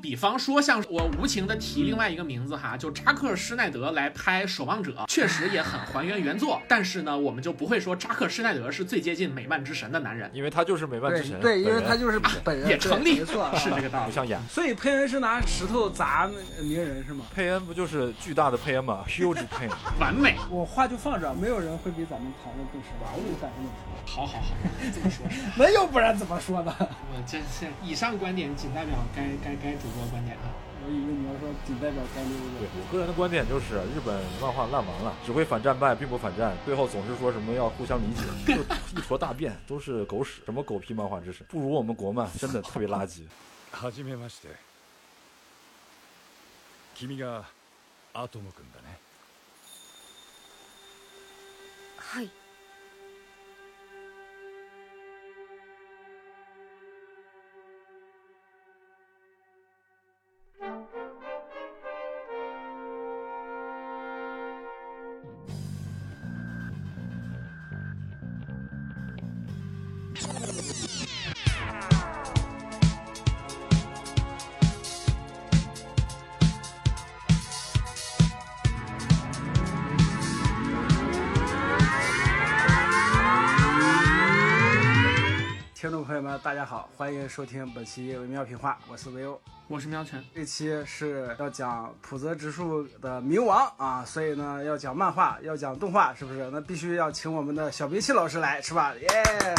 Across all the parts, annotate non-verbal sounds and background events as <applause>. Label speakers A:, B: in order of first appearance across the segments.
A: 比方说，像我无情的提另外一个名字哈，就扎克施耐德来拍《守望者》，确实也很还原原作。但是呢，我们就不会说扎克施耐德是最接近美漫之神的男人，
B: 因为他就是美漫之神。
C: 对，因为他就是本人，<laughs>
A: 也成立，
C: 没错，
A: 是这个道理。
B: 不像演。
C: 所以佩恩是拿石头砸鸣人是吗？
B: 佩恩不就是巨大的佩恩吗？Huge pain。<laughs>
A: 完美，
D: 我话就放这儿，没有人会比咱们讨论更深吧？我有百分之十。
A: 好好好，这么说。<laughs>
C: 那要不然怎么说呢？
A: 我这这以上观点仅代表该该该主播观点啊。
D: 我以为你要说仅代表该六
B: 对
D: 个。
B: 我个人的观点就是，日本漫画烂完了，只会反战败，并不反战，最后总是说什么要互相理解，<laughs> 就一坨大便，都是狗屎，什么狗屁漫画知识，不如我们国漫，真的特别垃圾。
E: はじめまして君がアトム君だ
C: 友们，大家好，欢迎收听本期微妙评话，我是维欧。
A: 我是喵晨，
C: 这期是要讲浦泽直树的冥王啊，所以呢要讲漫画，要讲动画，是不是？那必须要请我们的小冰器老师来，是吧？耶，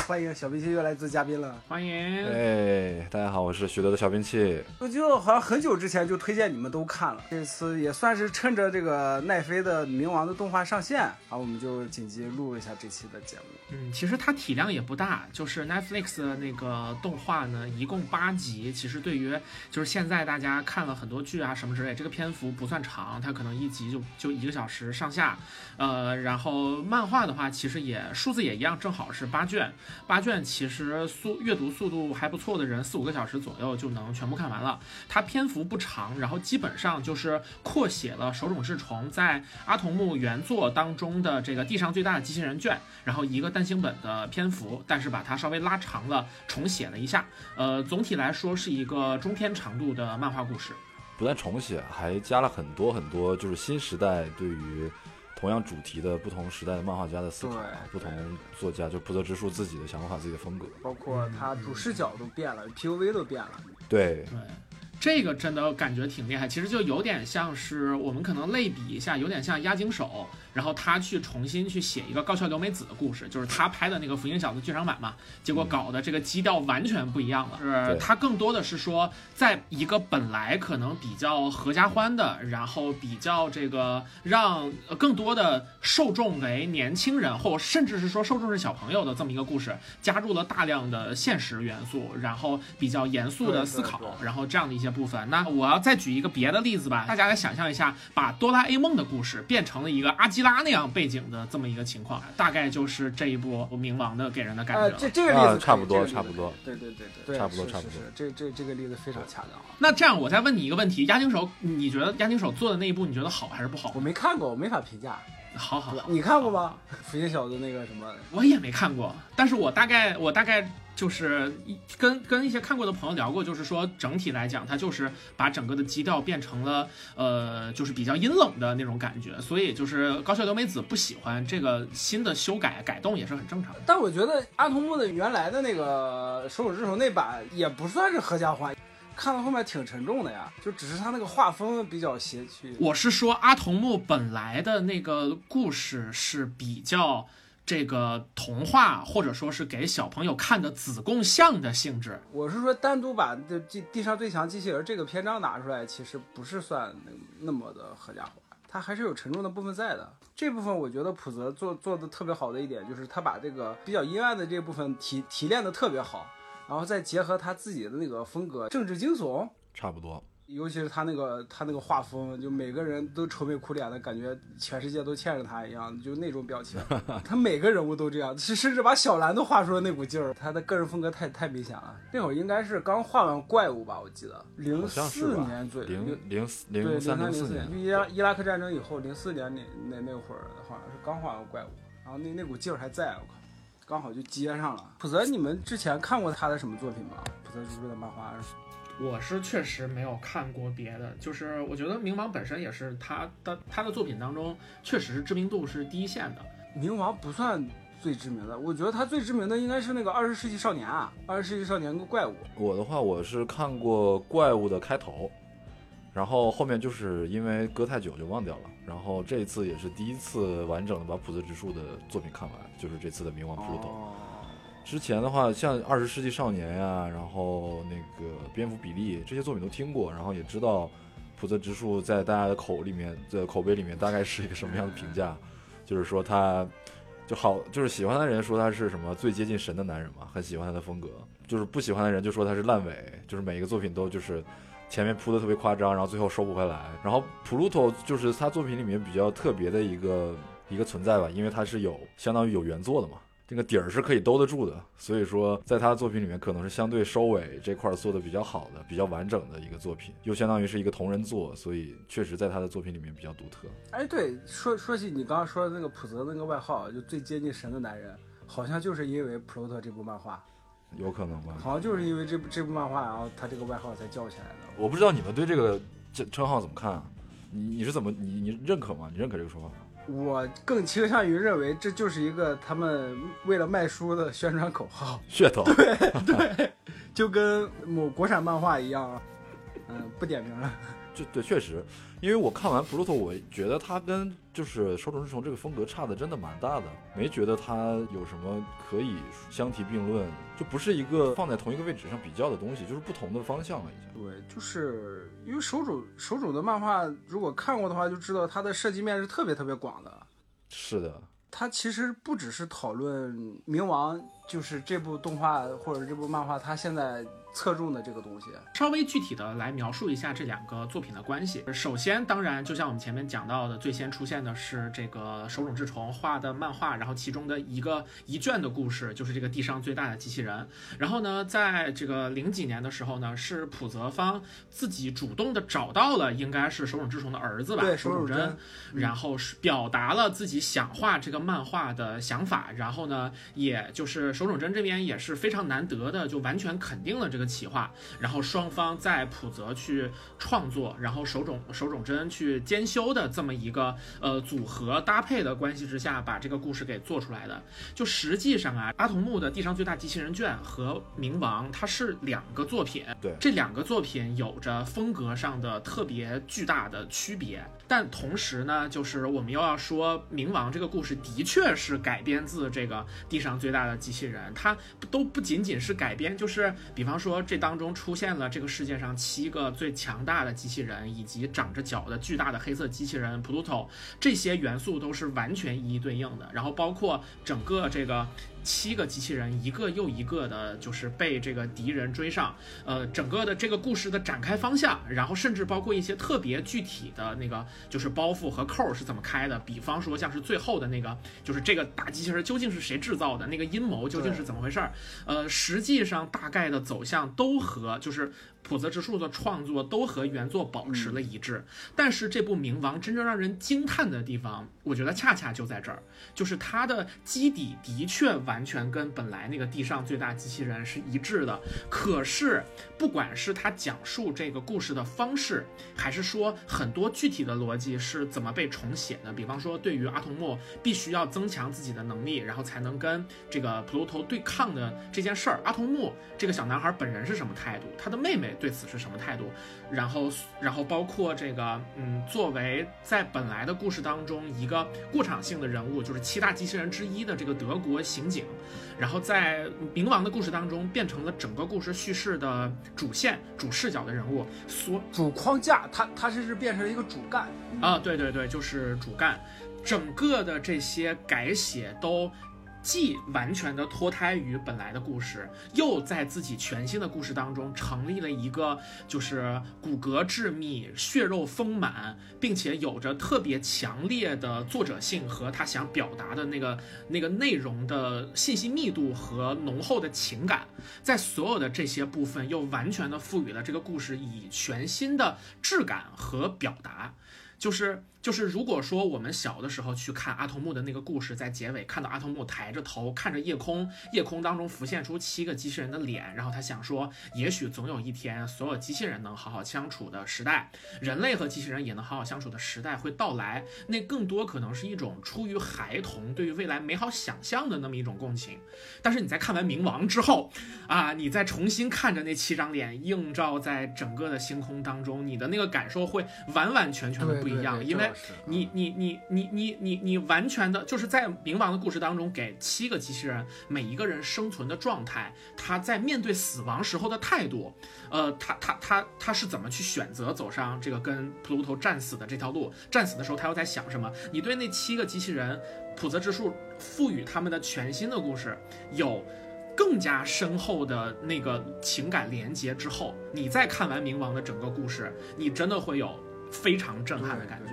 C: 欢迎小冰器又来做嘉宾了。
A: 欢迎。
B: 哎，大家好，我是许多的小兵器。
C: 我就好像很久之前就推荐你们都看了，这次也算是趁着这个奈飞的冥王的动画上线，啊，我们就紧急录一下这期的节目。
A: 嗯，其实它体量也不大，就是 Netflix 的这个动画呢，一共八集。其实对于就是现在大家看了很多剧啊什么之类，这个篇幅不算长，它可能一集就就一个小时上下。呃，然后漫画的话，其实也数字也一样，正好是八卷。八卷其实速阅读速度还不错的人，四五个小时左右就能全部看完了。它篇幅不长，然后基本上就是扩写了手冢治虫在阿童木原作当中的这个地上最大的机器人卷，然后一个单行本的篇幅，但是把它稍微拉长了，重写了一下。呃，总体来说是一个中篇长度的漫画故事。
B: 不但重写，还加了很多很多，就是新时代对于同样主题的不同时代的漫画家的思考啊，不同作家就不得之树自己的想法、自己的风格。
C: 包括他主视角都变了，POV 都变了。
B: 对，
A: 对，这个真的感觉挺厉害。其实就有点像是我们可能类比一下，有点像押井守，然后他去重新去写一个高桥留美子的故事，就是他拍的那个《福音小子》剧场版嘛，结果搞的这个基调完全不一样了。是他更多的是说，在一个本来可能比较合家欢的，然后比较这个让呃更多的受众为年轻人，或甚至是说受众是小朋友的这么一个故事，加入了大量的现实元素，然后比较严肃的思考然后这样的一些部分。那我要再举一个别的例子吧，大家来想象一下，把哆啦 A 梦的故事变成了一个阿基拉那样背景的这么一个情况，大概就是这一部冥王的给人的感觉
C: 呃，这这个例子
B: 差不多差不多
C: 对对对对，
B: 差不多
C: 是
B: 差不多
C: 是是这这这个例子非常恰当啊。
A: 那这样，我再问你一个问题：押井守，你觉得押井守做的那一部，你觉得好还是不好
C: 我？没看过，我没法评价。
A: 好好好，
C: 你看过吗？福音小子那个什么？
A: 我也没看过，但是我大概我大概就是一跟跟一些看过的朋友聊过，就是说整体来讲，它就是把整个的基调变成了呃，就是比较阴冷的那种感觉，所以就是高桥留美子不喜欢这个新的修改改动也是很正常的。
C: 但我觉得阿童木的原来的那个手冢治虫那版也不算是合家欢，看到后面挺沉重的呀，就只是他那个画风比较邪趣。
A: 我是说阿童木本来的那个故事是比较。这个童话或者说是给小朋友看的子贡像的性质，
C: 我是说单独把这地地上最强机器人这个篇章拿出来，其实不是算那那么的合家欢，它还是有沉重的部分在的。这部分我觉得普泽做做的特别好的一点，就是他把这个比较阴暗的这部分提提炼的特别好，然后再结合他自己的那个风格，政治惊悚，
B: 差不多。
C: 尤其是他那个他那个画风，就每个人都愁眉苦脸的感觉，全世界都欠着他一样，就那种表情。<laughs> 他每个人物都这样，甚甚至把小兰都画出了那股劲儿。他的个人风格太太明显了。那会儿应该是刚画完怪物吧，我记得零四年左右，
B: 零零四
C: 对零
B: 零三
C: 零四
B: 四年，
C: 就伊拉伊拉克战争以后，零四年那那那会儿好像是刚画完怪物，然后那那股劲儿还在，我靠，刚好就接上了。普泽，你们之前看过他的什么作品吗？普泽叔叔的漫画
A: 我是确实没有看过别的，就是我觉得冥王本身也是他的他的作品当中，确实是知名度是第一线的。
C: 冥王不算最知名的，我觉得他最知名的应该是那个《二十世纪少年》啊，《二十世纪少年》跟怪物。
B: 我的话，我是看过怪物的开头，然后后面就是因为隔太久就忘掉了。然后这一次也是第一次完整的把普泽直树的作品看完，就是这次的冥王普鲁头。
C: 哦，
B: 之前的话，像《二十世纪少年》呀，然后那个《蝙蝠比利》这些作品都听过，然后也知道普泽直树在大家的口里面的口碑里面大概是一个什么样的评价，<laughs> 就是说他就好，就是喜欢的人说他是什么最接近神的男人嘛，很喜欢他的风格；就是不喜欢的人就说他是烂尾，就是每一个作品都就是前面铺的特别夸张，然后最后收不回来。然后普鲁托就是他作品里面比较特别的一个一个存在吧，因为他是有相当于有原作的嘛。这个底儿是可以兜得住的，所以说在他的作品里面，可能是相对收尾这块儿做的比较好的、比较完整的一个作品，又相当于是一个同人作，所以确实在他的作品里面比较独特。
C: 哎，对，说说起你刚刚说的那个普泽那个外号，就最接近神的男人，好像就是因为普罗特这部漫画，
B: 有可能吧？
C: 好像就是因为这部这部漫画，然后他这个外号才叫起来的。
B: 我不知道你们对这个这称号怎么看啊？你你是怎么你你认可吗？你认可这个说法吗？
C: 我更倾向于认为这就是一个他们为了卖书的宣传口号，<laughs>
B: 噱头。
C: 对对就跟某国产漫画一样。嗯，不点名了。
B: 就对，确实，因为我看完《布鲁托》，我觉得它跟就是《手冢治虫》这个风格差的真的蛮大的，没觉得它有什么可以相提并论，就不是一个放在同一个位置上比较的东西，就是不同的方向了已经。
C: 对，就是因为手冢手冢的漫画，如果看过的话，就知道它的涉及面是特别特别广的。
B: 是的，
C: 它其实不只是讨论冥王，就是这部动画或者这部漫画，它现在侧重的这个东西。
A: 稍微具体的来描述一下这两个作品的关系。首先，当然就像我们前面讲到的，最先出现的是这个手冢治虫画的漫画，然后其中的一个一卷的故事就是这个地上最大的机器人。然后呢，在这个零几年的时候呢，是浦泽方自己主动的找到了应该是手冢治虫的儿子吧，手冢真，然后是表达了自己想画这个漫画的想法，然后呢，也就是手冢真这边也是非常难得的，就完全肯定了这个企划，然后双方在普泽去创作，然后手冢手冢真去兼修的这么一个呃组合搭配的关系之下，把这个故事给做出来的。就实际上啊，阿童木的《地上最大机器人卷》和《冥王》它是两个作品，
B: 对
A: 这两个作品有着风格上的特别巨大的区别，但同时呢，就是我们又要说，《冥王》这个故事的确是改编自这个地上最大的机器人，它都不仅仅是改编，就是比方说说这当中出现了这个世界上七个最强大的机器人，以及长着脚的巨大的黑色机器人 Pluto，这些元素都是完全一一对应的，然后包括整个这个。七个机器人一个又一个的，就是被这个敌人追上，呃，整个的这个故事的展开方向，然后甚至包括一些特别具体的那个，就是包袱和扣儿是怎么开的。比方说，像是最后的那个，就是这个大机器人究竟是谁制造的，那个阴谋究竟是怎么回事儿？呃，实际上大概的走向都和就是浦泽直树的创作都和原作保持了一致。但是这部《冥王》真正让人惊叹的地方，我觉得恰恰就在这儿，就是它的基底的确完全跟本来那个地上最大机器人是一致的。可是，不管是他讲述这个故事的方式，还是说很多具体的逻辑是怎么被重写的，比方说对于阿童木必须要增强自己的能力，然后才能跟这个普鲁头对抗的这件事儿，阿童木这个小男孩本人是什么态度，他的妹妹对此是什么态度，然后，然后包括这个，嗯，作为在本来的故事当中一个过场性的人物，就是七大机器人之一的这个德国刑警，然后在冥王的故事当中变成了整个故事叙事的主线、主视角的人物，所
C: 主框架，它它这是变成了一个主干。
A: 啊，对对对，就是主干，整个的这些改写都。既完全的脱胎于本来的故事，又在自己全新的故事当中成立了一个就是骨骼致密、血肉丰满，并且有着特别强烈的作者性和他想表达的那个那个内容的信息密度和浓厚的情感，在所有的这些部分又完全的赋予了这个故事以全新的质感和表达。就是就是，如果说我们小的时候去看阿童木的那个故事，在结尾看到阿童木抬着头看着夜空，夜空当中浮现出七个机器人的脸，然后他想说，也许总有一天，所有机器人能好好相处的时代，人类和机器人也能好好相处的时代会到来。那更多可能是一种出于孩童对于未来美好想象的那么一种共情。但是你在看完《冥王》之后，啊，你再重新看着那七张脸映照在整个的星空当中，你的那个感受会完完全全的不一样，因为
C: 是
A: 你你你你你你你完全的就是在冥王的故事当中，给七个机器人每一个人生存的状态，他在面对死亡时候的态度，呃，他他他他是怎么去选择走上这个跟普鲁头战死的这条路？战死的时候他又在想什么？你对那七个机器人，普泽之树赋予他们的全新的故事有。更加深厚的那个情感连接之后，你再看完冥王的整个故事，你真的会有非常震撼的感觉。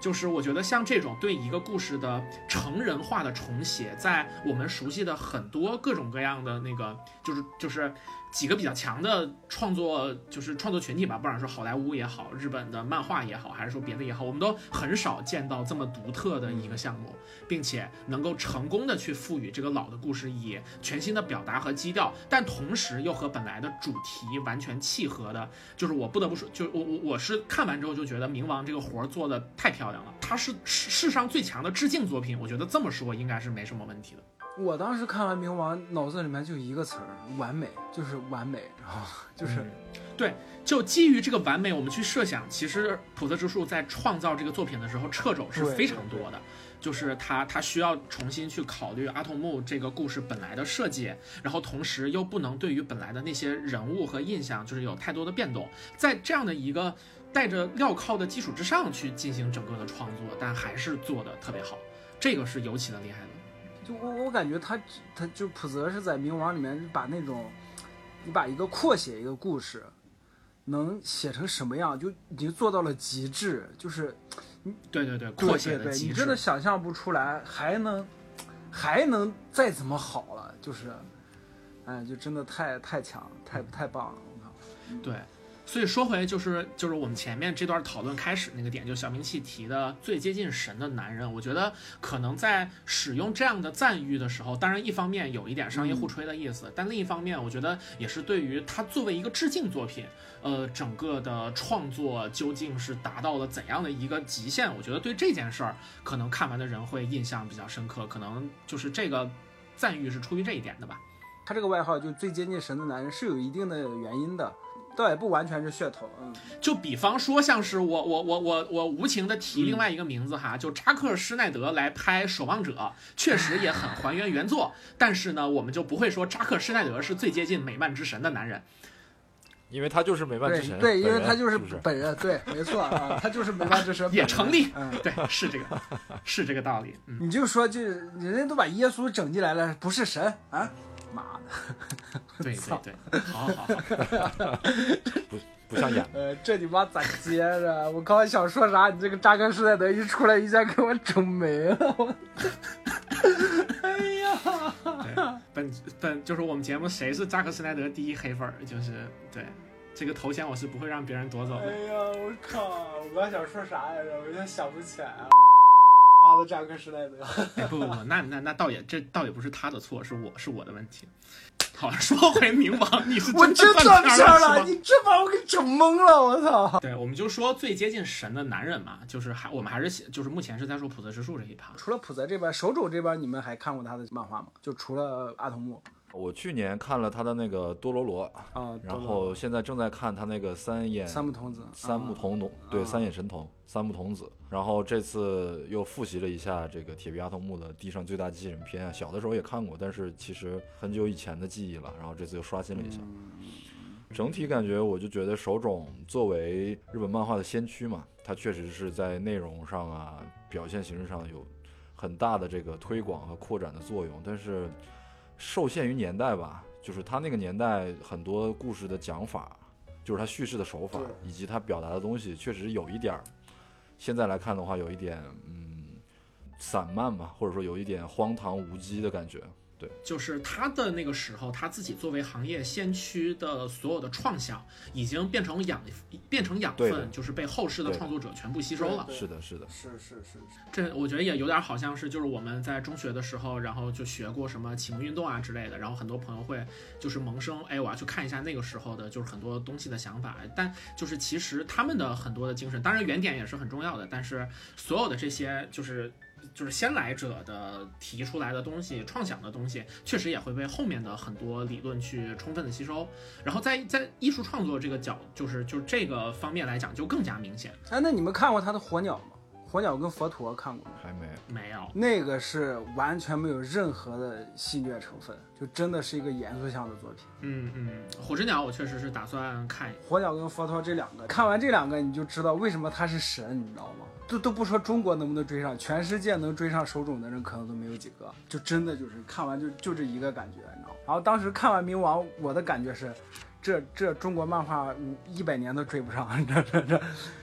A: 就是我觉得像这种对一个故事的成人化的重写，在我们熟悉的很多各种各样的那个，就是就是几个比较强的创作，就是创作群体吧，不管是好莱坞也好，日本的漫画也好，还是说别的也好，我们都很少见到这么独特的一个项目，并且能够成功的去赋予这个老的故事以全新的表达和基调，但同时又和本来的主题完全契合的，就是我不得不说，就我我我是看完之后就觉得冥王这个活儿做的太漂亮了，它是世世上最强的致敬作品，我觉得这么说应该是没什么问题的。
C: 我当时看完《冥王》，脑子里面就一个词儿：完美，就是完美，然后就是、对
A: 就基于这个完美，我们去设想，其实普泽之树在创造这个作品的时候，掣肘是非常多的。就是他，他需要重新去考虑阿童木这个故事本来的设计，然后同时又不能对于本来的那些人物和印象，就是有太多的变动，在这样的一个带着镣铐的基础之上去进行整个的创作，但还是做的特别好，这个是尤其的厉害的。
C: 就我我感觉他他就普泽是在《冥王》里面把那种，你把一个扩写一个故事，能写成什么样，就已经做到了极致，就是
A: 对对对，
C: 对
A: 扩写的极致
C: 你真的。想象不出来，还能还能再怎么好了，就是，哎，就真的太太强，太太棒了，我靠。
A: 对，所以说回就是就是我们前面这段讨论开始那个点，就小明气提的最接近神的男人，我觉得可能在使用这样的赞誉的时候，当然一方面有一点商业互吹的意思，但另一方面，我觉得也是对于他作为一个致敬作品，呃，整个的创作究竟是达到了怎样的一个极限，我觉得对这件事儿，可能看完的人会印象比较深刻，可能就是这个赞誉是出于这一点的吧。
C: 他这个外号就最接近神的男人是有一定的原因的，倒也不完全是噱头，嗯，
A: 就比方说，像是我我我我我无情的提另外一个名字哈，就扎克施耐德来拍《守望者》，确实也很还原原作，但是呢，我们就不会说扎克施耐德是最接近美漫之神的男人。
B: 因为他就是美漫之神，
C: 对对，因为他就是本人，对，没错啊，他就是美漫之神，<laughs>
A: 也成立
C: 嗯。
A: 对，是这个，是这个道理。嗯，
C: 你就说，就人家都把耶稣整进来了，不是神啊？妈的！
A: 对对对，好好好，<laughs>
B: 不不像演的。
C: 呃，这你妈咋接着？我刚才想说啥，你这个扎克施耐德一出来，一下给我整没了。我，<laughs> 哎呀，
A: 对，本本就是我们节目谁是扎克施耐德第一黑粉儿，就是对这个头衔我是不会让别人夺走的。
C: 哎呀，我靠！我刚想说啥来着？我现在想不起来了。妈的，扎克施耐德！
A: 哎，不不不，那那那倒也这倒也不是他的错，是我是我的问题。好，说回冥王，你是
C: 我真
A: 断
C: 断片
A: 片了
C: 你这把我给整懵了，我操！
A: 对，我们就说最接近神的男人嘛，就是还我们还是写就是目前是在说普泽之树这一趴。
C: 除了普泽这边，手冢这边，你们还看过他的漫画吗？就除了阿童木
B: 我去年看了他的那个多罗罗，
C: 啊，
B: 然后现在正在看他那个三眼
C: 三木童子，
B: 三木童童，对，三眼神童，三木童子。然后这次又复习了一下这个铁臂阿童木的《地上最大机器人篇》啊，小的时候也看过，但是其实很久以前的记忆了。然后这次又刷新了一下，整体感觉我就觉得手冢作为日本漫画的先驱嘛，他确实是在内容上啊、表现形式上有很大的这个推广和扩展的作用，但是受限于年代吧，就是他那个年代很多故事的讲法，就是他叙事的手法以及他表达的东西，确实有一点儿，现在来看的话，有一点嗯散漫吧，或者说有一点荒唐无稽的感觉。对，
A: 就是他的那个时候，他自己作为行业先驱的所有的创想，已经变成养变成养分，就是被后世的创作者全部吸收了。
B: 是的，是的，
C: 是是是是，
A: 这我觉得也有点好像是，就是我们在中学的时候，然后就学过什么启蒙运动啊之类的，然后很多朋友会就是萌生，哎，我要去看一下那个时候的，就是很多东西的想法。但就是其实他们的很多的精神，当然原点也是很重要的，但是所有的这些就是。就是先来者的提出来的东西、创想的东西，确实也会被后面的很多理论去充分的吸收。然后在在艺术创作这个角，就是就是这个方面来讲，就更加明显。
C: 哎，那你们看过他的《火鸟》吗？《火鸟》跟《佛陀》看过吗？
B: 还没
A: 没有，
C: 那个是完全没有任何的戏谑成分，就真的是一个严肃向的作品。
A: 嗯嗯，火之鸟我确实是打算看
C: 火鸟跟佛陀这两个，看完这两个你就知道为什么他是神，你知道吗？都都不说中国能不能追上，全世界能追上手冢的人可能都没有几个，就真的就是看完就就这一个感觉，你知道吗？然后当时看完冥王，我的感觉是，这这中国漫画一百年都追不上，这这这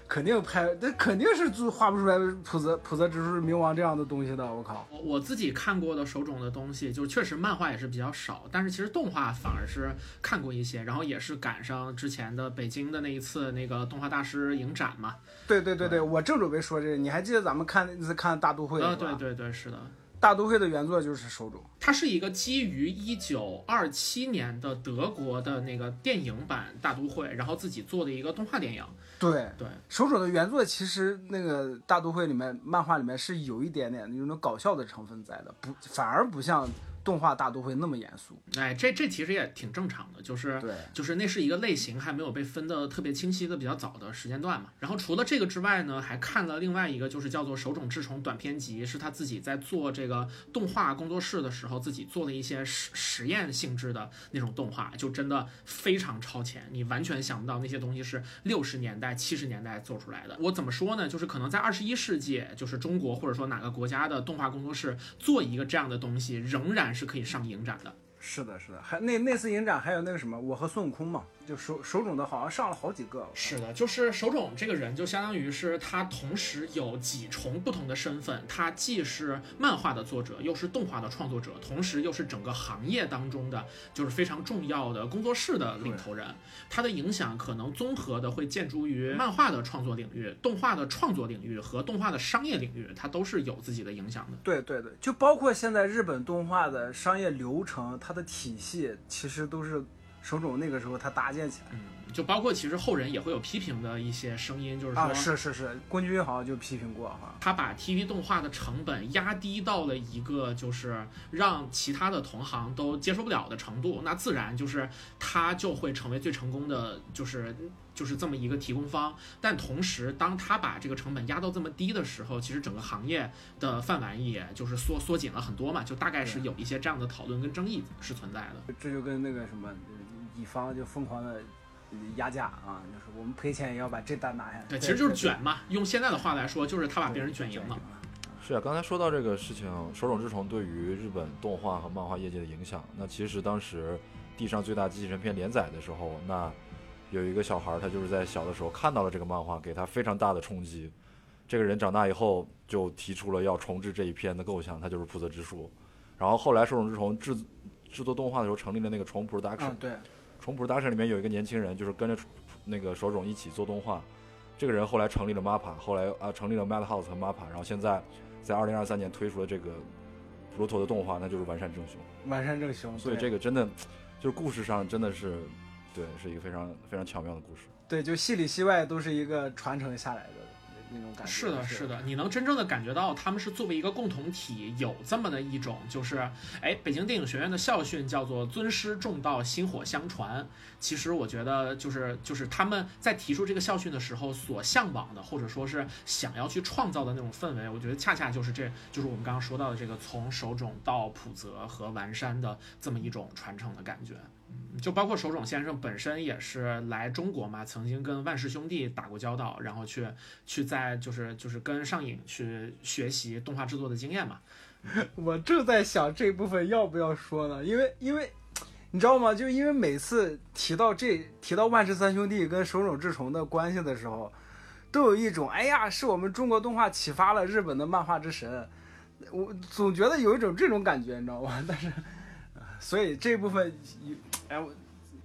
C: 肯定拍，这肯定是就画不出来普泽普泽直树冥王这样的东西的，我靠！
A: 我我自己看过的手冢的东西，就确实漫画也是比较少，但是其实动画反而是看过一些，然后也是赶上之前的北京的那一次那个动画大师影展嘛。
C: 对对对对，我正准备说这个，你还记得咱们看那次看大都会
A: 啊，
C: 是吧
A: 对对对，是的，
C: 大都会的原作就是手冢。
A: 它是一个基于一九二七年的德国的那个电影版大都会，然后自己做的一个动画电影。
C: 对
A: 对，
C: 手冢的原作其实那个大都会里面漫画里面是有一点点那种搞笑的成分在的，不反而不像动画大都会那么严肃。
A: 哎，这这其实也挺正常的，就是
C: 对，
A: 就是那是一个类型还没有被分的特别清晰的比较早的时间段嘛。然后除了这个之外呢，还看了另外一个就是叫做《手冢治虫》短篇集，是他自己在做这个动画工作室的时候自己做的一些实实验性质的那种动画，就真的非常超前，你完全想不到那些东西是六十年代、七十年代做出来的。我怎么说呢？就是可能在二十一世纪，就是中国或者说哪个国家的动画工作室做一个这样的东西，仍然是可以上影展的。
C: 是的，是的，还那那次影展还有那个什么，我和孙悟空嘛，就手手冢的好像上了好几个。
A: 是的，就是手冢这个人，就相当于是他同时有几重不同的身份，他既是漫画的作者，又是动画的创作者，同时又是整个行业当中的就是非常重要的工作室的领头人。他的影响可能综合的会建筑于漫画的创作领域、动画的创作领域和动画的商业领域，他都是有自己的影响的。
C: 对对对，就包括现在日本动画的商业流程，它的体系其实都是手冢那个时候他搭建起来。
A: 嗯，就包括其实后人也会有批评的一些声音，就是说，
C: 啊，是是是，宫崎骏好像就批评过哈。
A: 他把 TV 动画的成本压低到了一个就是让其他的同行都接受不了的程度，那自然就是他就会成为最成功的，就是就是这么一个提供方。但同时，当他把这个成本压到这么低的时候，其实整个行业的饭碗也就是缩缩紧了很多嘛，就大概是有一些这样的讨论跟争议是存在的。
C: 这就跟那个什么乙方就疯狂的压价啊，就是我们赔钱也要把这单拿下来。
A: 对，其实就是卷嘛。用现在的话来说，就是他把别人卷赢了。
B: 是啊，刚才说到这个事情，手冢治虫对于日本动画和漫画业界的影响，那其实当时地上最大机器人片连载的时候，那有一个小孩，他就是在小的时候看到了这个漫画，给他非常大的冲击。这个人长大以后就提出了要重置这一篇的构想，他就是浦泽直树。然后后来手冢治虫制制作动画的时候，成立了那个虫 Production，、
C: 嗯，对，
B: 重 Production 里面有一个年轻人，就是跟着那个手冢一起做动画。这个人后来成立了 MAPPA，后来啊成立了 Madhouse 和 MAPPA，然后现在在二零二三年推出了这个普罗托的动画，那就是完善正雄。
C: 完善正雄。
B: 所以
C: 对
B: 这个真的就是故事上真的是，对，是一个非常非常巧妙的故事。
C: 对，就戏里戏外都是一个传承下来的那种感觉。
A: 是的，是的，你能真正的感觉到他们是作为一个共同体，有这么的一种，就是，哎，北京电影学院的校训叫做“尊师重道，薪火相传”。其实我觉得，就是就是他们在提出这个校训的时候所向往的，或者说是想要去创造的那种氛围，我觉得恰恰就是这就是我们刚刚说到的这个从手冢到浦泽和丸山的这么一种传承的感觉。就包括手冢先生本身也是来中国嘛，曾经跟万氏兄弟打过交道，然后去去在就是就是跟上影去学习动画制作的经验嘛。<laughs>
C: 我正在想这部分要不要说呢？因为因为你知道吗？就因为每次提到这提到万氏三兄弟跟手冢治虫的关系的时候，都有一种哎呀，是我们中国动画启发了日本的漫画之神。我总觉得有一种这种感觉，你知道吗？<laughs> 但是所以这部分，哎，我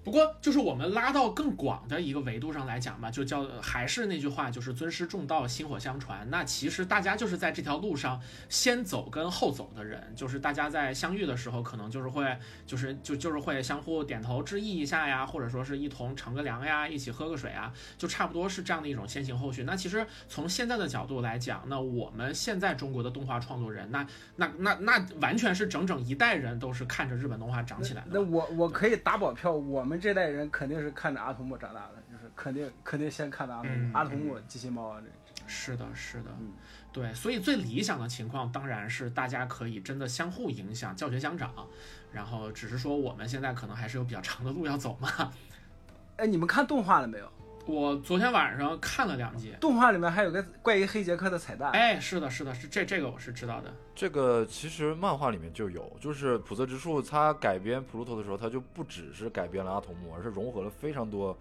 A: 不过，就是我们拉到更广的一个维度上来讲吧，就叫还是那句话，就是尊师重道，薪火相传。那其实大家就是在这条路上先走跟后走的人，就是大家在相遇的时候，可能就是会，就是就就是会相互点头致意一下呀，或者说是一同乘个凉呀，一起喝个水啊，就差不多是这样的一种先行后续。那其实从现在的角度来讲，那我们现在中国的动画创作人，那那那那完全是整整一代人都是看着日本动画长起来的。
C: 那我我可以打保票，我们这代人肯定是看着阿童木长大的，就是肯定肯定先看的阿童木、
A: 嗯
C: 阿童木、机器猫啊这。
A: 是的，是的
C: 嗯，
A: 对，所以最理想的情况当然是大家可以真的相互影响，教学相长，然后只是说我们现在可能还是有比较长的路要走嘛。
C: 哎，你们看动画了没有？
A: 我昨天晚上看了两集，
C: 动画里面还有个怪异黑杰克的彩蛋。
A: 哎，是的，是的，是这这个我是知道的，
B: 这个其实漫画里面就有，就是普泽直树他改编普鲁托的时候，他就不只是改编了阿童木，而是融合了非常多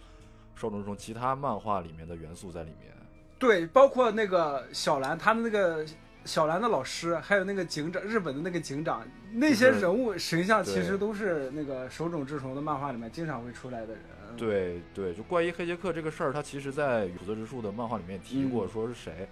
B: 手冢治虫其他漫画里面的元素在里面。
C: 对，包括那个小兰，他的那个小兰的老师，还有那个警长，日本的那个警长，那些
B: 就是
C: 人物形象其实都是那个手冢治虫的漫画里面经常会出来的人。
B: 对对，就怪医黑杰克这个事儿，他其实在浦泽之树的漫画里面提过，
C: 嗯
B: 说是谁。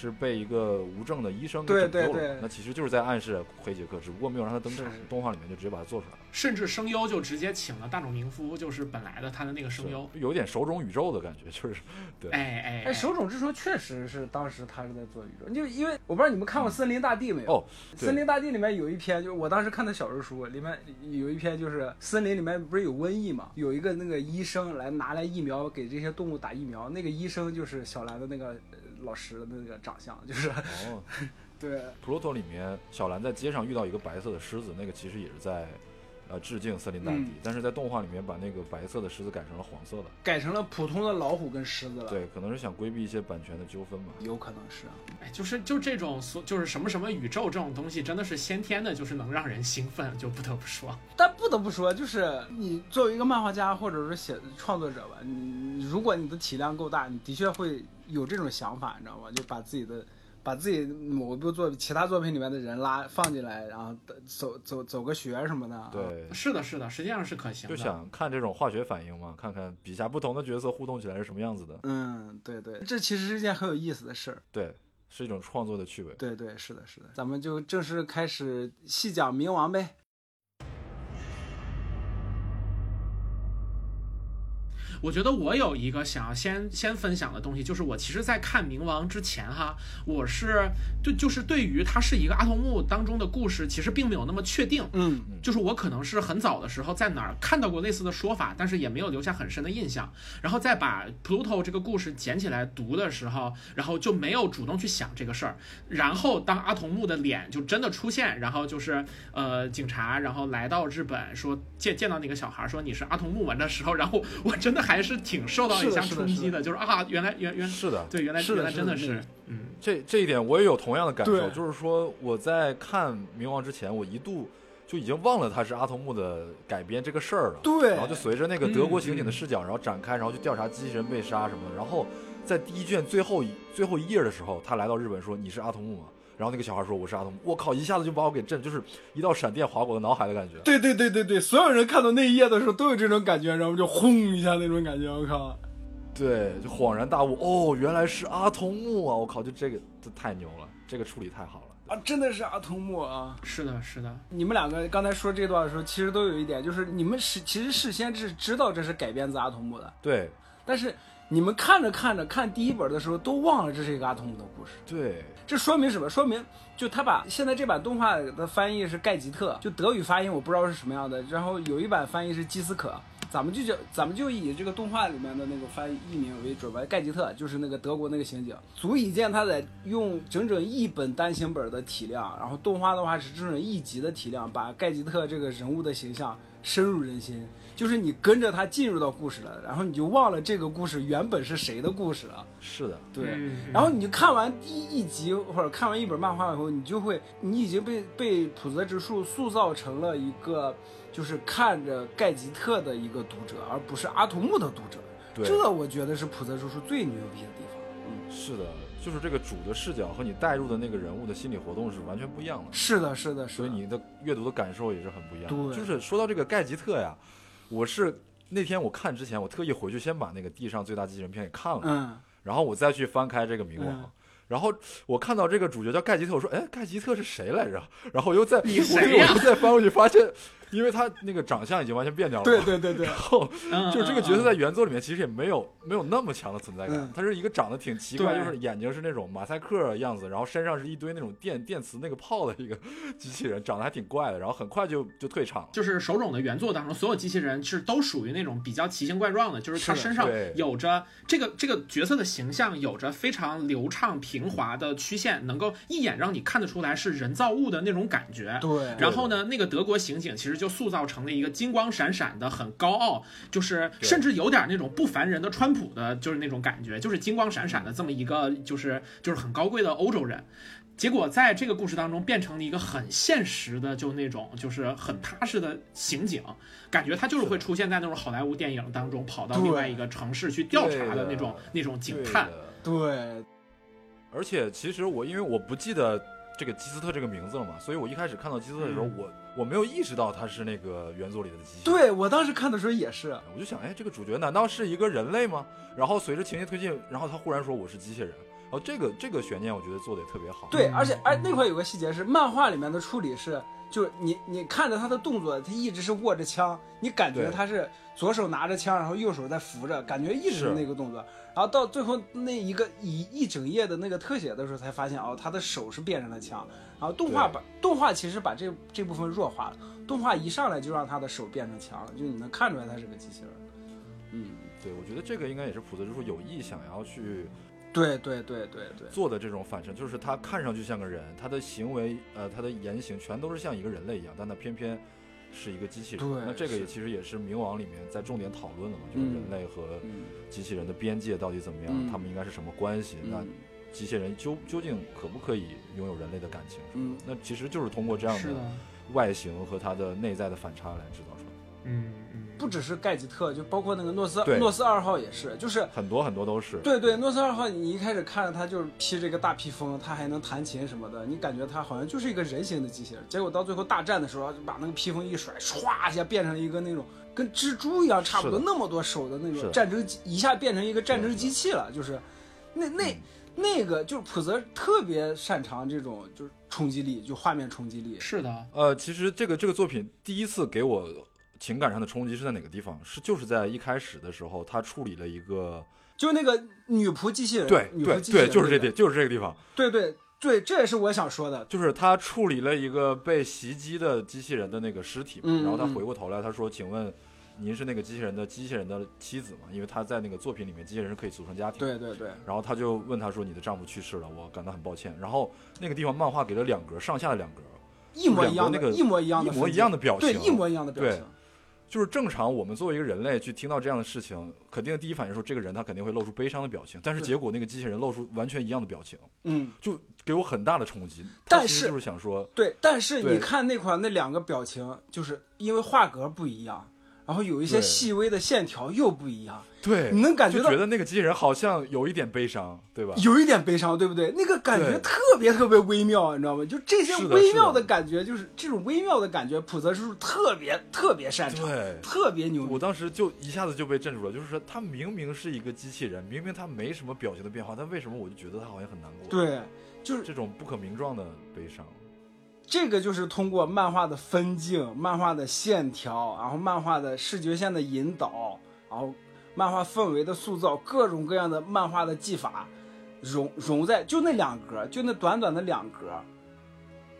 B: 是被一个无证的医生给
C: 对
B: 拯救了，
C: 对对
B: 那其实就是在暗示黑杰克，只不过没有让他登场。动画里面就直接把他做出来了，
A: 甚至声优就直接请了大冢明夫，就是本来的他的那个声优。
B: 有点手冢宇宙的感觉，就是对
A: 哎哎
C: 哎，手冢治虫确实是当时他是在做宇宙，就因为我不知道你们看过《森林大地》没有？
B: 哦
C: 森林大地》里面有一篇，就是我当时看的小人书，里面有一篇就是森林里面不是有瘟疫嘛，有一个那个医生来拿来疫苗给这些动物打疫苗，那个医生就是小兰的那个呃老师的那个长相，就是
B: 哦，<laughs>
C: 对。
B: 普罗托里面，小兰在街上遇到一个白色的狮子，那个其实也是在，呃，致敬森林大帝。
C: 嗯
B: 但是在动画里面把那个白色的狮子改成了黄色的，
C: 改成了普通的老虎跟狮子了。，
B: 对，可能是想规避一些版权的纠纷吧。
C: 有可能是啊。
A: 哎，就是就这种所就是什么什么宇宙这种东西，真的是先天的，就是能让人兴奋，就不得不说。
C: 但不得不说，就是你作为一个漫画家或者是写创作者吧，你如果你的体量够大，你的确会有这种想法，你知道吗？就把自己的把自己某一部作其他作品里面的人拉放进来，然后走走走个学什么的。，
B: 对，
A: 是的，是的，实际上是可行的。
B: 就想看这种化学反应嘛，看看笔下不同的角色互动起来是什么样子的。
C: 嗯，对对，这其实是一件很有意思的事儿。
B: 对，是一种创作的趣味。
C: 对对，是的，是的，咱们就正式开始细讲冥王呗。
A: 我觉得我有一个想要先先分享的东西，就是我其实，在看《冥王》之前哈，我是就就是对于它是一个阿童木当中的故事，其实并没有那么确定。
C: 嗯
A: 就是我可能是很早的时候在哪儿看到过类似的说法，但是也没有留下很深的印象。然后再把 Pluto 这个故事捡起来读的时候，然后就没有主动去想这个事儿。然后当阿童木的脸就真的出现，然后就是呃警察，然后来到日本说见见到那个小孩说你是阿童木完的时候，然后我真的还是挺受到一下冲击的，就是啊原来原原
B: 是的，
A: 对原来
C: 是的
A: 原来真的
C: 是
A: 嗯
B: 这这一点我也有同样的感受，就是说我在看《冥王》之前，我一度就已经忘了他是阿童木的改编这个事儿了。
C: 对
B: 然后就随着那个德国刑
A: 嗯
B: 警的视角，然后展开，然后去调查机器人被杀什么的。然后在第一卷最后一最后一页的时候，他来到日本说：“你是阿童木吗？”然后那个小孩说：“我是阿童木。”我靠，一下子就把我给震，就是一道闪电划过我的脑海的感觉。
C: 对对对对对，所有人看到那一页的时候都有这种感觉，然后就轰一下那种感觉，我靠。
B: 对，就恍然大悟，哦，原来是阿童木啊！我靠，就这个这太牛了，这个处理太好了。
C: 啊，真的是阿童木啊！
A: 是的是的
C: 你们两个刚才说这段的时候，其实都有一点，就是你们是其实事先是知道这是改编自阿童木的，
B: 对
C: 但是你们看着看着看第一本的时候，都忘了这是一个阿童木的故事。
B: 对，
C: 这说明什么？说明就他把现在这版动画的翻译是盖吉特，就德语发音我不知道是什么样的，然后有一版翻译是基斯可。咱们就叫，咱们就以这个动画里面的那个翻译译名为准吧。盖吉特就是那个德国那个刑警，足以见他在用整整一本单行本的体量，然后动画的话是整整一集的体量，把盖吉特这个人物的形象深入人心。就是你跟着他进入到故事了，然后你就忘了这个故事原本是谁的故事了。
B: 是的，
C: 对，
A: 嗯
C: 然后你就看完第一集或者看完一本漫画以后，你就会，你已经被被浦泽直树塑造成了一个就是看着盖吉特的一个读者，而不是阿童木的读者。
B: 对
C: 这我觉得是浦泽直树最牛逼的地方。
B: 嗯是的，就是这个主的视角和你带入的那个人物的心理活动是完全不一样的，
C: 是的，是的，是的。
B: 所以你的阅读的感受也是很不一样的。
C: 对
B: 就是说到这个盖吉特呀，我是那天我看之前，我特意回去先把那个地上最大机器人片给看了，
C: 嗯，
B: 然后我再去翻开这个冥王。
C: 嗯
B: 然后我看到这个主角叫盖吉特，我说：“哎，盖吉特是谁来着？”然后我又再我又再翻过去，发现，因为他那个长相已经完全变掉了嘛，
C: 对对对对
B: 然，后
A: 嗯
B: 就是这个角色在原作里面其实也没有没有那么强的存在感
C: 嗯，
B: 他是一个长得挺奇怪，就是眼睛是那种马赛克样子，然后身上是一堆那种电电磁那个炮的一个 <laughs> 机器人，长得还挺怪的，然后很快就就退场了。
A: 就是手冢的原作当中，所有机器人是都属于那种比较奇形怪状的，就是他身上有着这个这个角色的形象，有着非常流畅平滑的曲线，能够一眼让你看得出来是人造物的那种感觉。
C: 对，
A: 然后呢，那个德国刑警其实就塑造成了一个金光闪闪的、很高傲，就是甚至有点那种不凡人的川普的，就是那种感觉，就是金光闪闪的这么一个，就是就是很高贵的欧洲人。结果在这个故事当中变成了一个很现实的，就那种就是很踏实的刑警，感觉他就是会出现在那种好莱坞电影当中，跑到另外一个城市去调查的那种那种警探。
B: 对
C: 对，
B: 而且其实我因为我不记得这个基斯特这个名字了嘛，所以我一开始看到基斯特的时候，
A: 嗯
B: 我我没有意识到他是那个原作里的机器人。
C: 对我当时看的时候也是，
B: 我就想，哎，这个主角难道是一个人类吗？然后随着情节推进，然后他忽然说我是机器人，然后这个这个悬念我觉得做的也特别好。
C: 对，而且而那块有个细节是，漫画里面的处理是，就是你你看着他的动作，他一直是握着枪，你感觉他是左手拿着枪，然后右手在扶着，感觉一直是
B: 是
C: 那个动作。然后到最后那一个一一整页的那个特写的时候，才发现哦，他的手是变成了枪。然后动画
B: 对
C: 把动画其实把这这部分弱化了，动画一上来就让他的手变成枪了，就你能看出来他是个机器人。嗯，
B: 对，我觉得这个应该也是普泽之树有意想要去
C: 对对对对对，
B: 做的这种反衬，就是他看上去像个人，他的行为呃他的言行全都是像一个人类一样，但他偏偏是一个机器人。
C: 对
B: 那这个也其实也是冥王里面在重点讨论的嘛，就是
C: 嗯
B: 人类和
C: 嗯
B: 机器人的边界到底怎么样，
C: 嗯
B: 他们应该是什么关系？那
C: 嗯
B: 机器人究究竟可不可以拥有人类的感情？
C: 嗯，
B: 那其实就是通过这样
A: 的，
B: 外形和它的内在的反差来制造出来。
A: 嗯嗯，
C: 不只是盖吉特，就包括那个诺斯诺斯二号也是，就是
B: 很多很多都是。
C: 对对，诺斯二号，你一开始看着他就是披着一个大披风，他还能弹琴什么的，你感觉他好像就是一个人形的机器人。结果到最后大战的时候，就把那个披风一甩，唰一下变成了一个那种跟蜘蛛一样差不多那么多手的那种战争机，一下变成一个战争机器了。就是那那、
B: 嗯
C: 那个就是普泽特别擅长这种就是冲击力，就画面冲击力。
A: 是的，
B: 呃，其实这个这个作品第一次给我情感上的冲击是在哪个地方？是就是在一开始的时候，他处理了一个
C: 就是那个女仆机器人，
B: 对
C: 女仆
B: 对
C: 机器人
B: 对，就是这地，就是这个地方，
C: 对对对，这也是我想说的。
B: 就是他处理了一个被袭击的机器人的那个尸体嘛，
C: 嗯
B: 然后他
C: 嗯
B: 回过头来，他说：“请问您是那个机器人的机器人的妻子吗？因为他在那个作品里面，机器人是可以组成家庭。”
C: 对对对，
B: 然后他就问他说：“你的丈夫去世了，我感到很抱歉。”然后那个地方漫画给了两格，上下的两格，
C: 一模一样的，
B: 那个
C: 一模一样的
B: 一模一样的表情，
C: 对，一模一样的表
B: 对
C: 情。
B: 就是正常，我们作为一个人类去听到这样的事情，肯定第一反应说这个人他肯定会露出悲伤的表情，但是结果那个机器人露出完全一样的表情，
C: 嗯，
B: 就给我很大的冲击。
C: 但是
B: 就是想说，
C: 对。但是你看那款那两个表情，就是因为画格不一样，然后有一些细微的线条又不一样，
B: 对，
C: 你能感觉到
B: 觉得那个机器人好像有一点悲伤，对吧？
C: 有一点悲伤，对不对？那个感觉特别特别微妙，你知道吗？就这些微妙
B: 的
C: 的感觉，就是这种微妙的感觉，普泽叔叔特别特别擅长，
B: 对。
C: 特别牛。
B: 我当时就一下子就被镇住了，就是说他明明是一个机器人，明明他没什么表情的变化，但为什么我就觉得他好像很难过？，
C: 对，就是
B: 这种不可名状的悲伤。
C: 这个就是通过漫画的分镜、漫画的线条，然后漫画的视觉线的引导，然后漫画氛围的塑造，各种各样的漫画的技法融融在就那两格，就那短短的两格，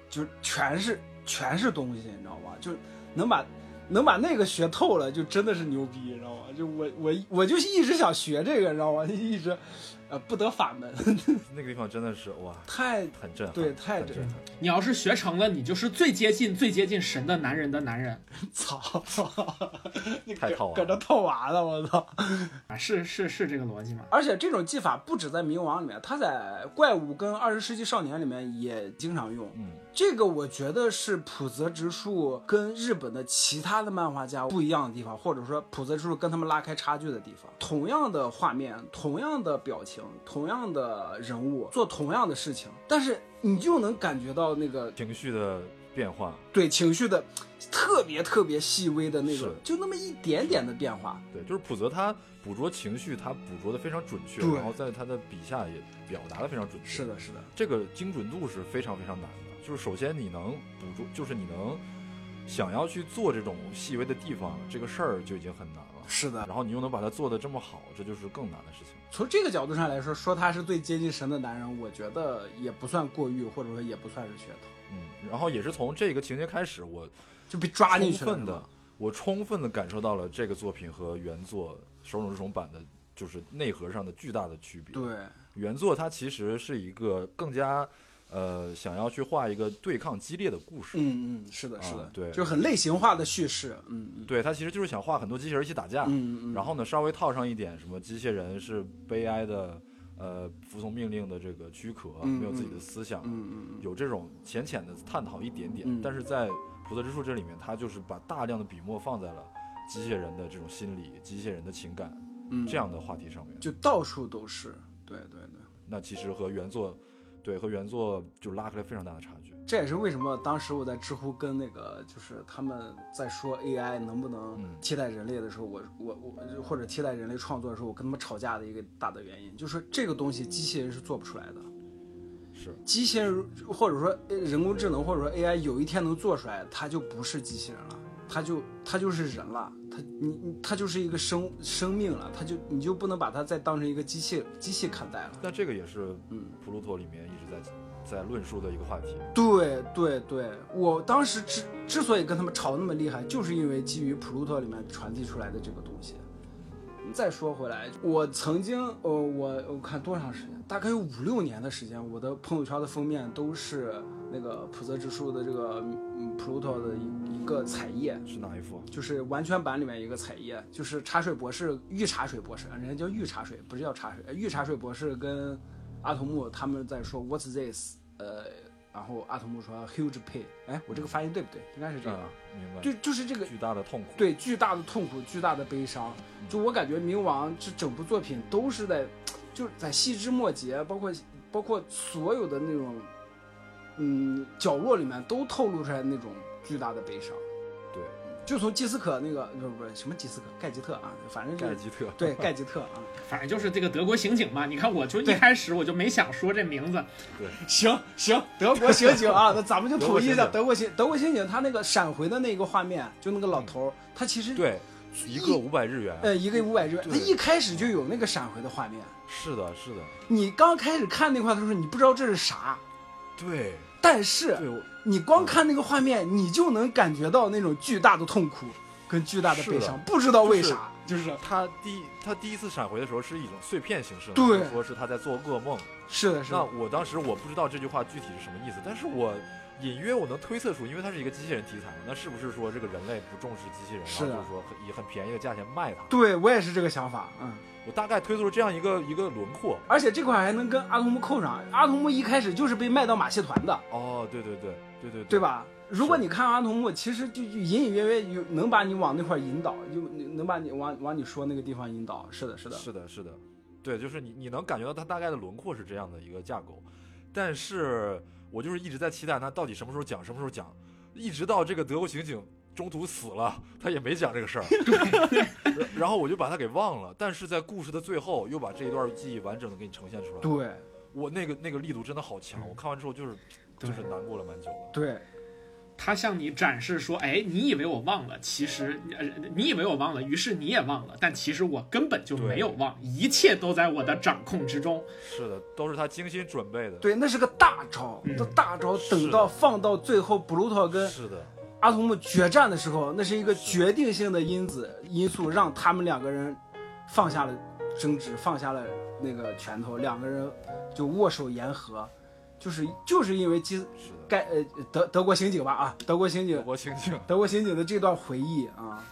C: 就全是全是东西，你知道吗？就能把能把那个学透了，就真的是牛逼，你知道吗？就我我我就一直想学这个，你知道吗？一直呃不得法门，<laughs>
B: 那个地方真的是哇，
C: 太
B: 很震撼，
C: 对太
B: 震
C: 震撼
B: 撼。
A: 你要是学成了，你就是最接近最接近神的男人的男人
C: 操！你
B: 太套娃
C: 搁这套娃了，我操！
A: 啊！是是是这个逻辑吗？
C: 而且这种技法不止在冥王里面，他在怪物跟二十世纪少年里面也经常用。
B: 嗯，
C: 这个我觉得是浦泽直树跟日本的其他的漫画家不一样的地方，或者说浦泽直树跟他们拉开差距的地方。同样的画面，同样的表情，同样的人物做同样的事情，但是你就能感觉到那个
B: 情绪的变化，
C: 对情绪的特别特别细微的那种
B: 是，
C: 就那么一点点的变化。
B: 对，就是浦泽他捕捉情绪，他捕捉的非常准确，然后在他的笔下也表达的非常准确。
C: 是的，是的，
B: 这个精准度是非常非常难的。就是首先你能捕捉，就是你能想要去做这种细微的地方，这个事儿就已经很难了。
C: 是的。
B: 然后你又能把它做得这么好，这就是更难的事情。
C: 从这个角度上来说，说他是最接近神的男人，我觉得也不算过誉，或者说也不算是噱头，
B: 嗯，然后也是从这个情节开始，我
C: 就被抓进去了。
B: 充分的，我充分的感受到了这个作品和原作《手冢治虫版》的，就是内核上的巨大的区别。
C: 对，
B: 原作它其实是一个更加，呃，想要去画一个对抗激烈的故事。
C: 嗯嗯，是的，是的，
B: 啊对
C: 就很类型化的叙事。嗯嗯
B: 对，他其实就是想画很多机器人一起打架，
C: 嗯嗯，
B: 然后呢，稍微套上一点什么机器人是悲哀的，呃，服从命令的这个躯壳，
C: 嗯
B: 没有自己的思想，
C: 嗯嗯嗯，
B: 有这种浅浅的探讨一点点。
C: 嗯
B: 但是在《普泽之树》这里面，他就是把大量的笔墨放在了机器人的这种心理、机器人的情感
C: 嗯
B: 这样的话题上面。
C: 就到处都是。对对对，
B: 那其实和原作，对和原作就拉开了非常大的差距。
C: 这也是为什么当时我在知乎跟那个就是他们在说 AI 能不能
B: 嗯
C: 替代人类的时候，我我我或者替代人类创作的时候，我跟他们吵架的一个大的原因，就是这个东西机器人是做不出来的。
B: 是，
C: 机器人或者说呃人工智能或者说 AI 有一天能做出来，它就不是机器人了，它就他就是人了，他你你它就是一个生生命了，他就你就不能把他再当成一个机器机器看待了。
B: 那这个也是
C: 嗯，
B: 普鲁托里面一直在在论述的一个话题。
C: 对对对，我当时之之所以跟他们吵那么厉害，就是因为基于普鲁托里面传递出来的这个东西。再说回来，我曾经，呃，我我看多长时间，大概有五六年的时间，我的朋友圈的封面都是那个普泽之树的这个嗯普鲁托的一一个彩页，
B: 是哪一幅？
C: 就是完全版里面一个彩页，就是茶水博士御茶水博士，人家叫御茶水，不是叫茶水，呃御茶水博士跟阿童木他们在说 What's this？呃，然后阿童木说 Huge pain，哎，我这个发音对不对？应该是这个，
B: 啊，明白。
C: 就就是这个
B: 巨大的痛苦。，
C: 对巨大的痛苦、巨大的悲伤。就我感觉冥王这整部作品都是在，就是在细枝末节，包括包括所有的那种，嗯，角落里面都透露出来那种巨大的悲伤。
B: 对，
C: 就从基斯可那个不是不是什么基斯可盖吉特啊，反正就是
B: 盖吉特。
C: 对盖吉特啊。<laughs>
A: 反正就是这个德国刑警嘛。你看，我就一开始我就没想说这名字，对
C: 行行，德国刑警啊，那 <laughs> 咱们就统一一下德
B: 德
C: 国刑德国刑警，他那个闪回的那个画面，就那个老头儿，他其实
B: 对，一个五百日元。
C: 呃一个五百日元，他一开始就有那个闪回的画面。
B: 是的，是的，
C: 你刚开始看那块的时候，你不知道这是啥，
B: 对，
C: 但是你光看那个画面，你就能感觉到那种巨大的痛苦跟巨大的悲伤，不知道为啥，就是
B: 他第一他第一次闪回的时候是一种碎片形式的，
C: 对
B: 说是他在做噩梦。
C: 是的，是的那，
B: 我当时我不知道这句话具体是什么意思，但是我隐约我能推测出，因为它是一个机器人题材嘛，那是不是说这个人类不重视机器人，然后就是说很以很便宜的价钱卖它？
C: 对我也是这个想法，嗯。
B: 我大概推测出这样一个一个轮廓。
C: 而且这块还能跟阿童木扣上，阿童木一开始就是被卖到马戏团的，
B: 哦，对对对对对
C: 对？吧？如果你看阿童木，其实就就隐隐约约有能把你往那块引导，就能把你往往你说那个地方引导。是的，是的，
B: 是的，是的，对，就是你你能感觉到它大概的轮廓是这样的一个架构，但是我就是一直在期待它到底什么时候讲，什么时候讲，一直到这个德国刑警中途死了，他也没讲这个事儿，然 <laughs> 然后我就把它给忘了，但是在故事的最后又把这一段记忆完整的给你呈现出来，
C: 对。
B: 我那个那个力度真的好强，我看完之后就是就是难过了蛮久了，
C: 对
A: 他向你展示说：“哎，你以为我忘了，其实呃，你以为我忘了，于是你也忘了，但其实我根本就没有忘，一切都在我的掌控之中。
B: 是的，都是他精心准备的，
C: 对，那是个大招，
A: 嗯
C: 这大招等到放到最后，布鲁托跟
B: 是的，
C: 阿童木决战的时候，那是一个决定性的因子因素，让他们两个人放下了争执，放下了那个拳头，两个人就握手言和，就是就是因为基
B: 是的，
C: 该呃德德国刑警吧啊，德国刑警
B: 德国刑警。
C: 德国刑警的这段回忆啊。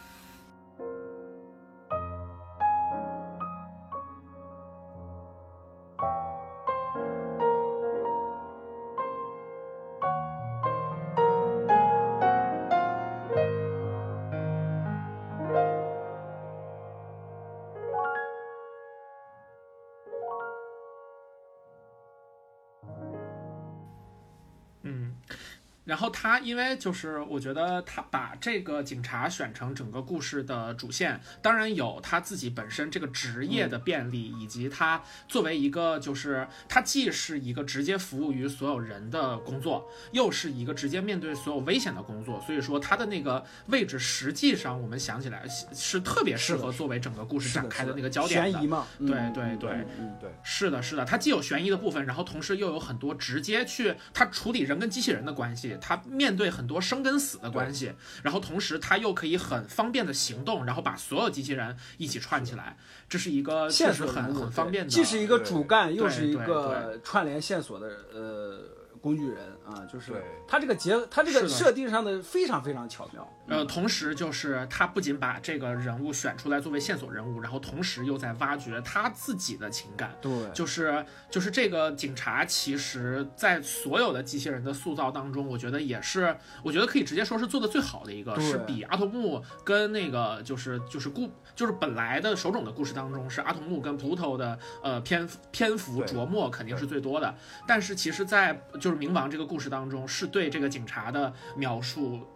A: 然后他因为就是我觉得他把这个警察选成整个故事的主线，当然有他自己本身这个职业的便利，以及他作为一个就是他既是一个直接服务于所有人的工作，又是一个直接面对所有危险的工作，所以说他的那个位置实际上我们想起来是特别适合作为整个故事展开的那个焦点的
C: 悬疑嘛，嗯
A: 对对对
C: 嗯
B: 对，
A: 是的，是的，它既有悬疑的部分，然后同时又有很多直接去它处理人跟机器人的关系，它面对很多生跟死的关系，然后同时它又可以很方便的行动，然后把所有机器人一起串起来，这是一个确实很很方便的，
C: 既是一个主干，又是一个串联线索的呃工具人啊，就是
B: 对。
C: 他这个结，他这个设定上的非常非常巧妙。
A: 呃，同时就是他不仅把这个人物选出来作为线索人物，然后同时又在挖掘他自己的情感。
C: 对，
A: 就是就是这个警察，其实在所有的机器人的塑造当中，我觉得也是，我觉得可以直接说是做的最好的一个，是比阿童木跟那个就是就是故就是本来的手冢的故事当中，是阿童木跟 Pluto 的呃篇篇幅
B: 对。
A: 琢磨肯定是最多的，但是其实，在就就是冥王这个故事当中，是对这个警察的描述。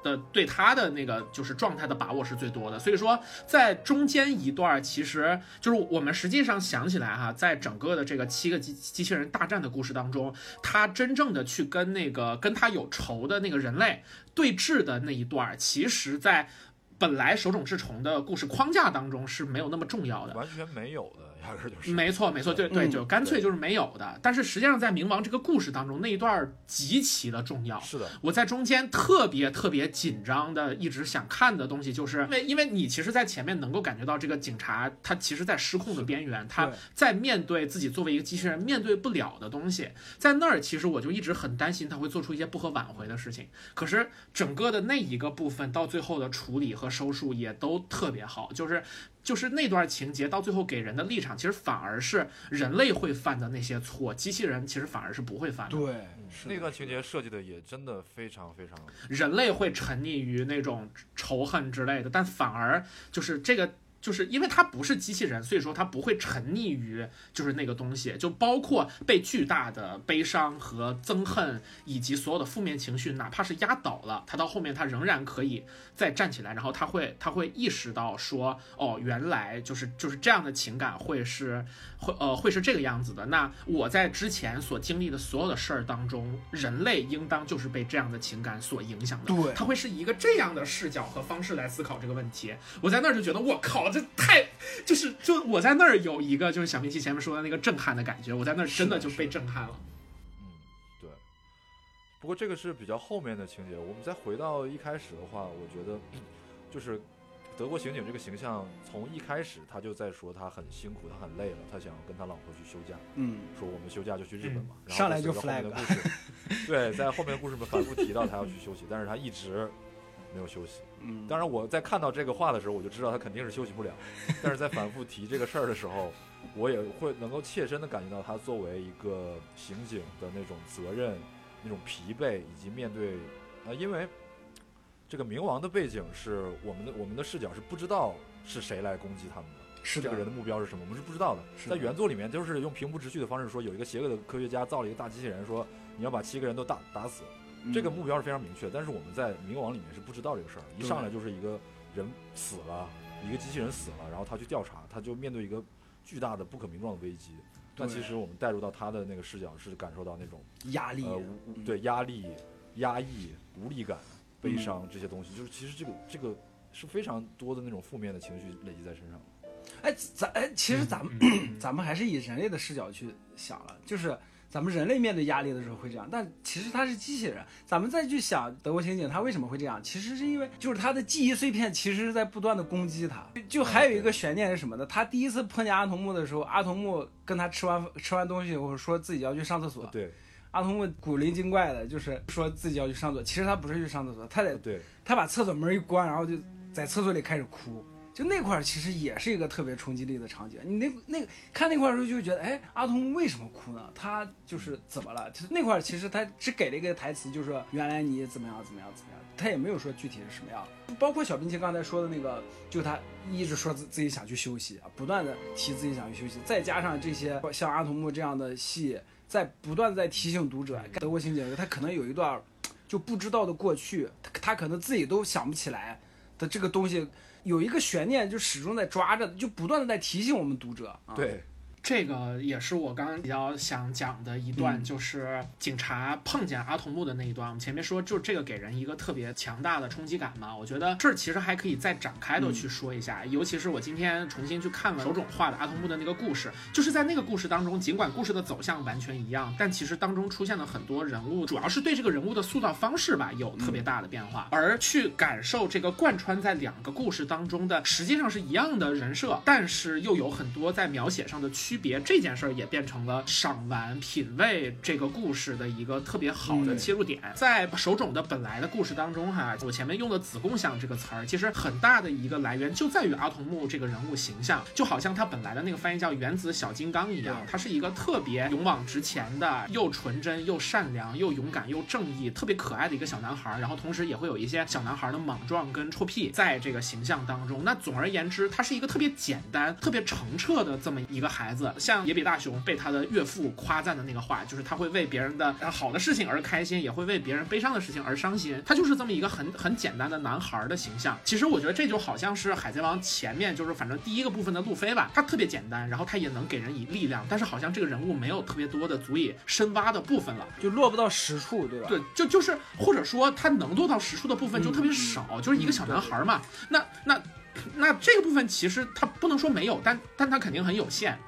A: 的对他的那个就是状态的把握是最多的，所以说在中间一段，其实就是我们实际上想起来哈，在整个的这个七个机机器人大战的故事当中，他真正的去跟那个跟他有仇的那个人类对峙的那一段，其实在本来手冢治虫的故事框架当中是没有那么重要的。
B: 完全没有的，压根就是
A: 没错，没错，对对，
C: 嗯
A: 就干脆就是没有的。但是实际上，在冥王这个故事当中，那一段极其的重要。
B: 是的，
A: 我在中间特别特别紧张的，一直想看的东西，就是因为因为你其实，在前面能够感觉到这个警察他其实，在失控的边缘，他在面对自己作为一个机器人面对不了的东西，在那儿其实我就一直很担心他会做出一些不可挽回的事情。可是整个的那一个部分到最后的处理和收束也都特别好，就是就是那段情节到最后给人的立场，其实反而是人类会犯的那些错，机器人其实反而是不会犯的。
C: 对，是
B: 那段情节设计的也真的非常非常
A: 人类会沉溺于那种仇恨之类的，但反而就是这个。就是因为它不是机器人，所以说它不会沉溺于就是那个东西，就包括被巨大的悲伤和憎恨以及所有的负面情绪，哪怕是压倒了，它到后面它仍然可以再站起来，然后他会他会意识到说，哦，原来就是就是这样的情感会是会呃会是这个样子的。那我在之前所经历的所有的事儿当中，人类应当就是被这样的情感所影响的。
C: 对
A: 他会是一个这样的视角和方式来思考这个问题。我在那儿就觉得，我靠，这太就是就我在那儿有一个就是小明奇前面说的那个震撼的感觉，我在那儿真的就被震撼了。
B: 嗯，对。不过这个是比较后面的情节，我们再回到一开始的话，我觉得就是德国刑警这个形象，从一开始他就在说他很辛苦，他很累了，他想要跟他老婆去休假，
C: 嗯，
B: 说我们休假就去日本嘛。然后
C: 上来就
B: 随着后面的
C: flag
B: 故事，对，在后面的故事里面反复提到他要去休息，但是他一直没有休息。
C: 嗯，
B: 当然，我在看到这个话的时候，我就知道他肯定是休息不了。<laughs> 但是在反复提这个事儿的时候，我也会能够切身的感觉到他作为一个刑警的那种责任、那种疲惫，以及面对呃，因为这个冥王的背景是我们的我们的视角是不知道是谁来攻击他们的。
C: 是
B: 这个人的目标是什么，我们是不知道的在原作里面，就是用平铺直叙的方式说，有一个邪恶的科学家造了一个大机器人，说你要把七个人都打打死。
C: 嗯
B: 这个目标是非常明确，但是我们在冥王里面是不知道这个事儿，一上来就是一个人死了，一个机器人死了，然后他去调查，他就面对一个巨大的不可名状的危机。那其实我们带入到他的那个视角，是感受到那种
C: 压力，
B: 对压力、压抑、无力感、悲伤这些东西，就是其实这个这个是非常多的那种负面的情绪累积在身上。
C: 哎，咱哎，其实咱们、
A: 嗯
C: 咱们还是以人类的视角去想了，就是咱们人类面对压力的时候会这样，但其实他是机器人。咱们再去想德国刑警他为什么会这样，其实是因为就是他的记忆碎片其实是在不断的攻击他。就还有一个悬念是什么呢？他第一次碰见阿童木的时候，阿童木跟他吃完吃完东西以后说自己要去上厕所，
B: 对
C: 阿童木古灵精怪的，就是说自己要去上厕所，其实他不是去上厕所，他在，他把厕所门一关，然后就在厕所里开始哭。就那块儿其实也是一个特别冲击力的场景。你那那看那块儿的时候就觉得，哎，阿童木为什么哭呢？他就是怎么了？其实那块儿其实他只给了一个台词，就是说原来你怎么样怎么样怎么样，他也没有说具体是什么样。包括小冰淇刚才说的那个，就他一直说自自己想去休息啊，不断的提自己想去休息，再加上这些像阿童木这样的戏，在不断地在提醒读者，德国刑警他可能有一段就不知道的过去，他他可能自己都想不起来的这个东西，有一个悬念就始终在抓着，就不断的在提醒我们读者。啊、
A: 这个也是我刚刚比较想讲的一段，
C: 嗯
A: 就是警察碰见阿童木的那一段。我们前面说，就这个给人一个特别强大的冲击感嘛。我觉得这儿其实还可以再展开的去说一下，尤其是我今天重新去看了手冢画的阿童木的那个故事，就是在那个故事当中，尽管故事的走向完全一样，但其实当中出现了很多人物，主要是对这个人物的塑造方式吧有特别大的变化，而去感受这个贯穿在两个故事当中的实际上是一样的人设，但是又有很多在描写上的区别，这件事儿也变成了赏玩品味这个故事的一个特别好的切入点。在手冢的本来的故事当中，哈，我前面用的子贡像这个词儿，其实很大的一个来源就在于阿童木这个人物形象，就好像他本来的那个翻译叫原子小金刚一样，他是一个特别勇往直前的，又纯真又善良又勇敢又正义，特别可爱的一个小男孩儿。然后同时也会有一些小男孩的莽撞跟臭屁在这个形象当中。那总而言之，他是一个特别简单、特别澄澈的这么一个孩子。像野比大雄被他的岳父夸赞的那个话，就是他会为别人的呃好的事情而开心，也会为别人悲伤的事情而伤心。他就是这么一个很很简单的男孩的形象。其实我觉得这就好像是海贼王前面就是反正第一个部分的路飞吧，他特别简单，然后他也能给人以力量，但是好像这个人物没有特别多的足以深挖的部分了。
C: 就落不到实处，对吧？
A: 对，就就是或者说他能做到实处的部分就特别少，就是一个小男孩嘛。那那那这个部分其实他不能说没有，但但他肯定很有限。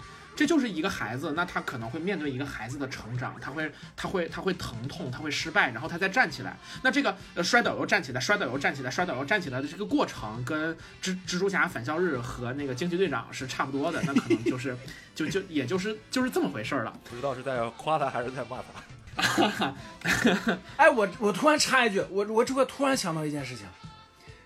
A: 这就是一个孩子，那他可能会面对一个孩子的成长，他会他会他会疼痛，他会失败，然后他再站起来。那这个呃摔倒又站起来，摔倒又站起来，摔倒又站起来的这个过程，跟蜘蜘蛛侠返校日和那个惊奇队长是差不多的。那可能就是 <laughs> 就就也就是就是这么回事儿了。
B: 不知道是在夸他还是在骂他。<laughs>
C: 哎，我我突然插一句，我我这会突然想到一件事情，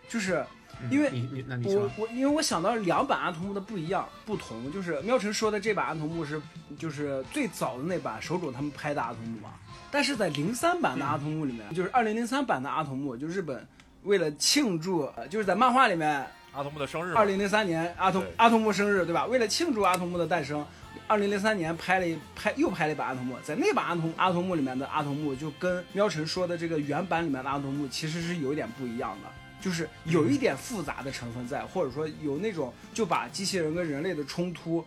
C: 就是因为
A: 你你那你
C: 我
A: 说。
C: 我因为我想到两版阿童木的不一样不同，就是喵晨说的这版阿童木是就是最早的那版手冢他们拍的阿童木嘛，但是在零三版的阿童木里面，就是二零零三版的阿童木，就日本为了庆祝，呃就是在漫画里面
B: 阿童木的生日嘛，
C: 二零零三年阿童阿童木生日，对吧？为了庆祝阿童木的诞生，二零零三年拍了一拍又拍了一版阿童木，在那版阿童阿童木里面的阿童木就跟喵晨说的这个原版里面的阿童木其实是有一点不一样的，就是有一点复杂的成分在，或者说有那种就把机器人跟人类的冲突。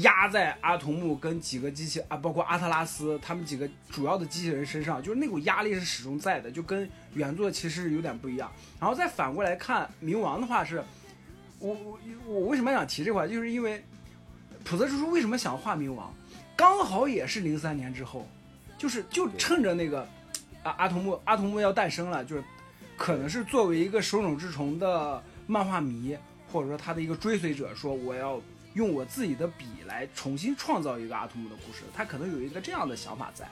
C: 压在阿童木跟几个机器啊，包括阿特拉斯他们几个主要的机器人身上，就是那股压力是始终在的，就跟原作其实有点不一样。然后再反过来看冥王的话是，我我我为什么想提这块，就是因为普泽直树为什么想画冥王，刚好也是零三年之后，就是就趁着那个啊阿童木阿童木要诞生了，就是可能是作为一个手冢治虫的漫画迷，或者说他的一个追随者，说我要用我自己的笔来重新创造一个阿童木的故事，他可能有一个这样的想法在。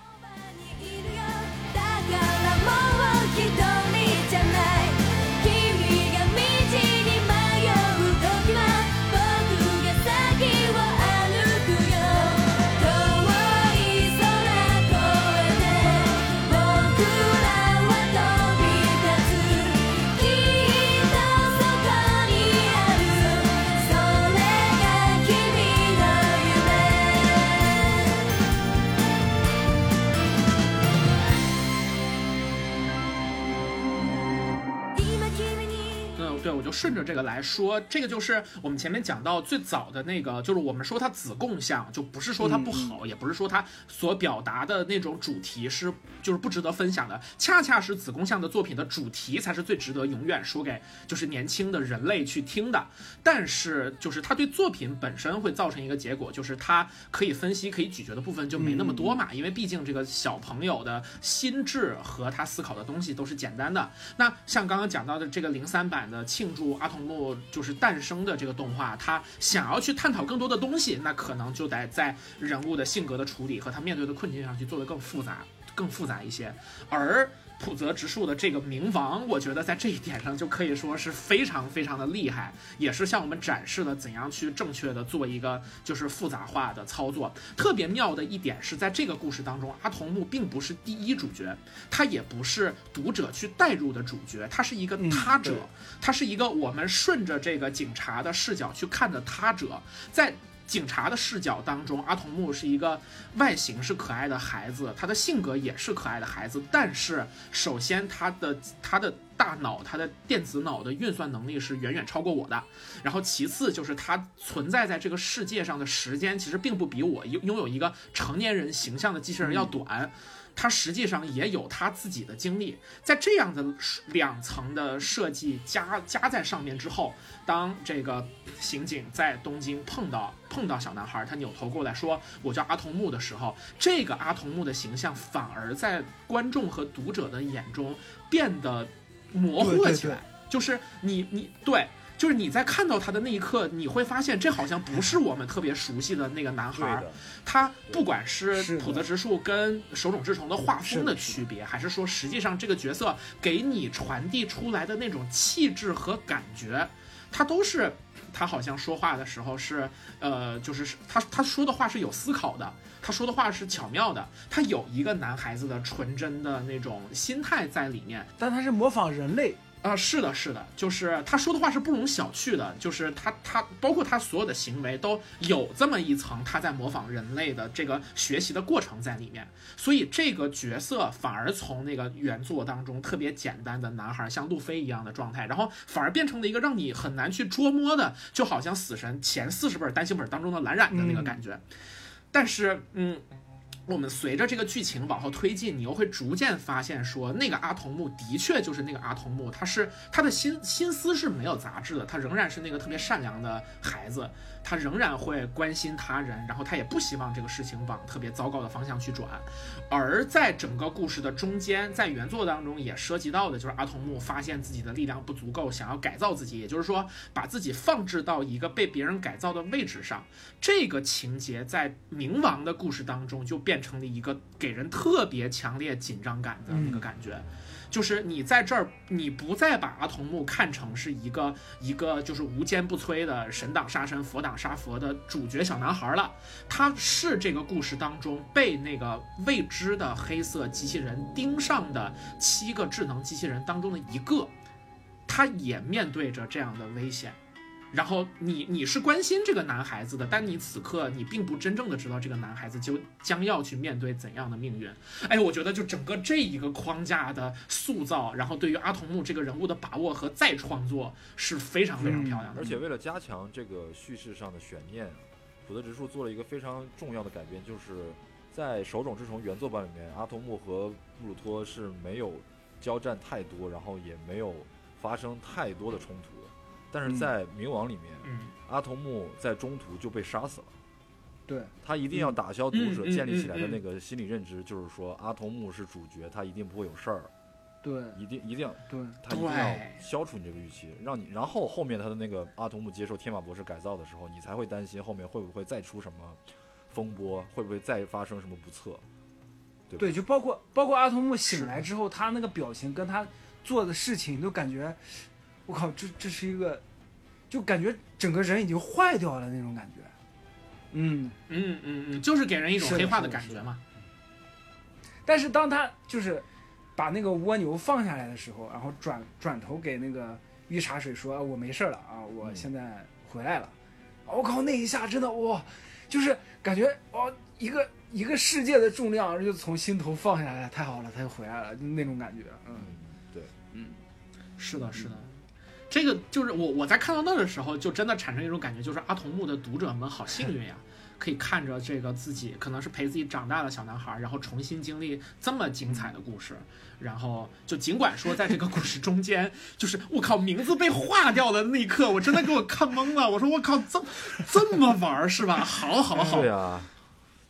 A: 就顺着这个来说，这个就是我们前面讲到最早的那个，就是我们说它子贡像，就不是说它不好，也不是说它所表达的那种主题是就是不值得分享的，恰恰是子贡像的作品的主题才是最值得永远说给就是年轻的人类去听的。但是就是它对作品本身会造成一个结果，就是它可以分析、可以咀嚼的部分就没那么多嘛，因为毕竟这个小朋友的心智和他思考的东西都是简单的。那像刚刚讲到的这个零三版的庆祝阿童木就是诞生的这个动画，他想要去探讨更多的东西，那可能就得在人物的性格的处理和他面对的困境上去做的更复杂、更复杂一些。而浦泽直树的这个冥王，我觉得在这一点上就可以说是非常非常的厉害，也是向我们展示了怎样去正确的做一个就是复杂化的操作。特别妙的一点是在这个故事当中，阿童木并不是第一主角，他也不是读者去带入的主角，他是一个他者，
C: 对
A: 他是一个我们顺着这个警察的视角去看的他者，在。警察的视角当中，阿童木是一个外形是可爱的孩子，他的性格也是可爱的孩子，但是首先他的他的大脑，他的电子脑的运算能力是远远超过我的。然后其次就是他存在在这个世界上的时间，其实并不比我拥拥有一个成年人形象的机器人要短。他实际上也有他自己的经历，在这样的两层的设计加加在上面之后，当这个刑警在东京碰到碰到小男孩，他扭头过来说“我叫阿童木”的时候，这个阿童木的形象反而在观众和读者的眼中变得模糊了起来。就是你你对，就是你在看到他的那一刻，你会发现这好像不是我们特别熟悉的那个男孩儿。他不管是浦泽直树跟手冢治虫的画风的区别，还是说实际上这个角色给你传递出来的那种气质和感觉，他都是他好像说话的时候是呃，就是他他说的话是有思考的，他说的话是巧妙的，他有一个男孩子的纯真的那种心态在里面。
D: 但他是模仿人类，
A: 啊、是的，是的，就是他说的话是不容小觑的，就是他他包括他所有的行为都有这么一层他在模仿人类的这个学习的过程在里面，所以这个角色反而从那个原作当中特别简单的男孩像路飞一样的状态，然后反而变成了一个让你很难去捉摸的，就好像死神前四十本单行本当中的蓝染的那个感觉，但是嗯。我们随着这个剧情往后推进，你又会逐渐发现说，那个阿童木的确就是那个阿童木，他是他的心心思是没有杂质的，他仍然是那个特别善良的孩子，他仍然会关心他人，然后他也不希望这个事情往特别糟糕的方向去转。而在整个故事的中间，在原作当中也涉及到的就是阿童木发现自己的力量不足够，想要改造自己，也就是说把自己放置到一个被别人改造的位置上。这个情节在冥王的故事当中就变成了一个给人特别强烈紧张感的那个感觉。就是你在这儿，你不再把阿童木看成是一个一个就是无坚不摧的神挡杀神、佛挡杀佛的主角小男孩了，他是这个故事当中被那个未知的黑色机器人盯上的七个智能机器人当中的一个，他也面对着这样的危险。然后你你是关心这个男孩子的，但你此刻你并不真正的知道这个男孩子就将要去面对怎样的命运。哎，我觉得就整个这一个框架的塑造，然后对于阿童木这个人物的把握和再创作是非常非常漂亮的。
B: 而且为了加强这个叙事上的悬念，浦泽直树做了一个非常重要的改编，就是在手冢治虫原作版里面，阿童木和布鲁托是没有交战太多，然后也没有发生太多的冲突的。但是在冥王里面，
A: 嗯。
B: 阿童木在中途就被杀死了。
D: 对，
B: 他一定要打消读者建立起来的
A: 嗯
B: 那个心理认知，就是说阿童木是主角，他一定不会有事儿，
D: 对。
B: 一定一定要
D: 对，
B: 他一定要消除你这个预期，让你，然后后面他的那个阿童木接受天马博士改造的时候，你才会担心后面会不会再出什么风波，会不会再发生什么不测。对
D: 对，就包括包括阿童木醒来之后，他那个表情跟他做的事情，都感觉，我靠，这这是一个，就感觉整个人已经坏掉了那种感觉。嗯，
A: 嗯嗯嗯，就是给人一种黑化的感觉嘛。
D: 但是当他就是把那个蜗牛放下来的时候，然后转转头给那个御茶水说：“啊我没事了啊，我
B: 嗯
D: 现在回来了。我靠，那一下真的哇，就是感觉哇，一个一个世界的重量就从心头放下来，太好了，他又回来了，就那种感觉。嗯，
B: 对嗯，
A: 是的，是的。这个就是我我在看到那的时候，就真的产生一种感觉，就是阿童木的读者们好幸运呀，<laughs> 可以看着这个自己可能是陪自己长大的小男孩，然后重新经历这么精彩的故事。然后就尽管说在这个故事中间，<laughs> 就是我靠名字被划掉的那一刻，我真的给我看懵了。我说我靠，这这么玩儿是吧？好好好
B: 对，呀、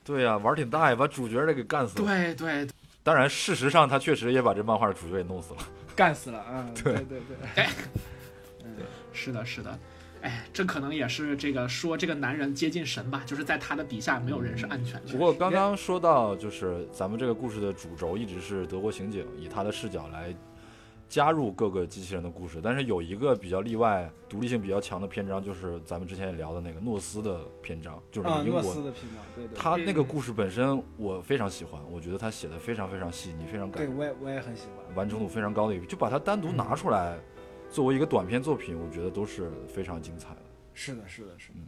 B: 对呀、玩儿挺大呀，把主角儿给干死了。
A: 对对
B: 当然，事实上他确实也把这漫画的主角给弄死了。
D: 干死了。嗯，对 <laughs> 对对，
A: 是的，是的。哎，这可能也是这个说这个男人接近神吧，就是在他的笔下没有人是安全的。
B: 不过刚刚说到，就是咱们这个故事的主轴一直是德国刑警，以他的视角来加入各个机器人的故事。但是有一个比较例外、独立性比较强的篇章，就是咱们之前也聊的那个诺斯的篇章，就是
D: 啊，
B: 英国。
D: 诺斯的篇章，对对，
B: 他那个故事本身我非常喜欢，我觉得他写的非常非常细腻，非常感
D: 对我也我也很喜欢。
B: 完成度非常高的一个，就把它单独拿出来作为一个短篇作品，我觉得都是非常精彩的。
D: 是的，是的，是的。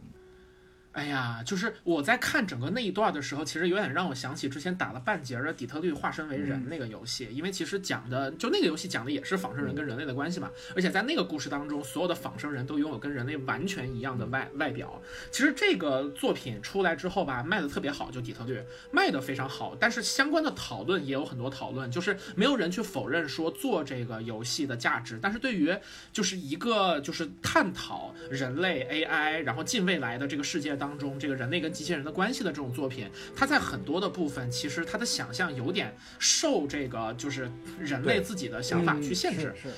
A: 哎呀，就是我在看整个那一段的时候，其实有点让我想起之前打了半截儿的《底特律化身为人》那个游戏，因为其实讲的就那个游戏讲的也是仿生人跟人类的关系嘛，而且在那个故事当中，所有的仿生人都拥有跟人类完全一样的外外表。其实这个作品出来之后吧，卖的特别好，就底特律卖的非常好，但是相关的讨论也有很多讨论，就是没有人去否认说做这个游戏的价值，但是对于就是一个就是探讨人类 AI，然后近未来的这个世界当中，这个人类跟机器人的关系的这种作品，它在很多的部分其实它的想象有点受这个就是人类自己的想法去限制。
D: 是是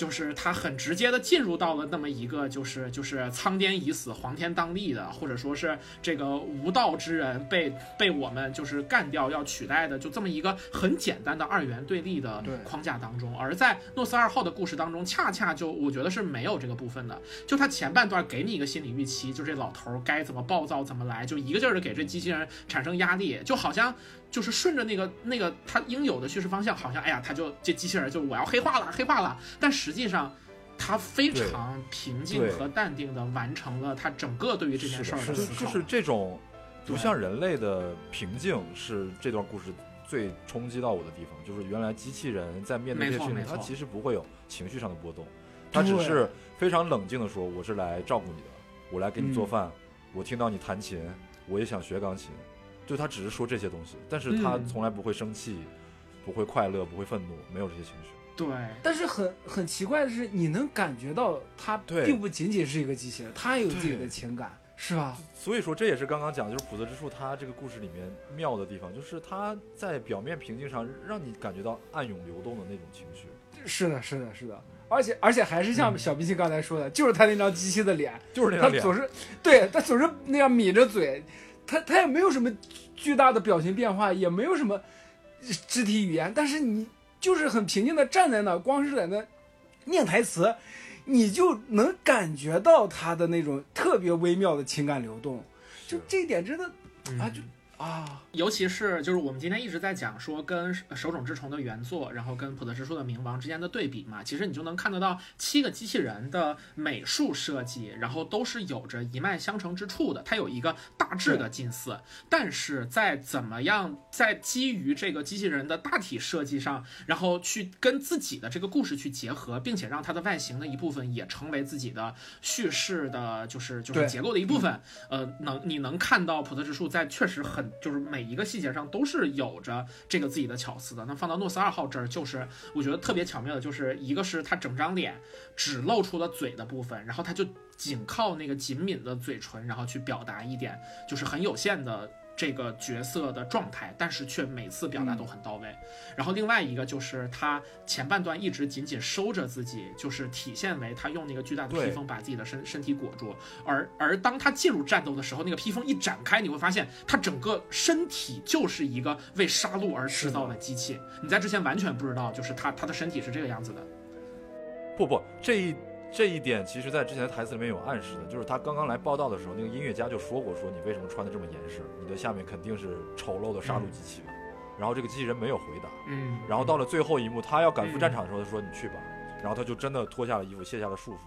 A: 就是他很直接的进入到了那么一个就是就是苍天已死黄天当立的，或者说是这个无道之人被被我们就是干掉要取代的，就这么一个很简单的二元对立的
D: 对
A: 框架当中。而在诺斯二号的故事当中，恰恰就我觉得是没有这个部分的。就他前半段给你一个心理预期，就这老头儿该怎么暴躁怎么来，就一个劲儿的给这机器人产生压力，就好像就是顺着那个那个他应有的叙事方向，好像哎呀，他就这机器人就我要黑化了，黑化了。但实际上，他非常平静和淡定的完成了他整个对于这件事儿
B: 是
A: 的思考。
B: 的就就是这种不像人类的平静，是这段故事最冲击到我的地方。就是原来机器人在面对这些事情，
A: 没错没错
B: 它其实不会有情绪上的波动，它只是非常冷静的说：“我是来照顾你的，我来给你做
D: 嗯
B: 饭，我听到你弹琴，我也想学钢琴。”就他只是说这些东西，但是他
A: 嗯
B: 从来不会生气，不会快乐，不会愤怒，没有这些情绪。
A: 对，
D: 但是很很奇怪的是，你能感觉到他
B: 对
D: 并不仅仅是一个机器人，他也有自己的情感，是吧？
B: 所以说，这也是刚刚讲，就是普泽之树他这个故事里面妙的地方，就是他在表面平静上让你感觉到暗涌流动的那种情绪。
D: 是的，是的，是的，而且而且还是像小冰心刚才说的，就是他那张机器的脸，
B: 就是那张脸，
D: 他总是对他总是那样抿着嘴，他他也没有什么巨大的表情变化，也没有什么肢体语言，但是你就是很平静的站在那，光是在那念台词，你就能感觉到他的那种特别微妙的情感流动，就这一点真的啊就啊。
A: 尤其是就是我们今天一直在讲说跟《手冢治虫》的原作，然后跟普泽之树的《冥王》之间的对比嘛，其实你就能看得到七个机器人的美术设计，然后都是有着一脉相承之处的，它有一个大致的近似，但是在怎么样在基于这个机器人的大体设计上，然后去跟自己的这个故事去结合，并且让它的外形的一部分也成为自己的叙事的，就是就是结构的一部分。呃，能你能看到普特之树在确实很就是每一个细节上都是有着这个自己的巧思的。那放到诺斯二号这儿，就是我觉得特别巧妙的，就是一个是他整张脸只露出了嘴的部分，然后他就仅靠那个紧抿的嘴唇，然后去表达一点就是很有限的。这个角色的状态，但是却每次表达都很到位。然后另外一个就是他前半段一直紧紧收着自己，就是体现为他用那个巨大的披风把自己的身身体裹住，而而当他进入战斗的时候，那个披风一展开，你会发现他整个身体就是一个为杀戮而制造的机器。你在之前完全不知道，就是他他的身体是这个样子的。
B: 不不，这一这一点，其实在之前的台词里面有暗示的，就是他刚刚来报道的时候，那个音乐家就说过，说你为什么穿的这么严实？你的下面肯定是丑陋的杀戮机器。然后这个机器人没有回答，
A: 嗯，
B: 然后到了最后一幕，他要赶赴战场的时候，他说你去吧，然后他就真的脱下了衣服，卸下了束缚，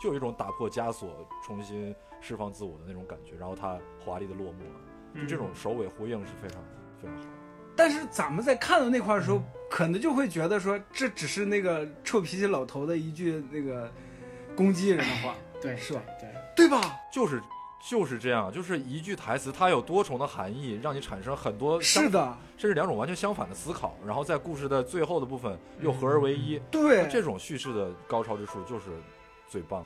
B: 就有一种打破枷锁、重新释放自我的那种感觉，然后他华丽的落幕了，就这种首尾呼应是非常非常好。
D: 但是咱们在看到那块儿的时候，可能就会觉得说，这只是那个臭脾气老头的一句那个攻击人的话，<laughs>
A: 对，
D: 是吧
A: 对，
D: 对吧？
B: 就是就是这样，就是一句台词，它有多重的含义，让你产生很多
D: 是，的，
B: 甚至两种完全相反的思考，然后在故事的最后的部分又合而为一。
D: 对，
B: 这种叙事的高超之处就是最棒。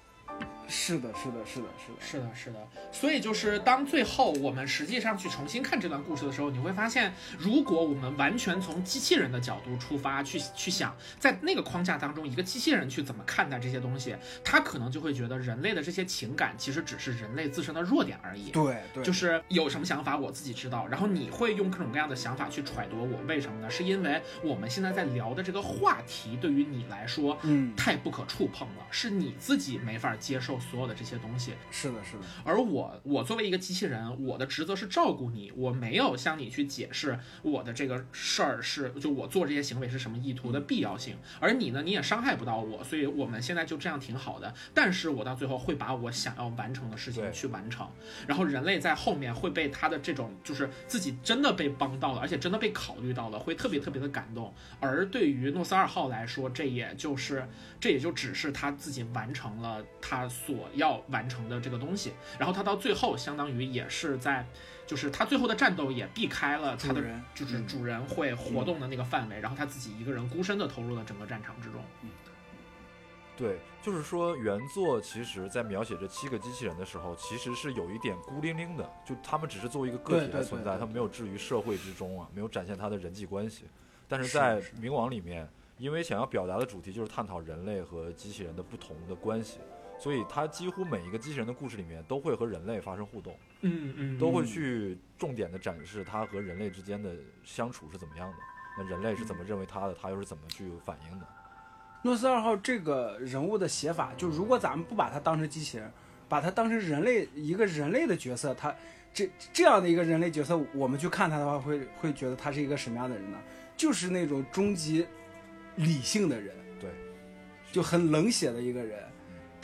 D: 是的，是的，是的，是的，
A: 是的，是的，所以就是当最后我们实际上去重新看这段故事的时候，你会发现，如果我们完全从机器人的角度出发去去想，在那个框架当中，一个机器人去怎么看待这些东西，他可能就会觉得人类的这些情感其实只是人类自身的弱点而已。
D: 对对，
A: 就是有什么想法我自己知道，然后你会用各种各样的想法去揣度我，为什么呢？是因为我们现在在聊的这个话题对于你来说
D: 嗯，
A: 太不可触碰了，是你自己没法接受受所有的这些东西。
C: 是的，是的，
A: 而我，我作为一个机器人，我的职责是照顾你，我没有向你去解释我的这个事儿是，就我做这些行为是什么意图的必要性。而你呢，你也伤害不到我，所以我们现在就这样挺好的。但是我到最后会把我想要完成的事情去完成，然后人类在后面会被他的这种，就是自己真的被帮到了，而且真的被考虑到了，会特别特别的感动。而对于诺斯二号来说，这也就是这也就只是他自己完成了他所要完成的这个东西，然后他到最后相当于也是在，就是他最后的战斗也避开了他的
C: 人。
A: 就是
C: 嗯。
A: 主人会活动的那个范围，然后他自己一个人孤身的投入了整个战场之中。
B: 对，就是说原作其实在描写这七个机器人的时候，其实是有一点孤零零的，就他们只是作为一个个体
C: 对对
B: 来存在，他们没有置于社会之中啊，没有展现他的人际关系。但是
C: 是
B: 在冥王里面，因为想要表达的主题就是探讨人类和机器人的不同的关系，所以他几乎每一个机器人的故事里面都会和人类发生互动，
A: 嗯嗯
B: 都会去重点的展示他和人类之间的相处是怎么样的。那人类是怎么认为他的，他又是怎么去反应的？
C: 诺斯二号这个人物的写法，就如果咱们不把他当成机器人，把他当成人类一个人类的角色，他这这样的一个人类角色，我们去看他的话，会会觉得他是一个什么样的人呢？就是那种终极理性的人，
B: 对，
C: 就很冷血的一个人，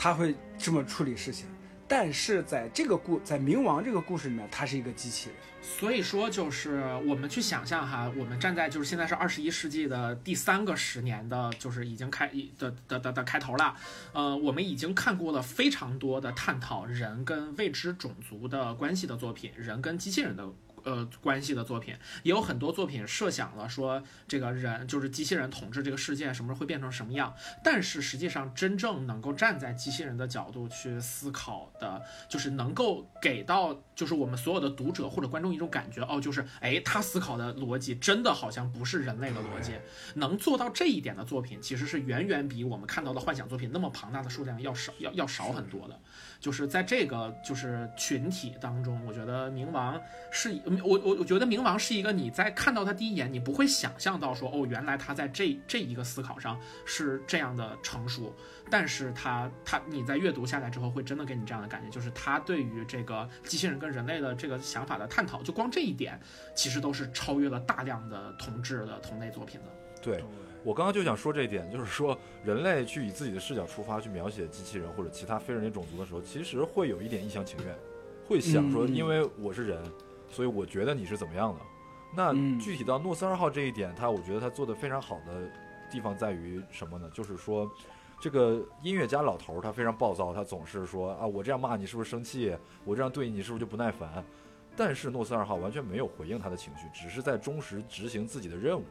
C: 他会这么处理事情。但是在这个故在冥王这个故事里面，他是一个机器人。
A: 所以说，就是我们去想象哈，我们站在就是现在是二十一世纪的第三个十年的，就是已经开的的的的开头了。呃，我们已经看过了非常多的探讨人跟未知种族的关系的作品，人跟机器人的。呃，关系的作品也有很多作品设想了说，这个人就是机器人统治这个世界，什么时候会变成什么样？但是实际上，真正能够站在机器人的角度去思考的，就是能够给到就是我们所有的读者或者观众一种感觉，哦，就是哎，他思考的逻辑真的好像不是人类的逻辑，能做到这一点的作品，其实是远远比我们看到的幻想作品那么庞大的数量要少，要要少很多的。就是在这个就是群体当中，我觉得冥王是我我我觉得冥王是一个你在看到他第一眼，你不会想象到说哦，原来他在这这一个思考上是这样的成熟，但是他他你在阅读下来之后，会真的给你这样的感觉，就是他对于这个机器人跟人类的这个想法的探讨，就光这一点，其实都是超越了大量的同质的同类作品的。
B: 对，我刚刚就想说这一点，<laughs> 就是说人类去以自己的视角出发去描写机器人或者其他非人类种族的时候，其实会有一点一厢情愿，会想说，
C: 嗯
B: 因为我是人，所以我觉得你是怎么样的。那
C: 嗯
B: 具体到诺斯二号这一点，他我觉得他做的非常好的地方在于什么呢？就是说。这个音乐家老头儿他非常暴躁，他总是说啊，我这样骂你是不是生气？我这样对你是不是就不耐烦？但是诺斯二号完全没有回应他的情绪，只是在忠实执行自己的任务。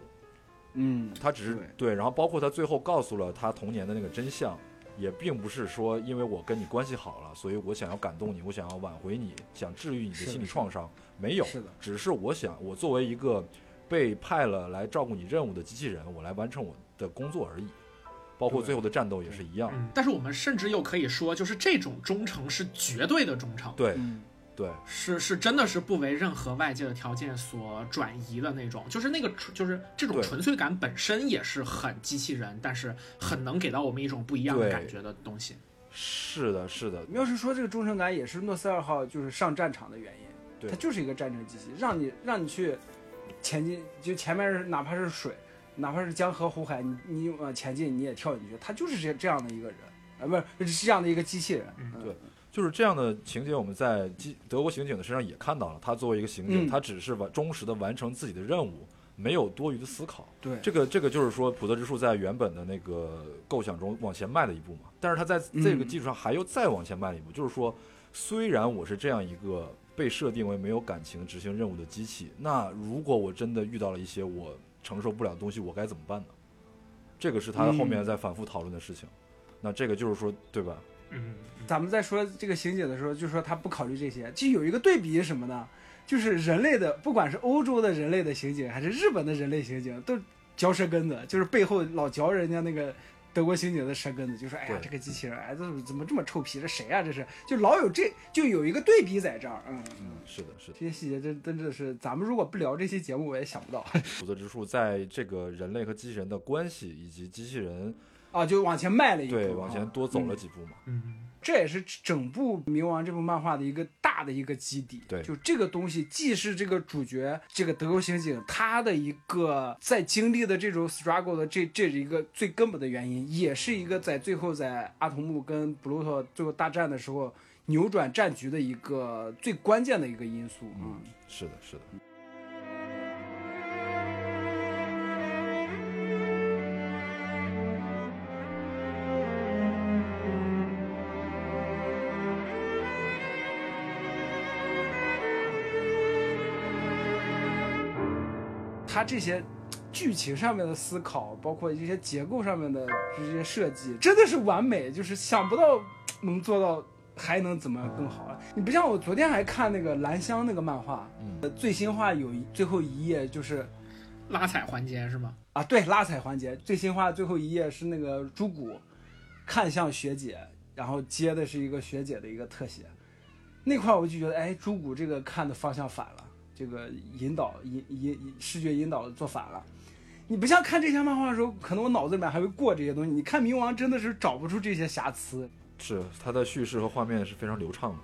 C: 嗯，
B: 他只是
C: 对
B: 对，然后包括他最后告诉了他童年的那个真相，也并不是说因为我跟你关系好了，所以我想要感动你，我想要挽回你，想治愈你的心理创伤，没有，
C: 是的
B: 只是我想我作为一个被派了来照顾你任务的机器人，我来完成我的工作而已。包括最后的战斗也是一样，
A: 嗯，但是我们甚至又可以说，就是这种忠诚是绝对的忠诚。
B: 对
C: 嗯，
B: 对
A: 是是真的是不为任何外界的条件所转移的那种，就是那个纯就是这种纯粹感本身也是很机器人，但是很能给到我们一种不一样的感觉的东西。
B: 是的，是的，
C: 要是说这个忠诚感也是诺斯二号就是上战场的原因，
B: 对
C: 它就是一个战争机器，让你让你去前进，就前面是哪怕是水，哪怕是江河湖海，你你往前进你也跳进去，他就是这这样的一个人，啊，不是是这样的一个机器人，
A: 嗯
B: 对就是这样的情节，我们在基德国刑警的身上也看到了。他作为一个刑警，
C: 嗯
B: 他只是完忠实的完成自己的任务，没有多余的思考。
C: 对，
B: 这个这个就是说，普泽之树在原本的那个构想中往前迈了一步嘛。但是他在这个
C: 嗯
B: 基础上还又再往前迈了一步，就是说，虽然我是这样一个被设定为没有感情执行任务的机器，那如果我真的遇到了一些我承受不了的东西，我该怎么办呢？这个是他后面
C: 嗯
B: 在反复讨论的事情。那这个就是说，对吧？
A: 嗯，
C: 咱们在说这个刑警的时候，就说他不考虑这些，就有一个对比是什么呢？就是人类的，不管是欧洲的人类的刑警，还是日本的人类刑警，都嚼舌根子，就是背后老嚼人家那个德国刑警的舌根子，就说哎呀这个机器人，哎，这怎么这么臭皮？这谁呀、这是就老有这就有一个对比在这儿，嗯嗯。
B: 嗯，是的，是的。
C: 这些细节真真的是，咱们如果不聊这期节目，我也想不到 <laughs>
B: 普泽之树在这个人类和机器人的关系，以及机器人
C: 啊，就往前迈了一步，
B: 对往前多走了
C: 嗯
B: 几步嘛。
A: 嗯，
C: 这也是整部《冥王》这部漫画的一个大的一个基底。
B: 对
C: 就这个东西，既是这个主角这个德国刑警他的一个在经历的这种 struggle 的这这是一个最根本的原因，也是一个在最后在阿童木跟布鲁托最后大战的时候扭转战局的一个最关键的一个因素。嗯，
B: 是的，是的。
C: 他这些剧情上面的思考，包括一些结构上面的这些设计，真的是完美，就是想不到能做到还能怎么更好啊！你不像我昨天还看那个兰香那个漫画，最新话有一最后一页就是
A: 拉踩环节是吗？
C: 啊，对，拉踩环节最新话最后一页是那个朱古看向学姐，然后接的是一个学姐的一个特写，那块我就觉得，哎，朱古这个看的方向反了，这个引导引引引视觉引导做反了。你不像看这些漫画的时候，可能我脑子里面还会过这些东西。你看冥王真的是找不出这些瑕疵，
B: 是它的叙事和画面是非常流畅的，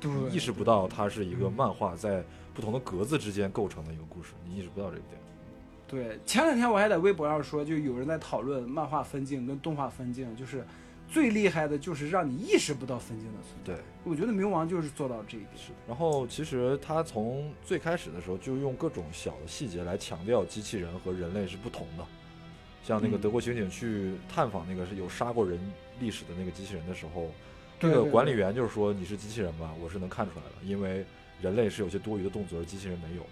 B: 就你意识不到它是一个漫画在不同的格子之间构成的一个故事，你意识不到这一点。
C: 对，前两天我还在微博上说，就有人在讨论漫画分镜跟动画分镜，就是最厉害的就是让你意识不到分镜的存在。
B: 对，
C: 我觉得冥王就是做到这一点。
B: 是。然后其实他从最开始的时候就用各种小的细节来强调机器人和人类是不同的，像那个
C: 嗯
B: 德国刑警去探访那个是有杀过人历史的那个机器人的时候，
C: 对对
B: 那个管理员就是说你是机器人吧，我是能看出来的，因为人类是有些多余的动作，而机器人没有，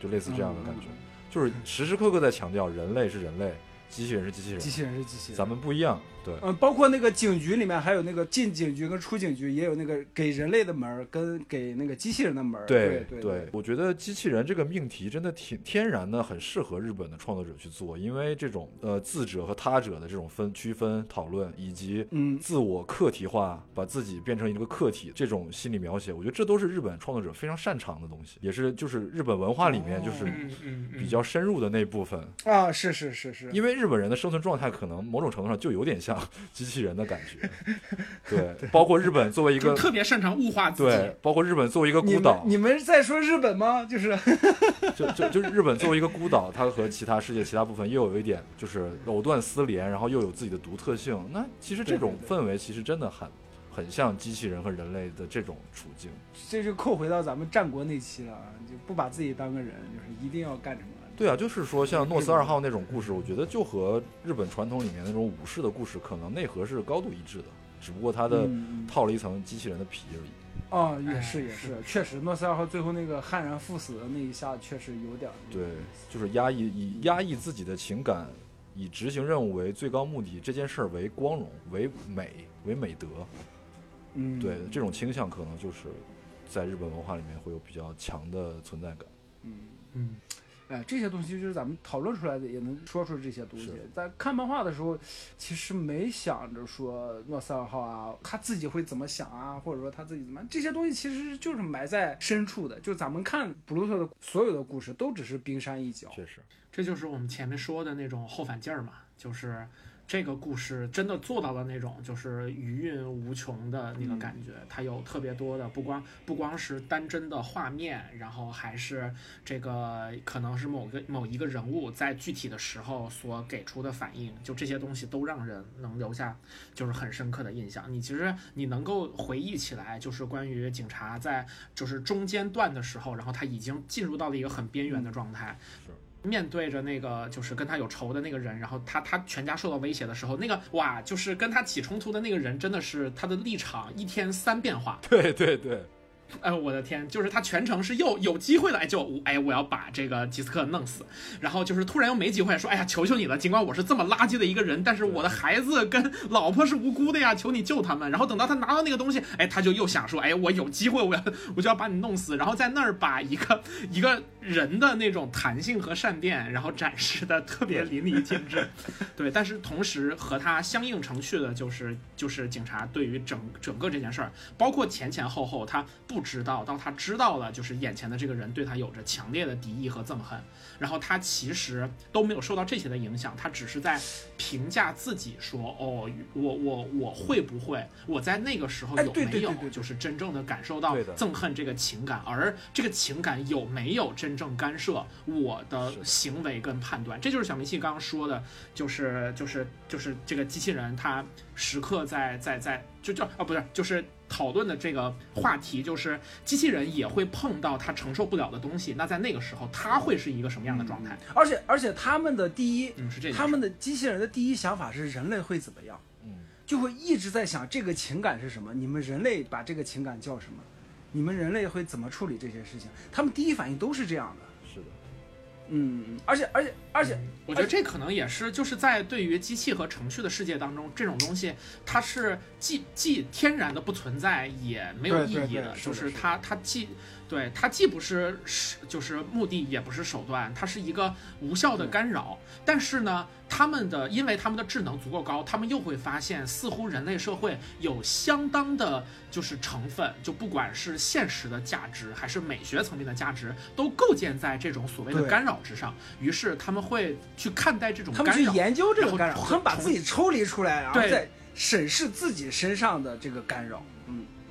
B: 就类似这样的感觉，就是时时刻刻在强调人类是人类，机器人是机器人，
C: 机器人是机器人。
B: 咱们不一样，对。
C: 嗯，包括那个警局里面还有那个进警局跟出警局，也有那个给人类的门儿跟给那个机器人的门儿。对
B: 对
C: 对，
B: 我觉得机器人这个命题真的挺天然的，很适合日本的创作者去做，因为这种呃自者和他者的这种分区分讨论，以及
C: 嗯
B: 自我客体化，把自己变成一个客体这种心理描写，我觉得这都是日本创作者非常擅长的东西，也是就是日本文化里面就是比较深入的那部分。
C: 啊，是是是是，
B: 因为日本人的生存状态可能某种程度上就有点像 <laughs> 机器人的感觉，<laughs> 对，包括日本作为一个
A: 特别擅长物化自己。
B: 对，包括日本作为一个孤岛，
C: 你们在说日本吗？就是 <laughs>
B: 就就就日本作为一个孤岛，它和其他世界其他部分又有一点就是藕断丝连，然后又有自己的独特性。那其实这种氛围其实真的很很像机器人和人类的这种处境。
C: 这就扣回到咱们战国那期了，就不把自己当个人，就是一定要干什么。
B: 对啊，就是说像诺斯二号那种故事，我觉得就和日本传统里面那种武士的故事可能内核是高度一致的，只不过它的套了一层机器人的皮而已。
C: 哦，也是
A: 哎
C: 也是，确实，诺斯二号最后那个悍然赴死的那一下，确实有点儿
B: 对，就是压抑以压抑自己的情感，以执行任务为最高目的，这件事儿为光荣、为美、为美德。
C: 嗯，
B: 对，这种倾向可能就是在日本文化里面会有比较强的存在感。
C: 嗯。
A: 嗯，
C: 哎，这些东西就是咱们讨论出来的，也能说出这些东西。在看漫画的时候，其实没想着说诺斯二号啊，他自己会怎么想啊，或者说他自己怎么，这些东西其实就是埋在深处的。就咱们看布鲁特的所有的故事，都只是冰山一角。
B: 确实，
A: 这就是我们前面说的那种后反劲儿嘛，就是这个故事真的做到了那种就是余韵无穷的那个感觉，它有特别多的不光不光是单帧的画面，然后还是这个可能是某个某一个人物在具体的时候所给出的反应，就这些东西都让人能留下就是很深刻的印象。你其实你能够回忆起来，就是关于警察在就是中间段的时候，然后他已经进入到了一个很边缘的状态。
B: 是
A: 面对着那个就是跟他有仇的那个人，然后他他全家受到威胁的时候，那个哇，就是跟他起冲突的那个人，真的是他的立场一天三变化。
B: 对 <laughs> 对对，
A: 哎，我的天，就是他全程是又有机会了，哎，就哎，我要把这个吉斯克弄死，然后就是突然又没机会，说，哎呀，求求你了，尽管我是这么垃圾的一个人，但是我的孩子跟老婆是无辜的呀，求你救他们。然后等到他拿到那个东西，哎，他就又想说，哎，我有机会，我要我就要把你弄死，然后在那儿把一个一个人的那种弹性和善变，然后展示的特别淋漓尽致。<laughs> 对，但是同时和他相应成趣的就是就是警察对于整整个这件事儿，包括前前后后他不不知道到他知道了，就是眼前的这个人对他有着强烈的敌意和憎恨，然后他其实都没有受到这些的影响，他只是在评价自己说，哦，我我我会不会我在那个时候
C: 哎
A: 有没有就是真正的感受到憎恨这个情感，而这个情感有没有真正干涉我的行为跟判断？这就是小明细刚刚说的，就是就是就是这个机器人他时刻在在在就就啊不是就是讨论的这个话题，就是机器人也会碰到它承受不了的东西，那在那个时候它会是一个什么样的状态？
C: 而且而且他们的第一，
A: 嗯，是这
C: 他们的机器人的第一想法是人类会怎么样，
B: 嗯，
C: 就会一直在想这个情感是什么，你们人类把这个情感叫什么，你们人类会怎么处理这些事情，他们第一反应都是这样的。嗯，而且而且而且，
A: 我觉得这可能也是，就是在对于机器和程序的世界当中，这种东西它是既既天然的不存在，也没有意义
C: 对对对是的
A: 就是它它既对它既不是是就是目的，也不是手段，它是一个无效的干扰。但是呢，他们的因为他们的智能足够高，他们又会发现，似乎人类社会有相当的就是成分，就不管是现实的价值还是美学层面的价值，都构建在这种所谓的干扰之上。于是他们会去看待这种干扰
C: 他们去，研究这个
A: 然后
C: 干扰，
A: 从
C: 他们把自己抽离出来，然后
A: 对
C: 再审视自己身上的这个干扰。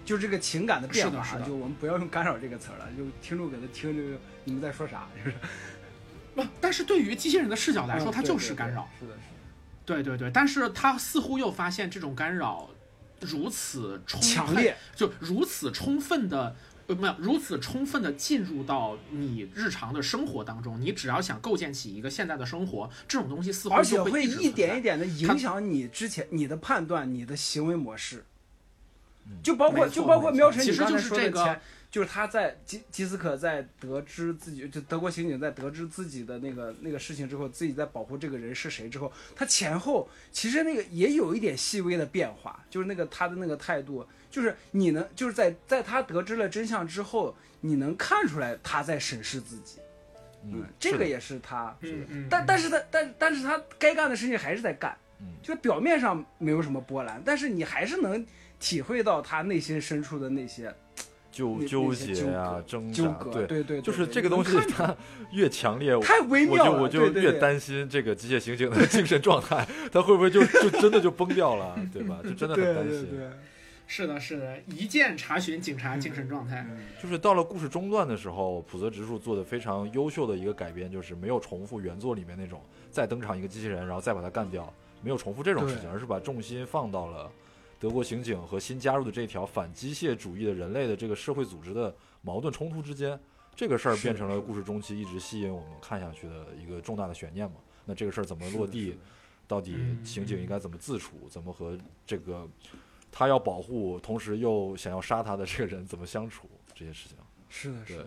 C: 嗯，就这个情感的变化，就我们不要用干扰这个词儿了，就听众给他听这个你们在说啥，就是
A: 不，但是对于机器人的视角来说，
C: 嗯
A: 它就是干扰。
C: 是的，是的。
A: 对对对，但是他似乎又发现这种干扰如此充
C: 强烈，
A: 就如此充分的。呃，没有如此充分的进入到你日常的生活当中，你只要想构建起一个现在的生活，这种东西似乎
C: 而且会一点一点的影响你之前你的判断、你的行为模式。就包括就包括喵晨，
A: 其实就是这个
C: 就是他在吉吉斯可在得知自己就德国刑警在得知自己的那个那个事情之后，自己在保护这个人是谁之后，他前后其实那个也有一点细微的变化，就是那个他的那个态度，就是你能就是在在他得知了真相之后，你能看出来他在审视自己。
B: 嗯，
C: 这个也是他，
A: 嗯嗯，
C: 但但是他但但是他该干的事情还是在干，
B: 嗯。
C: 就表面上没有什么波澜，但是你还是能体会到他内心深处的那些
B: 纠纠结啊
C: 葛、
B: 挣
C: 纠
B: 扎，
C: 葛，
B: 对，
C: 对对，
B: 就是这个东西它越强烈，
C: 太微
B: 我
C: 妙了，
B: 就我就越担心这个机械刑警的精神状态，他会不会就就真的就崩掉了，对吧？就真的很担心。
C: 对对，
A: 是的，是的，一键查询警察精神状态。
C: 嗯
B: 就是到了故事中段的时候，普泽直树做的非常优秀的一个改编，就是没有重复原作里面那种再登场一个机器人，然后再把它干掉，没有重复这种事情，而是把重心放到了德国刑警和新加入的这条反机械主义的人类的这个社会组织的矛盾冲突之间。这个事儿变成了故事中期一直吸引我们看下去的一个重大的悬念嘛？那这个事儿怎么落地？到底
A: 嗯
B: 刑警应该怎么自处？怎么和这个他要保护，同时又想要杀他的这个人怎么相处？这些事情。
C: 是的，是
B: 对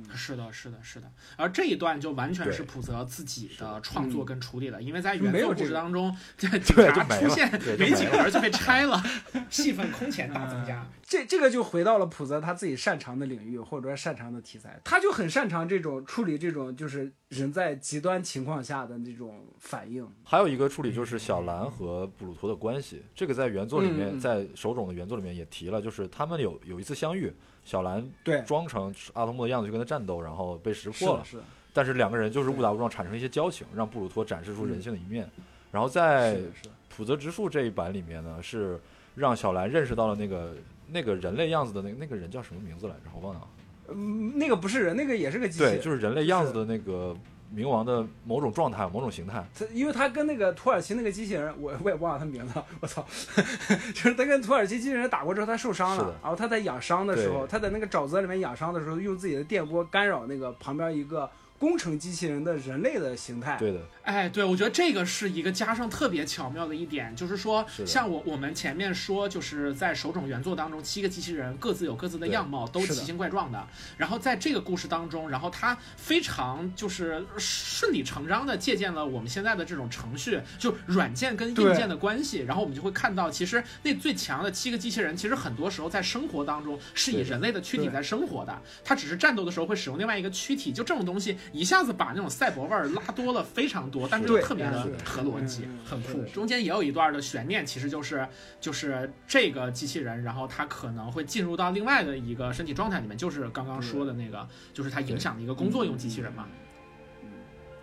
C: 的，
A: 是的，是的，是的。而这一段就完全是
B: 对
A: 浦泽自己的创作跟处理了，因为在原作故 <laughs>
C: 就没有这个
A: 事当中，这警
B: 对
A: 察
B: 就
A: 出现
B: 对 <laughs>
A: 没几
B: 没
A: 个人就被拆了，<laughs> 戏份空前大增加。
C: 这这个就回到了普泽他自己擅长的领域，或者说擅长的题材，他就很擅长这种处理这种就是人在极端情况下的那种反应。
B: 还有一个处理就是小兰和布鲁托的关系，这个在原作里面，
C: 嗯嗯
B: 在手冢的原作里面也提了，就是他们有有一次相遇，小兰
C: 对，
B: 装成阿童木的样子去跟他战斗，然后被识破了，
C: 的，是，
B: 但是两个人就是误打误撞产生了一些交情，让布鲁托展示出人性的一面。然后在
C: 是的，是的。
B: 浦泽直树这一版里面呢，是让小兰认识到了那个那个人类样子的那个那个人叫什么名字来着？我忘了。
C: 嗯，那个不是人，那个也是个机器。
B: 对，就是人类样子的那个冥王的某种状态、某种形态。
C: 他，因为他跟那个土耳其那个机器人，我我也忘了他名字了，我操！<laughs> 就是他跟土耳其机器人打过之后，他受伤了，然后他在养伤的时候，他在那个沼泽里面养伤的时候，用自己的电波干扰那个旁边一个工程机器人的人类的形态。
B: 对的，
A: 哎，对，我觉得这个是一个加上特别巧妙的一点，就是说，
B: 是
A: 像我我们前面说，就是在手冢原作当中，七个机器人各自有各自的样貌，都奇形怪状的。然后在这个故事当中，然后它非常就是顺理成章的借鉴了我们现在的这种程序，就软件跟硬件的关系。然后我们就会看到，其实那最强的七个机器人，其实很多时候在生活当中是以人类的躯体在生活的，它只是战斗的时候会使用另外一个躯体。就这种东西，一下子把那种赛博味儿拉多了非常多，但是
C: 又
A: 特别的合逻辑
D: 嗯，
A: 很酷。中间也有一段的悬念，其实就是就是这个机器人，然后它可能会进入到另外的一个身体状态里面，就是刚刚说的那个，就是它影响的一个工作用机器人嘛。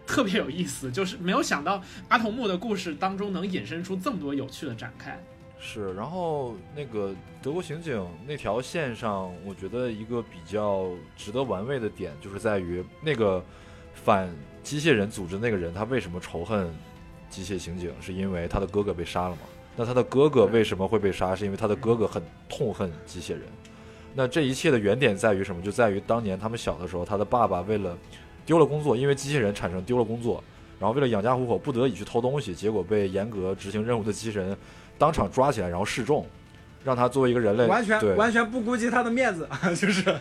A: 特别有意思，就是没有想到阿童木的故事当中能引申出这么多有趣的展开。
B: 是，然后那个德国刑警那条线上，我觉得一个比较值得玩味的点，就是在于那个反机械人组织那个人，他为什么仇恨机械刑警？是因为他的哥哥被杀了嘛？那他的哥哥为什么会被杀？是因为他的哥哥很痛恨机械人。那这一切的原点在于什么？就在于当年他们小的时候，他的爸爸为了丢了工作，因为机器人产生丢了工作，然后为了养家糊口，不得已去偷东西，结果被严格执行任务的机器人当场抓起来，然后示众，让他作为一个人类，
C: 完全完全不顾及他的面子，<laughs> 就是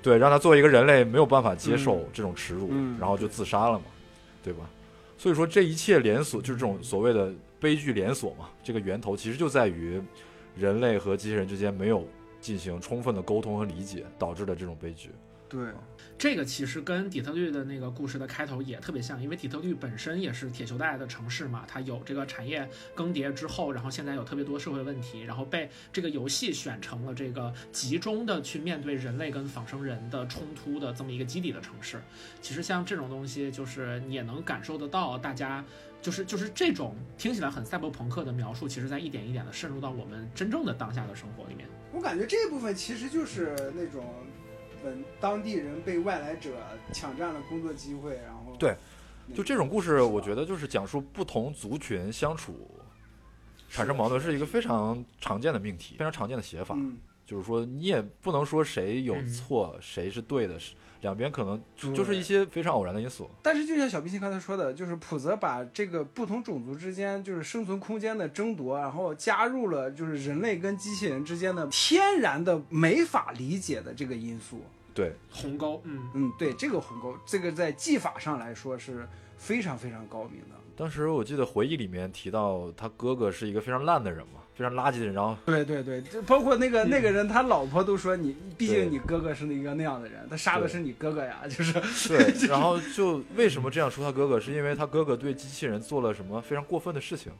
B: 对，让他作为一个人类没有办法接受这种耻辱，
C: 嗯
B: 然后就自杀了嘛，对吧？所以说这一切连锁就是这种所谓的悲剧连锁嘛，这个源头其实就在于人类和机器人之间没有进行充分的沟通和理解导致的这种悲剧。
C: 对，
A: 这个其实跟底特律的那个故事的开头也特别像，因为底特律本身也是铁锈带的城市嘛，它有这个产业更迭之后，然后现在有特别多社会问题，然后被这个游戏选成了这个集中的去面对人类跟仿生人的冲突的这么一个基底的城市。其实像这种东西，就是你也能感受得到，大家就是就是这种听起来很赛博朋克的描述，其实在一点一点的渗入到我们真正的当下的生活里面。
C: 我感觉这部分其实就是那种，嗯，当地人被外来者抢占了工作机会，然后
B: 对，就这种故事，我觉得就是讲述不同族群相处产生矛盾，是一个非常常见的命题，非常常见的写法。
C: 嗯，
B: 就是说，你也不能说谁有
A: 嗯
B: 错，谁是对的，两边可能就是一些非常偶然的因素。
C: 但是就像小冰心刚才说的，就是普泽把这个不同种族之间就是生存空间的争夺，然后加入了就是人类跟机器人之间的天然的没法理解的这个因素。
B: 对，
A: 鸿沟，嗯，
C: 嗯，对，这个鸿沟，这个在技法上来说是非常非常高明的。
B: 当时我记得回忆里面提到，他哥哥是一个非常烂的人嘛，非常垃圾的人，然后
C: 对对对，就包括那个、那个人，他老婆都说你，毕竟你哥哥是一个那样的人，他杀的是你哥哥呀，<laughs> 就是
B: 对，<laughs> 然后就为什么这样说他哥哥，是因为他哥哥对机器人做了什么非常过分的事情。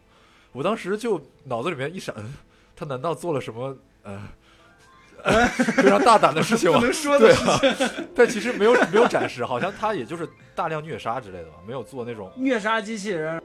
B: 我当时就脑子里面一闪，嗯他难道做了什么呃 <laughs> 非常大胆的事情？
C: 能说
B: 对
C: 的。
B: 啊，<laughs> 但其实没有没有展示，好像他也就是大量虐杀之类的吧，没有做那种
C: 虐杀机器人，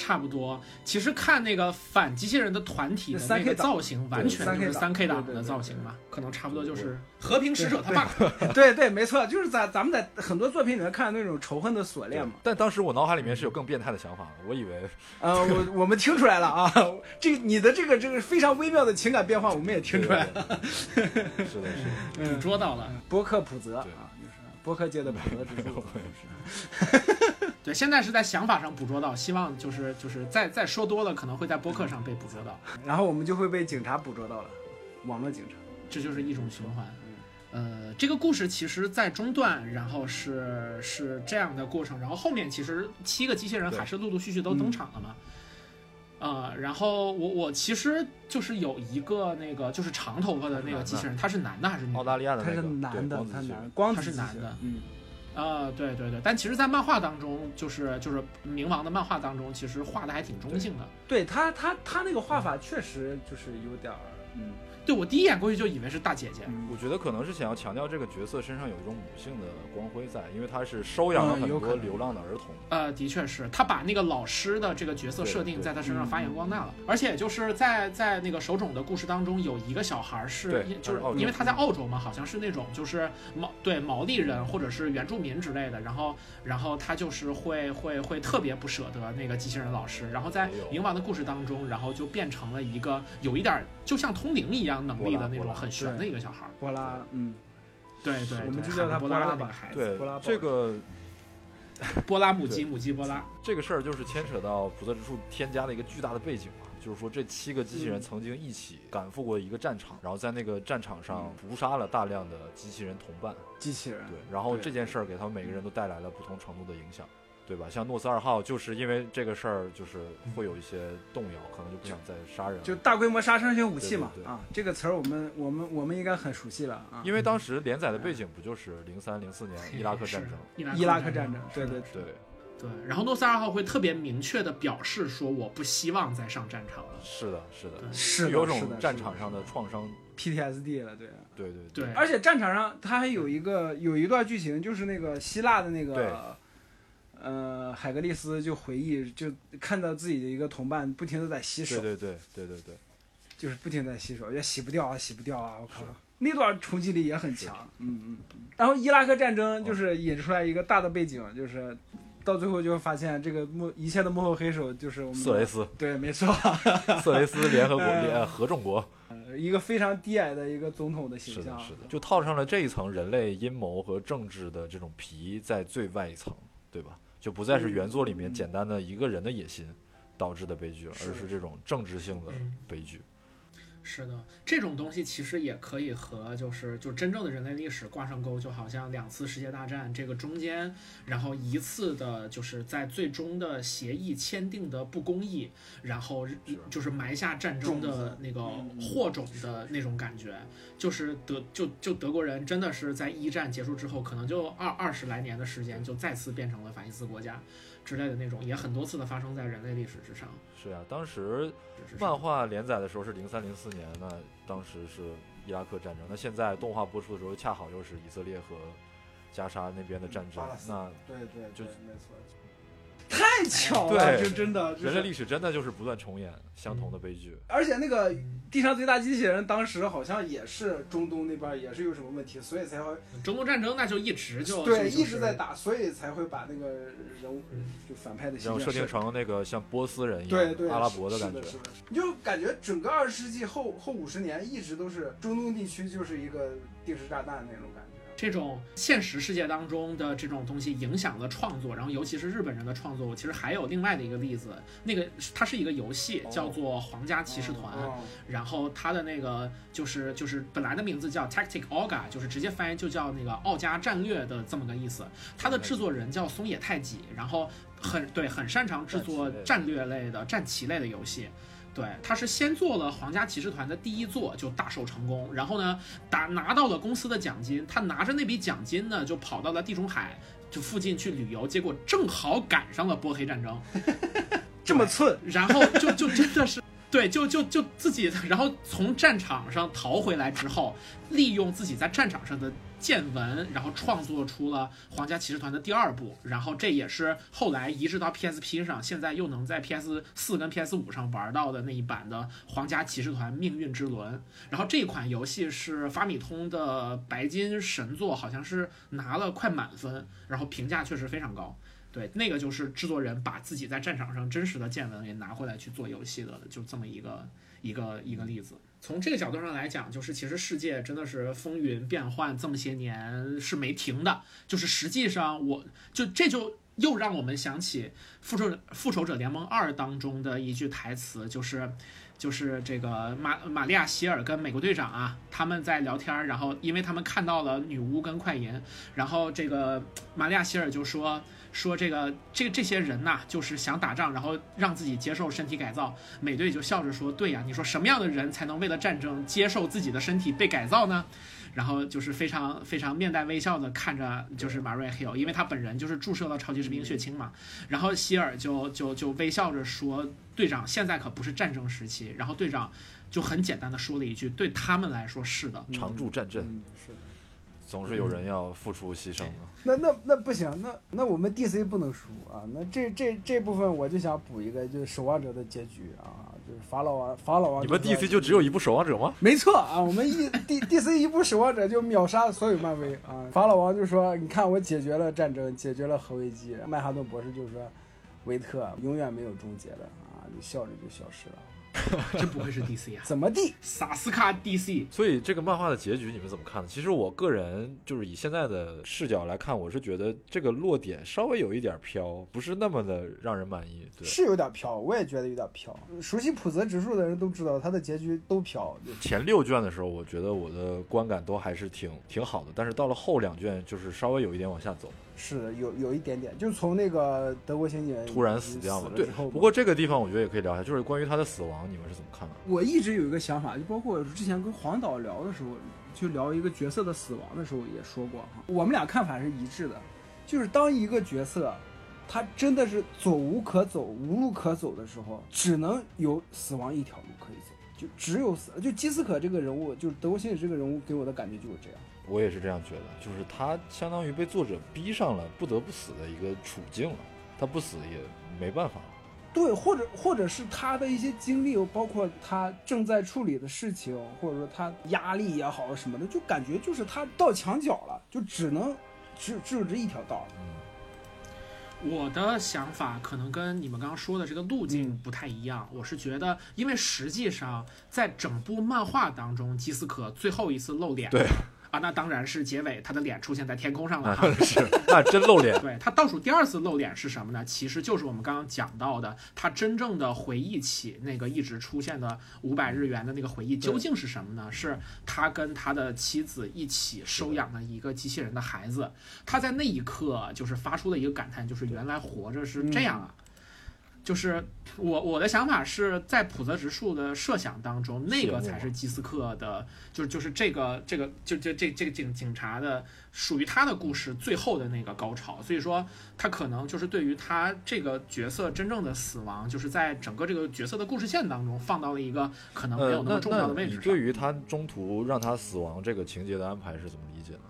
A: 差不多。其实看那个反机器人的团体的
C: 那
A: 那个
C: 3K 党
A: 造型，完全就是
C: 3K
A: 三 K
C: 党
A: 党的造型嘛，可能差不多就是和平使者他爸。
C: 对对，没错，就是咱咱们在很多作品里面看那种仇恨的锁链嘛。
B: 但当时我脑海里面是有更变态的想法的，我以为
C: 呃，我我们听出来了啊，这个你的这个这个非常微妙的情感变化，我们也听出来了。
B: 是的，是的。
C: 嗯
A: 捕捉到了。
C: 博克普泽啊，就是博克界的普泽之树。<laughs>
A: 对，现在是在想法上捕捉到，希望就是就是再再说多了，可能会在播客上被捕捉到，
C: 然后我们就会被警察捕捉到了，网络警察。
A: 这就是一种循环。呃，这个故事其实，在中段，然后是是这样的过程，然后后面其实七个机器人还是陆陆续续都登场了嘛。呃，然后我我其实就是有一个那个就是长头发的那个机器人，他是男的还是女的？
B: 澳大利亚的
C: 他是男的他
A: 是男的
C: 嗯，
A: 啊、对对对，但其实，在漫画当中，就是就是冥王的漫画当中，其实画的还挺中性的。
C: 对他他他那个画法确实就是有点儿，嗯。
A: 对我第一眼过去就以为是大姐姐，
C: 嗯。
B: 我觉得可能是想要强调这个角色身上有一种母性的光辉在，因为她是收养了很多流浪的儿童。
A: 呃，的确是她把那个老师的这个角色设定在她身上发扬光大了，而且就是在在那个手冢的故事当中，有一个小孩是
B: 对，
A: 就是
B: 是
A: 因为他在澳洲嘛，好像是那种就是毛对毛利人或者是原住民之类的，然后然后他就是会会会特别不舍得那个机器人老师，然后在冥王的故事当中，然后就变成了一个有一点儿就像通灵一样能力的那种很玄的一个小孩儿，
C: 波拉，嗯，
A: 对对，
C: 我们就叫他
A: 喊波拉
C: 吧
A: 那个孩子，
B: 对
C: 波拉
B: 这个 <laughs>
A: 波拉母鸡
B: 对。
A: 母鸡波拉，
B: 这个事儿就是牵扯到普泽之树添加了一个巨大的背景嘛，就是说这七个机器人
C: 嗯
B: 曾经一起赶赴过一个战场，然后在那个战场上屠杀了大量的机器人同伴。
C: 机器人，
B: 对，然后这件事儿给他们每个人都带来了不同程度的影响。对吧？像诺斯二号就是因为这个事儿，就是会有一些动摇，可能就不想再杀人了。
C: 就大规模杀伤性武器嘛
B: 对对对
C: 啊，这个词儿我们我们我们应该很熟悉了啊。
B: 因为当时连载的背景不就是零三零四年伊拉克战争？
A: 伊拉
C: 克
A: 战
C: 战争，对对
B: 对，
A: 对，然后诺斯二号会特别明确的表示说，我不希望再上战场了。
B: 是的，是的，
C: 是的
B: 有种战场上的创伤。
C: PTSD 了，对。
B: 对对
A: 对，
C: 而且战场上他还有一个有一段剧情，就是那个希腊的那
B: 对
C: 个，呃，海格力斯就回忆，就看到自己的一个同伴不停的在洗手，
B: 对对对对对对，
C: 就是不停在洗手，也洗不掉啊，洗不掉啊，我靠。那段冲击力也很强，嗯嗯。嗯然后伊拉克战争就是引出来一个大的背景，就是到最后就会发现这个幕一切的幕后黑手就是我们的
B: 色雷，斯，
C: 对，没错，<laughs>
B: 色雷斯联合国
C: 哎
B: 联合众国，
C: 呃一个非常低矮的一个总统的形象，
B: 是的，是的，就套上了这一层人类阴谋和政治的这种皮在最外一层，对吧？就不再是原作里面简单的一个人的野心导致的悲剧了，而是。这种政治性的
A: 嗯。
B: 悲剧。
A: 是的，这种东西其实也可以和就是就真正的人类历史挂上钩，就好像两次世界大战这个中间，然后一次的就是在最终的协议签订的不公义，然后就是埋下战争的那个祸种的那种感觉，就是德就就德国人真的是在一战结束之后，可能就二二十来年的时间就再次变成了法西斯国家之类的那种，也很多次的发生在人类历史之上。
B: 是啊、当时漫画连载的时候是零三零四年，那当时是伊拉克战争，那现在动画播出的时候恰好又是以色列和加沙那边的战争那
C: 对对
B: 就，
C: 没错。太巧了，
B: 对
C: 就真的，就是
B: 人类历史真的就是不断重演相同的悲剧。
C: 而且那个地上最大机器人当时好像也是中东那边也是有什么问题，所以才会
A: 中东战争那就一直就
C: 对
A: 就
C: 一直在打，所以才会把那个人物就反派的形象
B: 然后设定成那个像波斯人一
C: 样对
B: 对阿拉伯的感觉
C: 是的，是的，你就感觉整个二十世纪后后五十年一直都是中东地区就是一个定时炸弹那种感觉。
A: 这种现实世界当中的这种东西影响了创作，然后尤其是日本人的创作，我其实还有另外的一个例子，那个它是一个游戏，叫做《皇家骑士团》，
C: 哦
A: 然后它的那个就是就是本来的名字叫 Tactic Olga，就是直接翻译就叫那个奥加战略的这么个意思。它的制作人叫松野太己，然后很对很擅长制作战略类的战棋类的游戏。对，他是先做了皇家骑士团的第一座，就大受成功，然后呢，打拿到了公司的奖金，他拿着那笔奖金呢，就跑到了地中海就附近去旅游，结果正好赶上了波黑战争，<laughs>
C: 这么寸，
A: 然后就就真的是。对，就就就自己，<laughs> 然后从战场上逃回来之后，利用自己在战场上的见闻，然后创作出了《皇家骑士团》的第二部，然后这也是后来移植到 PSP 上，现在又能在 PS 四跟 PS 五上玩到的那一版的《皇家骑士团：命运之轮》。然后这款游戏是法米通的白金神作，好像是拿了快满分，然后评价确实非常高。对，那个就是制作人把自己在战场上真实的见闻给拿回来去做游戏的，就这么一个一个一个例子。从这个角度上来讲，就是其实世界真的是风云变幻，这么些年是没停的。就是实际上我，就这就又让我们想起《复仇复仇者联盟二》当中的一句台词，就是。就是这个玛玛利亚希尔跟美国队长啊，他们在聊天，然后因为他们看到了女巫跟快银，然后这个玛利亚希尔就说说这个这这些人呐、就是想打仗，然后让自己接受身体改造。美队就笑着说：“对呀，你说什么样的人才能为了战争接受自己的身体被改造呢？”然后就是非常非常面带微笑的看着就是马瑞 Hill，因为他本人就是注射了超级士兵血清嘛。然后希尔就就就微笑着说：“队长，现在可不是战争时期。”然后队长就很简单的说了一句：“对他们来说是的。”
B: 常驻战
C: 争。
B: 总是有人要付出牺牲的。
C: 那那那不行，那那我们 DC 不能输啊！那这这这部分我就想补一个，就是守望者的结局啊，就是法老王法老王。
B: 你们 DC 就只有一部守望者吗？
C: 没错啊，我们一 D DC 一部守望者就秒杀所有漫威啊！法老王就说：“你看，我解决了战争，解决了核危机。”曼哈顿博士就说：“维特永远没有终结的啊！”就笑着就消失了。<laughs>
A: 真不愧是 DC 啊，<laughs>
C: 怎么地？
A: 萨斯卡 DC。
B: 所以这个漫画的结局你们怎么看呢？其实我个人就是以现在的视角来看，我是觉得这个落点稍微有一点飘，不是那么的让人满意。对，
C: 是有点飘，我也觉得有点飘。熟悉普泽直树的人都知道，他的结局都飘。
B: 前六卷的时候，我觉得我的观感都还是挺挺好的，但是到了后两卷，就是稍微有一点往下走。
C: 是的，有有一点点，就从那个德国刑警
B: 突然死掉了。对不过这个地方我觉得也可以聊一下，就是关于他的死亡，你们是怎么看的？
C: 我一直有一个想法，就包括之前跟黄导聊的时候，就聊一个角色的死亡的时候也说过哈，我们俩看法是一致的，就是当一个角色他真的是走无可走、无路可走的时候，只能有死亡一条路可以走，就只有死。就基斯可这个人物，就是德国刑警这个人物给我的感觉就是这样。
B: 我也是这样觉得，就是他相当于被作者逼上了不得不死的一个处境了，他不死也没办法。
C: 对，或者或者是他的一些经历，包括他正在处理的事情，或者说他压力也好什么的，就感觉就是他到墙角了，就只能只只有这一条道了。
A: 我的想法可能跟你们刚刚说的这个路径
C: 嗯
A: 不太一样。我是觉得，因为实际上在整部漫画当中，基斯可最后一次露脸，
B: 对
A: 啊，那当然是结尾他的脸出现在天空上了
B: 啊
A: 哈。，
B: 是，那真露脸。<laughs>
A: 对他倒数第二次露脸是什么呢？其实就是我们刚刚讲到的，他真正的回忆起那个一直出现的五百日元的那个回忆究竟是什么呢？是他跟他的妻子一起收养了一个机器人的孩子。他在那一刻就是发出了一个感叹，就是原来活着是这样啊。就是我我的想法是在普泽直树的设想当中，那个才是基斯克的，就是就是这个这个就就这这个警警察的属于他的故事最后的那个高潮，所以说他可能就是对于他这个角色真正的死亡，就是在整个这个角色的故事线当中放到了一个可能没有
B: 呃，
A: 那么重要的位置
B: 对于他中途让他死亡这个情节的安排是怎么理解呢？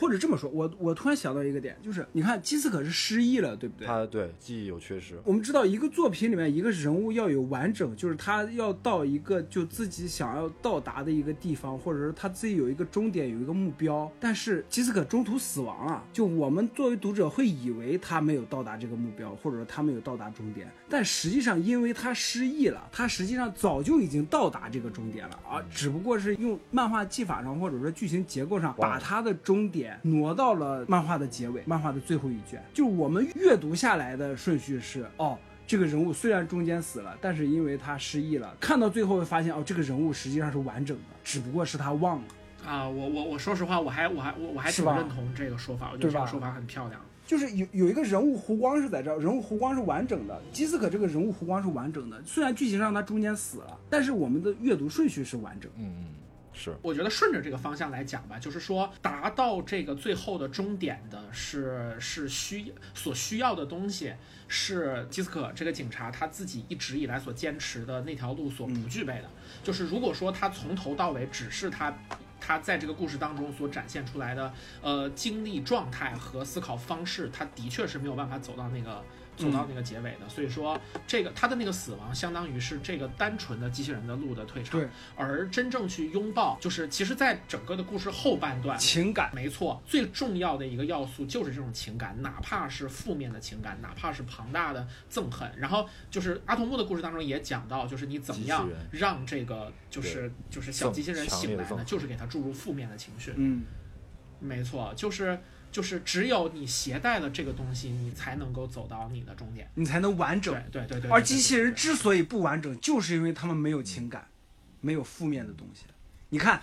C: 或者这么说，我我突然想到一个点，就是你看基斯可是失忆了，对不对？
B: 他对记忆有缺失，
C: 我们知道一个作品里面一个人物要有完整，就是他要到一个就自己想要到达的一个地方，或者是他自己有一个终点，有一个目标。但是基斯可中途死亡了，就我们作为读者会以为他没有到达这个目标，或者说他没有到达终点，但实际上因为他失忆了，他实际上早就已经到达这个终点了啊，只不过是用漫画技法上或者说剧情结构上把他的终点挪到了漫画的结尾，漫画的最后一卷。就我们阅读下来的顺序是哦。这个人物虽然中间死了，但是因为他失忆了，看到最后会发现哦，这个人物实际上是完整的，只不过是他忘了。
A: 啊，我我我说实话，我还我还我我还挺认同这个说法，我觉得这个说法很漂亮。
C: 就是有有一个人物弧光是在这儿，人物弧光是完整的。基斯可这个人物弧光是完整的，虽然剧情上他中间死了，但是我们的阅读顺序是完整的。
B: 嗯嗯，是
A: 我觉得顺着这个方向来讲吧，就是说达到这个最后的终点的是是需所需要的东西，是基斯可这个警察他自己一直以来所坚持的那条路所不具备的。就是如果说他从头到尾只是他。他在这个故事当中所展现出来的，呃，经历状态和思考方式，他的确是没有办法走到那个走到那个结尾的。所以说，这个他的那个死亡，相当于是这个单纯的机器人的路的退场。
C: 对，
A: 而真正去拥抱，就是其实，在整个的故事后半段，
C: 情感
A: 没错，最重要的一个要素就是这种情感，哪怕是负面的情感，哪怕是庞大的憎恨。然后就是阿童木的故事当中也讲到，就是你怎么样让这个就是就是小机器人醒来呢？就是给他注入负面的情绪。
C: 嗯，
A: 没错，就是就是只有你携带了这个东西，你才能够走到你的终点。
C: 你才能完整
A: 对。对对对。
C: 而
A: 对
C: 机器人之所以不完整，就是因为他们没有情感，没有负面的东西。你看，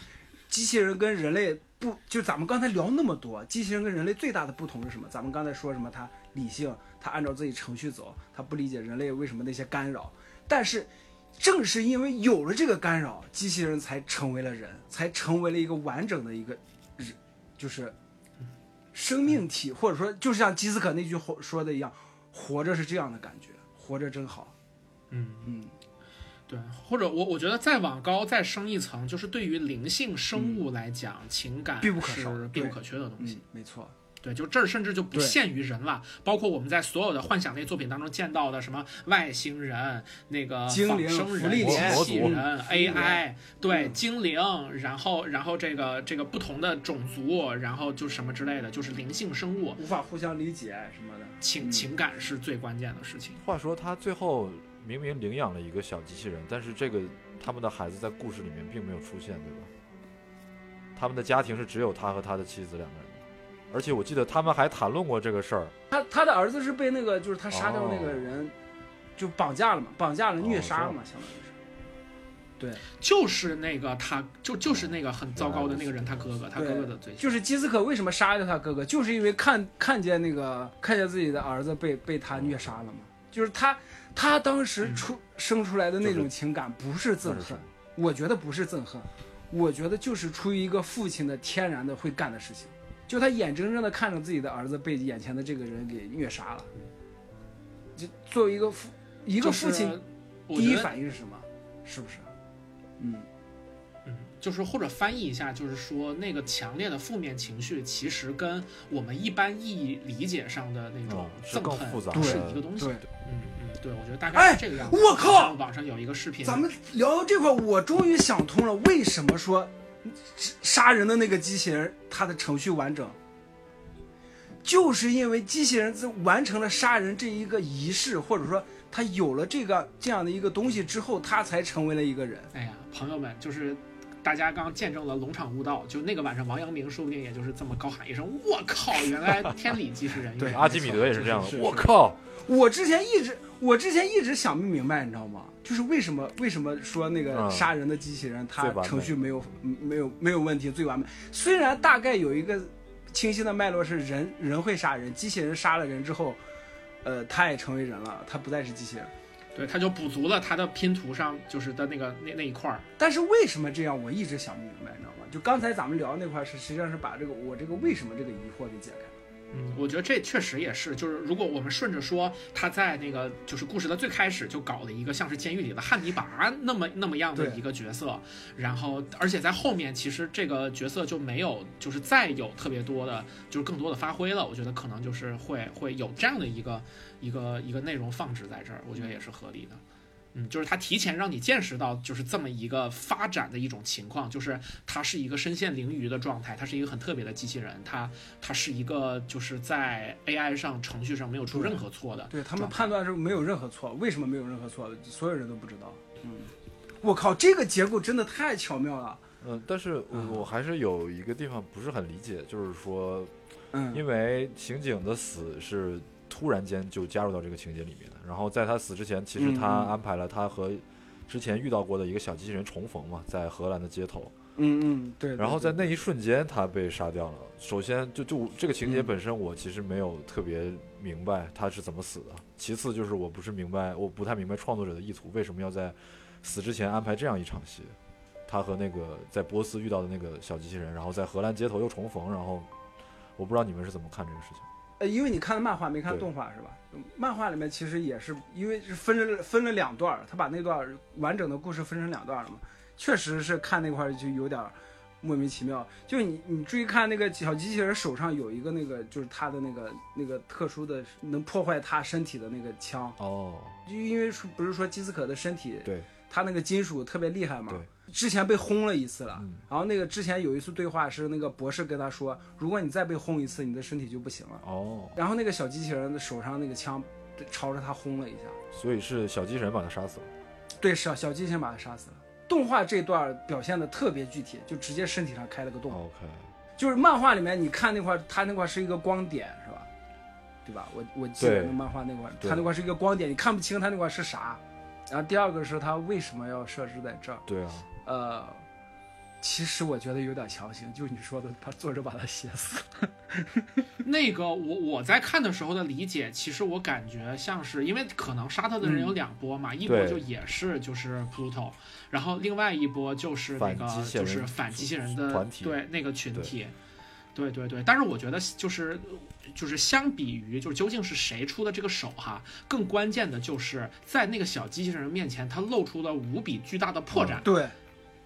C: 机器人跟人类不，就咱们刚才聊那么多，机器人跟人类最大的不同是什么？咱们刚才说什么？它理性，它按照自己程序走，它不理解人类为什么那些干扰。但是，正是因为有了这个干扰，机器人才成为了人，才成为了一个完整的一个人，就是生命体，或者说，就像基斯可那句话说的一样，活着是这样的感觉，活着真好。
A: 嗯。
C: 嗯，
A: 对，或者我我觉得再往高再升一层，就是对于灵性生物来讲，情感
C: 必不可
A: 不可缺的东西。
C: 嗯，没错。
A: 对，就这儿甚至就不限于人了，包括我们在所有的幻想类作品当中见到的什么外星人、那个
C: 精灵
A: 仿生人、
C: 福利
B: 莲
A: 机器人、AI，对，
C: 嗯
A: 精灵，然后然后这个这个不同的种族，然后就什么之类的，就是灵性生物，
C: 无法互相理解什么的。
A: 情
C: 嗯
A: 情感是最关键的事情。
B: 话说他最后明明领养了一个小机器人，但是这个他们的孩子在故事里面并没有出现，对吧？他们的家庭是只有他和他的妻子两个人的，而且我记得他们还谈论过这个事儿。
C: 他他的儿子是被那个就是他杀掉那个
B: 哦
C: 人，就绑架了嘛，绑架了
B: 哦
C: 虐杀了嘛，相当于是。对，
A: 就是那个他就就是那个很糟糕的那个人，他哥哥，他哥哥的罪行。
C: 就是基斯可为什么杀掉他哥哥，就是因为看看见那个看见自己的儿子被被他虐杀了嘛，就是他他当时出、生出来的那种情感不是憎恨我觉得不是憎恨，我觉得就是出于一个父亲的天然的会干的事情，就他眼睁睁的看着自己的儿子被眼前的这个人给虐杀了，就作为一个父一个父亲
A: 我
C: 第一反应是什么？是不是？嗯，
A: 嗯，就是或者翻译一下，就是说那个强烈的负面情绪，其实跟我们一般意义理解上的那种憎恨是一个东西。
C: 对
A: 嗯嗯，对，我觉得大
C: 哎
A: 概是这个样子。
C: 我靠
A: 网上有一个视频，
C: 咱们聊到这块儿，我终于想通了，为什么说杀人的那个机器人它的程序完整，就是因为机器人在完成了杀人这一个仪式，或者说他有了这个这样的一个东西之后，他才成为了一个人。
A: 哎呀，朋友们，就是大家刚见证了龙场悟道，就那个晚上，王阳明说不定也就是这么高喊一声：“我靠！原来天理即是人也。”
C: 对
B: 阿基米德也是这样的。我靠！
C: 我之前一直，我之前一直想不明白，你知道吗？就是为什么为什么说那个
B: 嗯
C: 杀人的机器人，它程序没有没有没有问题，最完美。虽然大概有一个清晰的脉络是人人会杀人，机器人杀了人之后，呃，他也成为人了，他不再是机器人。
A: 对，他就补足了他的拼图上就是的那个那那一块儿。
C: 但是为什么这样，我一直想不明白，你知道吗？就刚才咱们聊的那块儿是，实际上是把这个我这个为什么这个疑惑给解开了。
A: 嗯，我觉得这确实也是，就是如果我们顺着说，他在那个就是故事的最开始就搞了一个像是监狱里的汉尼拔那么那么样的一个角色，然后而且在后面其实这个角色就没有就是再有特别多的，就是更多的发挥了。我觉得可能就是会会有这样的一个一个一个内容放置在这儿，我觉得也是合理的。嗯，就是他提前让你见识到，就是这么一个发展的一种情况，就是它是一个身陷囹圄的状态，它是一个很特别的机器人，它它是一个就是在 AI 上程序上没有出任何错的，
C: 对他们判断是没有任何错，为什么没有任何错？所有人都不知道。嗯，我靠，这个结构真的太巧妙了。
B: 嗯，但是我我还是有一个地方不是很理解，就是说，
C: 嗯，
B: 因为刑警的死是突然间就加入到这个情节里面的，然后在他死之前，其实他安排了他和之前遇到过的一个小机器人重逢嘛，在荷兰的街头，
C: 嗯嗯，对。对
B: 然后在那一瞬间他被杀掉了。首先，就就这个情节
C: 嗯
B: 本身，我其实没有特别明白他是怎么死的。其次就是我不是明白，我不太明白创作者的意图，为什么要在死之前安排这样一场戏？他和那个在波斯遇到的那个小机器人，然后在荷兰街头又重逢，然后我不知道你们是怎么看这个事情。
C: 呃，因为你看的漫画没看动画是吧？漫画里面其实也是因为是分了分了两段儿，他把那段完整的故事分成两段了嘛。确实是看那块儿就有点儿莫名其妙。就你你注意看那个小机器人手上有一个那个就是他的那个那个特殊的能破坏他身体的那个枪，
B: 哦，
C: 就因为说不是说基斯可的身体
B: 对，
C: 他那个金属特别厉害嘛
B: 对，
C: 之前被轰了一次了。
B: 嗯
C: 然后那个之前有一次对话是那个博士跟他说，如果你再被轰一次，你的身体就不行了。
B: 哦，
C: 然后那个小机器人的手上那个枪朝着他轰了一下，
B: 所以是小机器人把他杀死了。
C: 对，小小机器人把他杀死了。动画这段表现的特别具体，就直接身体上开了个洞。
B: OK，
C: 就是漫画里面你看那块儿，他那块儿是一个光点，是吧？对吧？我我记得那漫画那块他那块儿是一个光点，你看不清他那块儿是啥。然后第二个是他为什么要设置在这儿？
B: 对啊，
C: 呃，其实我觉得有点强行，就你说的，他作者把他写死。<laughs>
A: 那个我我在看的时候的理解，其实我感觉像是因为可能杀他的人有两波嘛，一波就也是就是 Pluto，然后另外一波就是那个就是反机器人的
B: 团体
A: 对那个群体。对对对，但是我觉得就是就是相比于就是究竟是谁出的这个手哈，更关键的就是在那个小机器人面前，他露出了无比巨大的破绽。
C: 对，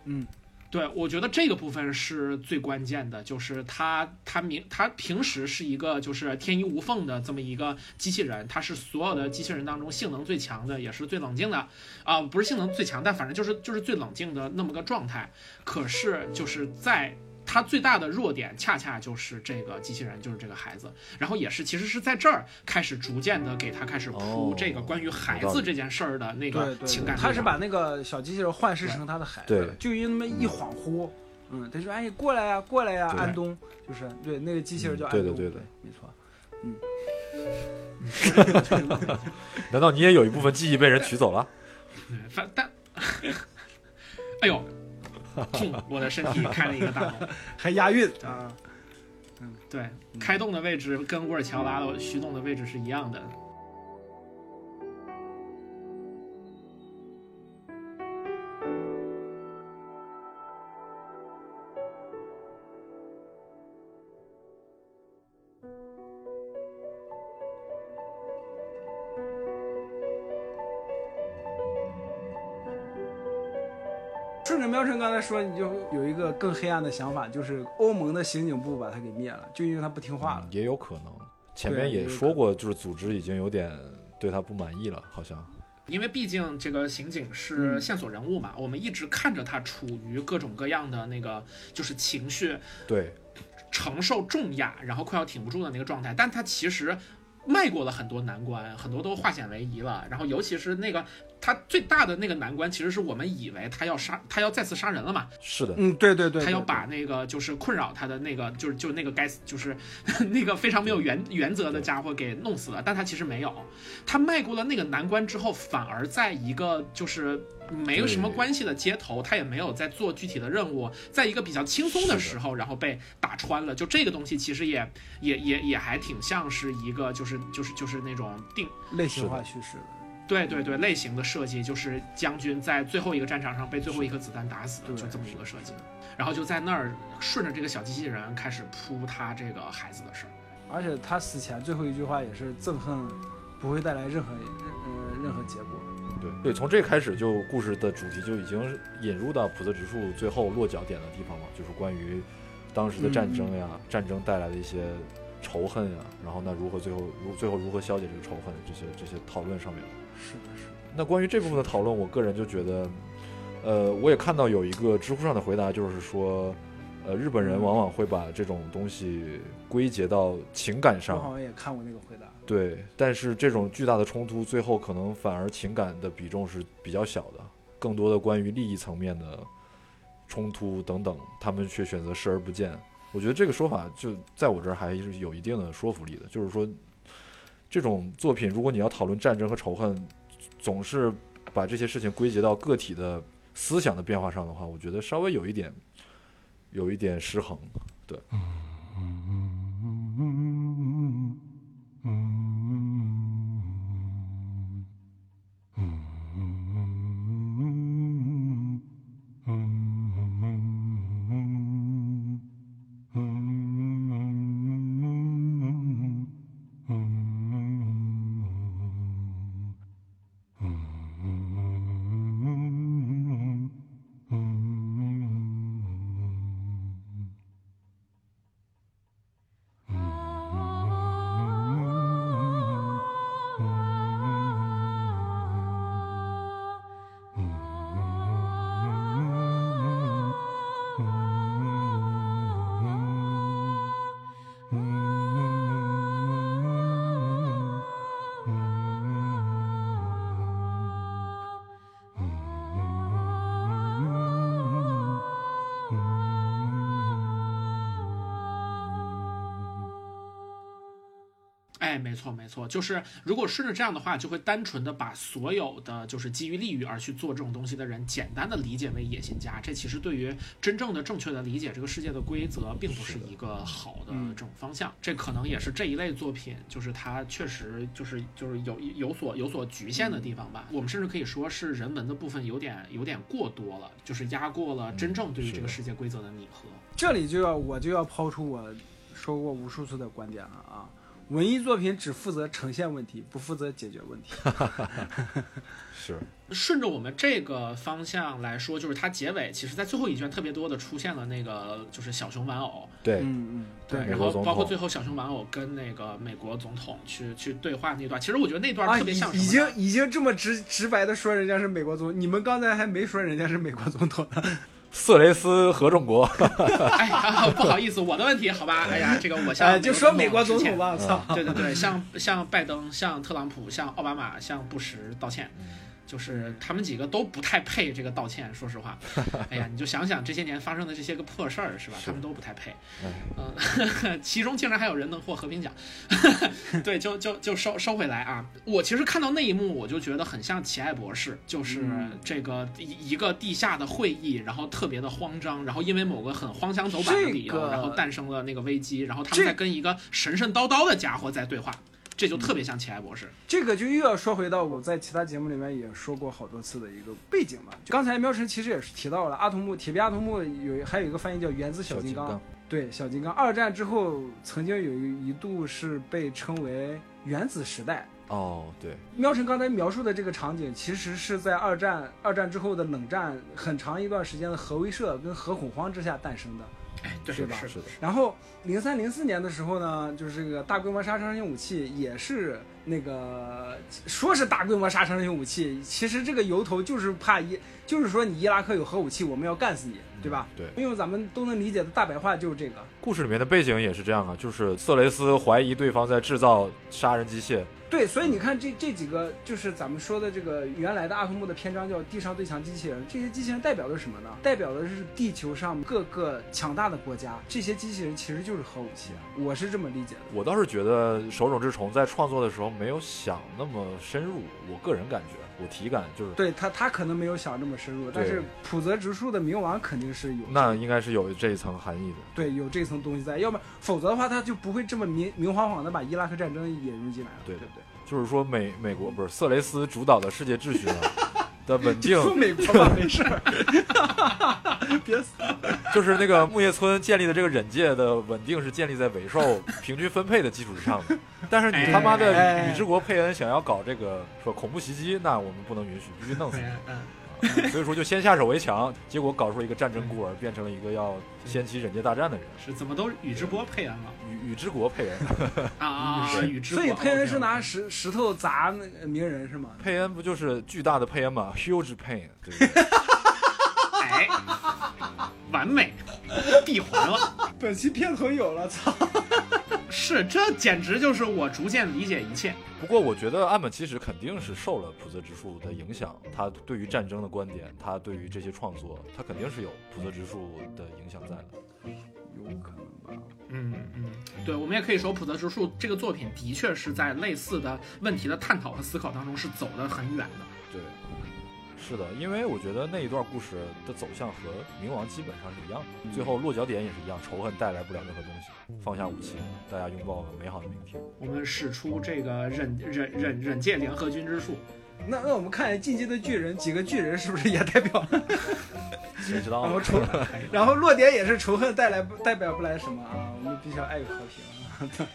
C: 嗯
A: 对，我觉得这个部分是最关键的，就是他他明他平时是一个就是天衣无缝的这么一个机器人，他是所有的机器人当中性能最强的，也是最冷静的啊、不是性能最强，但反正就是就是最冷静的那么个状态。可是就是在他最大的弱点，恰恰就是这个机器人，就是这个孩子，然后也是其实是在这儿开始逐渐的给他开始铺
B: 哦
A: 这个关于孩子这件事儿的那个
C: 对对
A: 情感。
C: 他是把那个小机器人幻视成他的孩子，就因为那么一恍惚，嗯，他说：“哎，过来呀，过来呀，
B: 对。
C: 安东。”就是对那个机器人叫
B: 嗯
C: 安东，
B: 对的对的。
C: 没错。嗯。<laughs>
B: 难道你也有一部分记忆被人取走了？
A: 对 <laughs> 反但 <laughs> 哎呦，砰！我的身体开了一个大洞。<laughs>
D: 还押韵啊！
A: 嗯对，开洞的位置跟沃尔乔拉的虚洞的位置是一样的。
C: 顺着喵晨刚才说，你就有一个更黑暗的想法，就是欧盟的刑警部把他给灭了，就因为他不听话了。
B: 也有可能。前面也说过，就是组织已经有点对他不满意了，好像。
A: 因为毕竟这个刑警是
C: 嗯
A: 线索人物嘛，我们一直看着他处于各种各样的那个就是情绪
B: 对，
A: 承受重压，然后快要挺不住的那个状态，但他其实迈过了很多难关，很多都化险为夷了。然后尤其是那个他最大的那个难关，其实是我们以为他要杀，他要再次杀人了嘛，
B: 是的，
C: 嗯，对对对，对
A: 他要把那个就是困扰他的那个就是就是那个该死就是那个非常没有原原则的家伙给弄死了，但他其实没有，他迈过了那个难关之后，反而在一个就是没有什么关系的街头，他也没有在做具体的任务，在一个比较轻松的时候，然后被打穿了。就这个东西其实也也也也还挺像是一个就是就是就是那种定
C: 类型化叙事的。
A: 对对对，类型的设计就是将军在最后一个战场上被最后一颗子弹打死，
C: 对
A: 就这么一个设计。然后就在那儿顺着这个小机器人开始扑他这个孩子的事儿。
C: 而且他死前最后一句话也是憎恨不会带来任何呃任何结果。
B: 对对，从这开始就故事的主题就已经引入到普泽直树最后落脚点的地方了，就是关于当时的战争呀，战争带来的一些仇恨呀，然后那如何最后如最后如何消解这个仇恨，这些这些讨论上面。
C: 是的，是的。
B: 那关于这部分的讨论，我个人就觉得，呃，我也看到有一个知乎上的回答，就是说，呃，日本人往往会把这种东西归结到情感上我，
C: 好像也看过那个回答。
B: 对，但是这种巨大的冲突，最后可能反而情感的比重是比较小的，更多的关于利益层面的冲突等等，他们却选择视而不见。我觉得这个说法就在我这儿还是有一定的说服力的，就是说，这种作品如果你要讨论战争和仇恨，总是把这些事情归结到个体的思想的变化上的话，我觉得稍微有一点，有一点失衡。对，
A: 哎，没错没错，就是如果顺着这样的话，就会单纯的把所有的就是基于利益而去做这种东西的人，简单的理解为野心家。这其实对于真正的正确的理解这个世界的规则，并不是一个好的
C: 嗯
A: 这种方向。这可能也是这一类作品，就是它确实就是就是有有所有所局限的地方吧。我们甚至可以说是人文的部分有点有点过多了，就是压过了真正对于这个世界规则的拟合。
C: 这里就要我就要抛出我说过无数次的观点了啊！文艺作品只负责呈现问题，不负责解决问题。<laughs>
B: 是。
A: 顺着我们这个方向来说，就是它结尾其实，在最后一卷特别多的出现了那个就是小熊玩偶，
B: 对，
C: 嗯嗯，
A: 对，然后包括最后小熊玩偶跟那个美国总统去去对话那段，其实我觉得那段
C: 啊，
A: 特别像已
C: 经已经这么直直白的说人家是美国总统，你们刚才还没说人家是美国总统呢。
B: 色雷斯合众国，
A: 哎啊，<laughs> 不好意思，我的问题，好吧，哎呀，这个我向
C: 哎，就说美国总统吧，操！
A: 对对对，<laughs> 向向拜登、向特朗普、向奥巴马、向布什道歉。就是他们几个都不太配这个道歉，说实话。<laughs> 哎呀，你就想想这些年发生的这些个破事儿，是吧？他们都不太配。
B: 哎，
A: 嗯，<laughs> 其中竟然还有人能获和平奖，<laughs> 对，就就就收收回来啊！我其实看到那一幕，我就觉得很像奇爱博士，就是
C: 嗯
A: 这个一一个地下的会议，然后特别的慌张，然后因为某个很荒腔走板的理由，
C: 这个
A: 然后诞生了那个危机，然后他们在跟一个神神叨叨的家伙在对话，这就特别像奇爱博士。
C: 这个就又要说回到我在其他节目里面也说过好多次的一个背景嘛。就刚才喵晨其实也是提到了阿童木，铁臂阿童木有还有一个翻译叫原子小金刚，
B: 小金刚
C: 对，小金刚。二战之后曾经有一一度是被称为原子时代。
B: 哦，对，
C: 喵晨刚才描述的这个场景，其实是在二战二战之后的冷战很长一段时间的核威慑跟核恐慌之下诞生的。
A: 哎，对，
C: 是吧
A: 是
B: 是的，
C: 然后零三零四年的时候呢，就是这个大规模杀伤性武器也是那个说是大规模杀伤性武器，其实这个由头就是怕伊，就是说你伊拉克有核武器，我们要干死你，对吧？
B: 对。
C: 用咱们都能理解的大白话就是这个。
B: 故事里面的背景也是这样啊，就是瑟雷斯怀疑对方在制造杀人机械，
C: 对，所以你看这这几个就是咱们说的这个原来的阿童木的篇章叫“地上最强机器人”，这些机器人代表的是什么呢？代表的是地球上各个强大的国家，这些机器人其实就是核武器，我是这么理解的。
B: 我倒是觉得手冢治虫在创作的时候没有想那么深入，我个人感觉，我体感就是，
C: 对他，他可能没有想这么深入，但是浦泽直树的冥王肯定是有，
B: 那应该是有这一层含义的。
C: 对有这层东西在，要不然否则的话他就不会这么明明晃晃的把伊拉克战争引入进来了，
B: 对
C: 对对？
B: 就是说美美国不是色雷斯主导的世界秩序呢 <laughs> 的稳定，
C: 说美国吧，没事儿，别死。
B: 就是那个木叶村建立的这个忍界的稳定是建立在尾兽平均分配的基础之上的。但是你他妈的
C: 哎
B: 宇智国佩恩想要搞这个说恐怖袭击，那我们不能允许，必须弄死。
A: 嗯，
B: 所以说就先下手为强，结果搞出一个战争孤儿，变成了一个要掀起忍界大战的人。
A: 是怎么都宇智波配恩了
B: 宇宇智国佩恩，<laughs>
A: 啊！宇智波，
C: 所以佩恩是拿石石头砸那个鸣人是吗？
B: 佩恩不就是巨大的佩恩吗？Huge pain，对不对？<laughs>
A: 哎，完美，闭环了。
C: 本期片头有了，操！
A: 是，这简直就是我逐渐理解一切。
B: 不过我觉得岸本齐史肯定是受了浦泽直树的影响，他对于战争的观点，他对于这些创作，他肯定是有浦泽直树的影响在的。
C: 有可能吧。
A: 嗯嗯，对，我们也可以说，浦泽直树这个作品的确是在类似的问题的探讨和思考当中是走得很远的。
B: 对，是的，因为我觉得那一段故事的走向和冥王基本上是一样的，最后落脚点也是一样，仇恨带来不了任何东西，放下武器，大家拥抱美好的明天。
A: 我们使出这个忍忍忍忍界联合军之术，<laughs>
C: 那那我们看进击的巨人，几个巨人是不是也代表？<laughs>
B: 谁知道呢？<laughs>
C: 然后仇，然后落点也是仇恨带来不代表不来什么啊？我们比较爱与和平。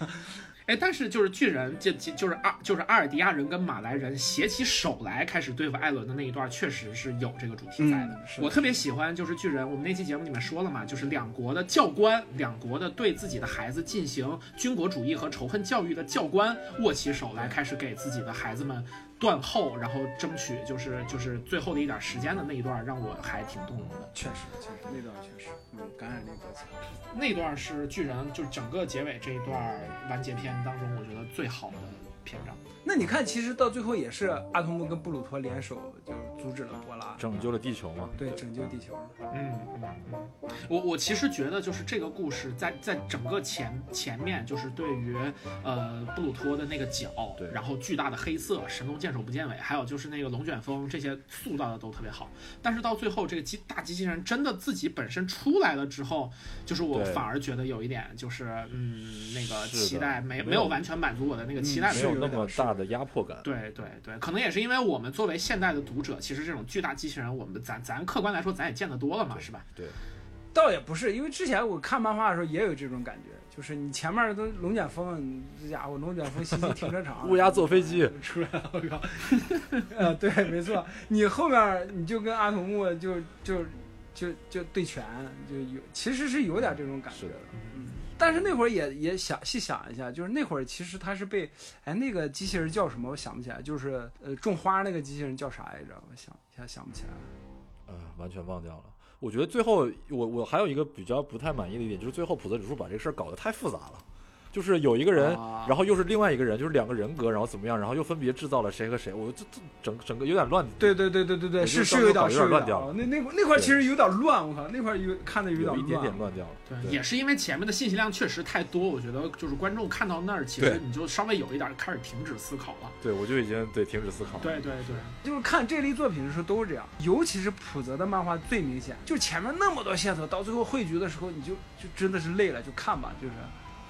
A: 哎，但是就是巨人，就就就是阿就是阿尔迪亚人跟马来人携起手来开始对付艾伦的那一段，确实是有这个主题在的。
C: 嗯是的
A: 我特别喜欢就是巨人，我们那期节目里面说了嘛，就是两国的教官，两国的对自己的孩子进行军国主义和仇恨教育的教官握起手来，开始给自己的孩子们断后，然后争取就是就是最后的一点时间的那一段，让我还挺动容的。
C: 确实，确实那段确实，嗯，感染力比较强。
A: 那段是巨人，就是整个结尾这一段完结篇当中，我觉得最好的篇章。
C: 那你看，其实到最后也是阿童木跟布鲁托联手，就是阻止了波拉，
B: 拯救了地球嘛。
C: 对，拯救地球。
A: 嗯嗯嗯，我我其实觉得就是这个故事在在整个前前面就是对于呃布鲁托的那个脚，
B: 对
A: 然后巨大的黑色神龙见首不见尾，还有就是那个龙卷风这些塑造的都特别好。但是到最后这个机大机器人真的自己本身出来了之后，就是我反而觉得有一点就是嗯那个期待没
B: 没有
A: 完全满足我的那个期待的
B: 没有那么大的压迫感。
A: 对对对，可能也是因为我们作为现代的读者，其实这种巨大机器人，我们咱咱客观来说，咱也见得多了嘛，是吧？
B: 对，
C: 倒也不是，因为之前我看漫画的时候也有这种感觉，就是你前面都龙卷风，这家伙龙卷风袭击停车场，
B: 乌鸦坐飞机，
C: 出来了，我靠！<laughs> 呃，对，没错，你后面你就跟阿童木就就就就对拳，就有其实是有点这种感觉
B: 的。
C: 嗯，但是那会儿也也想细想一下，就是那会儿其实他是被哎那个机器人叫什么，我想不起来，就是呃种花那个机器人叫啥来着？我想一下想不起来了。
B: 嗯，完全忘掉了。我觉得最后我我还有一个比较不太满意的一点，就是最后普泽指数把这个事儿搞得太复杂了。就是有一个人，
C: 啊。
B: 然后又是另外一个人，就是两个人格，然后怎么样，然后又分别制造了谁和谁，我这这整整个有点乱，
C: 对对对对对对，是是有点
B: 有点乱掉了。
C: 哦那那块那块其实有点乱，我靠，那块有看的有点
B: 有一点点乱。掉了。
A: 对，也是因为前面的信息量确实太多，我觉得就是观众看到那儿，其实你就稍微有一点开始停止思考了。
B: 对，我就已经对停止思考了。
A: 对对对，
C: 就是看这类作品的时候都是这样，尤其是普泽的漫画最明显，就前面那么多线索，到最后汇聚的时候，你就就真的是累了，就看吧，就是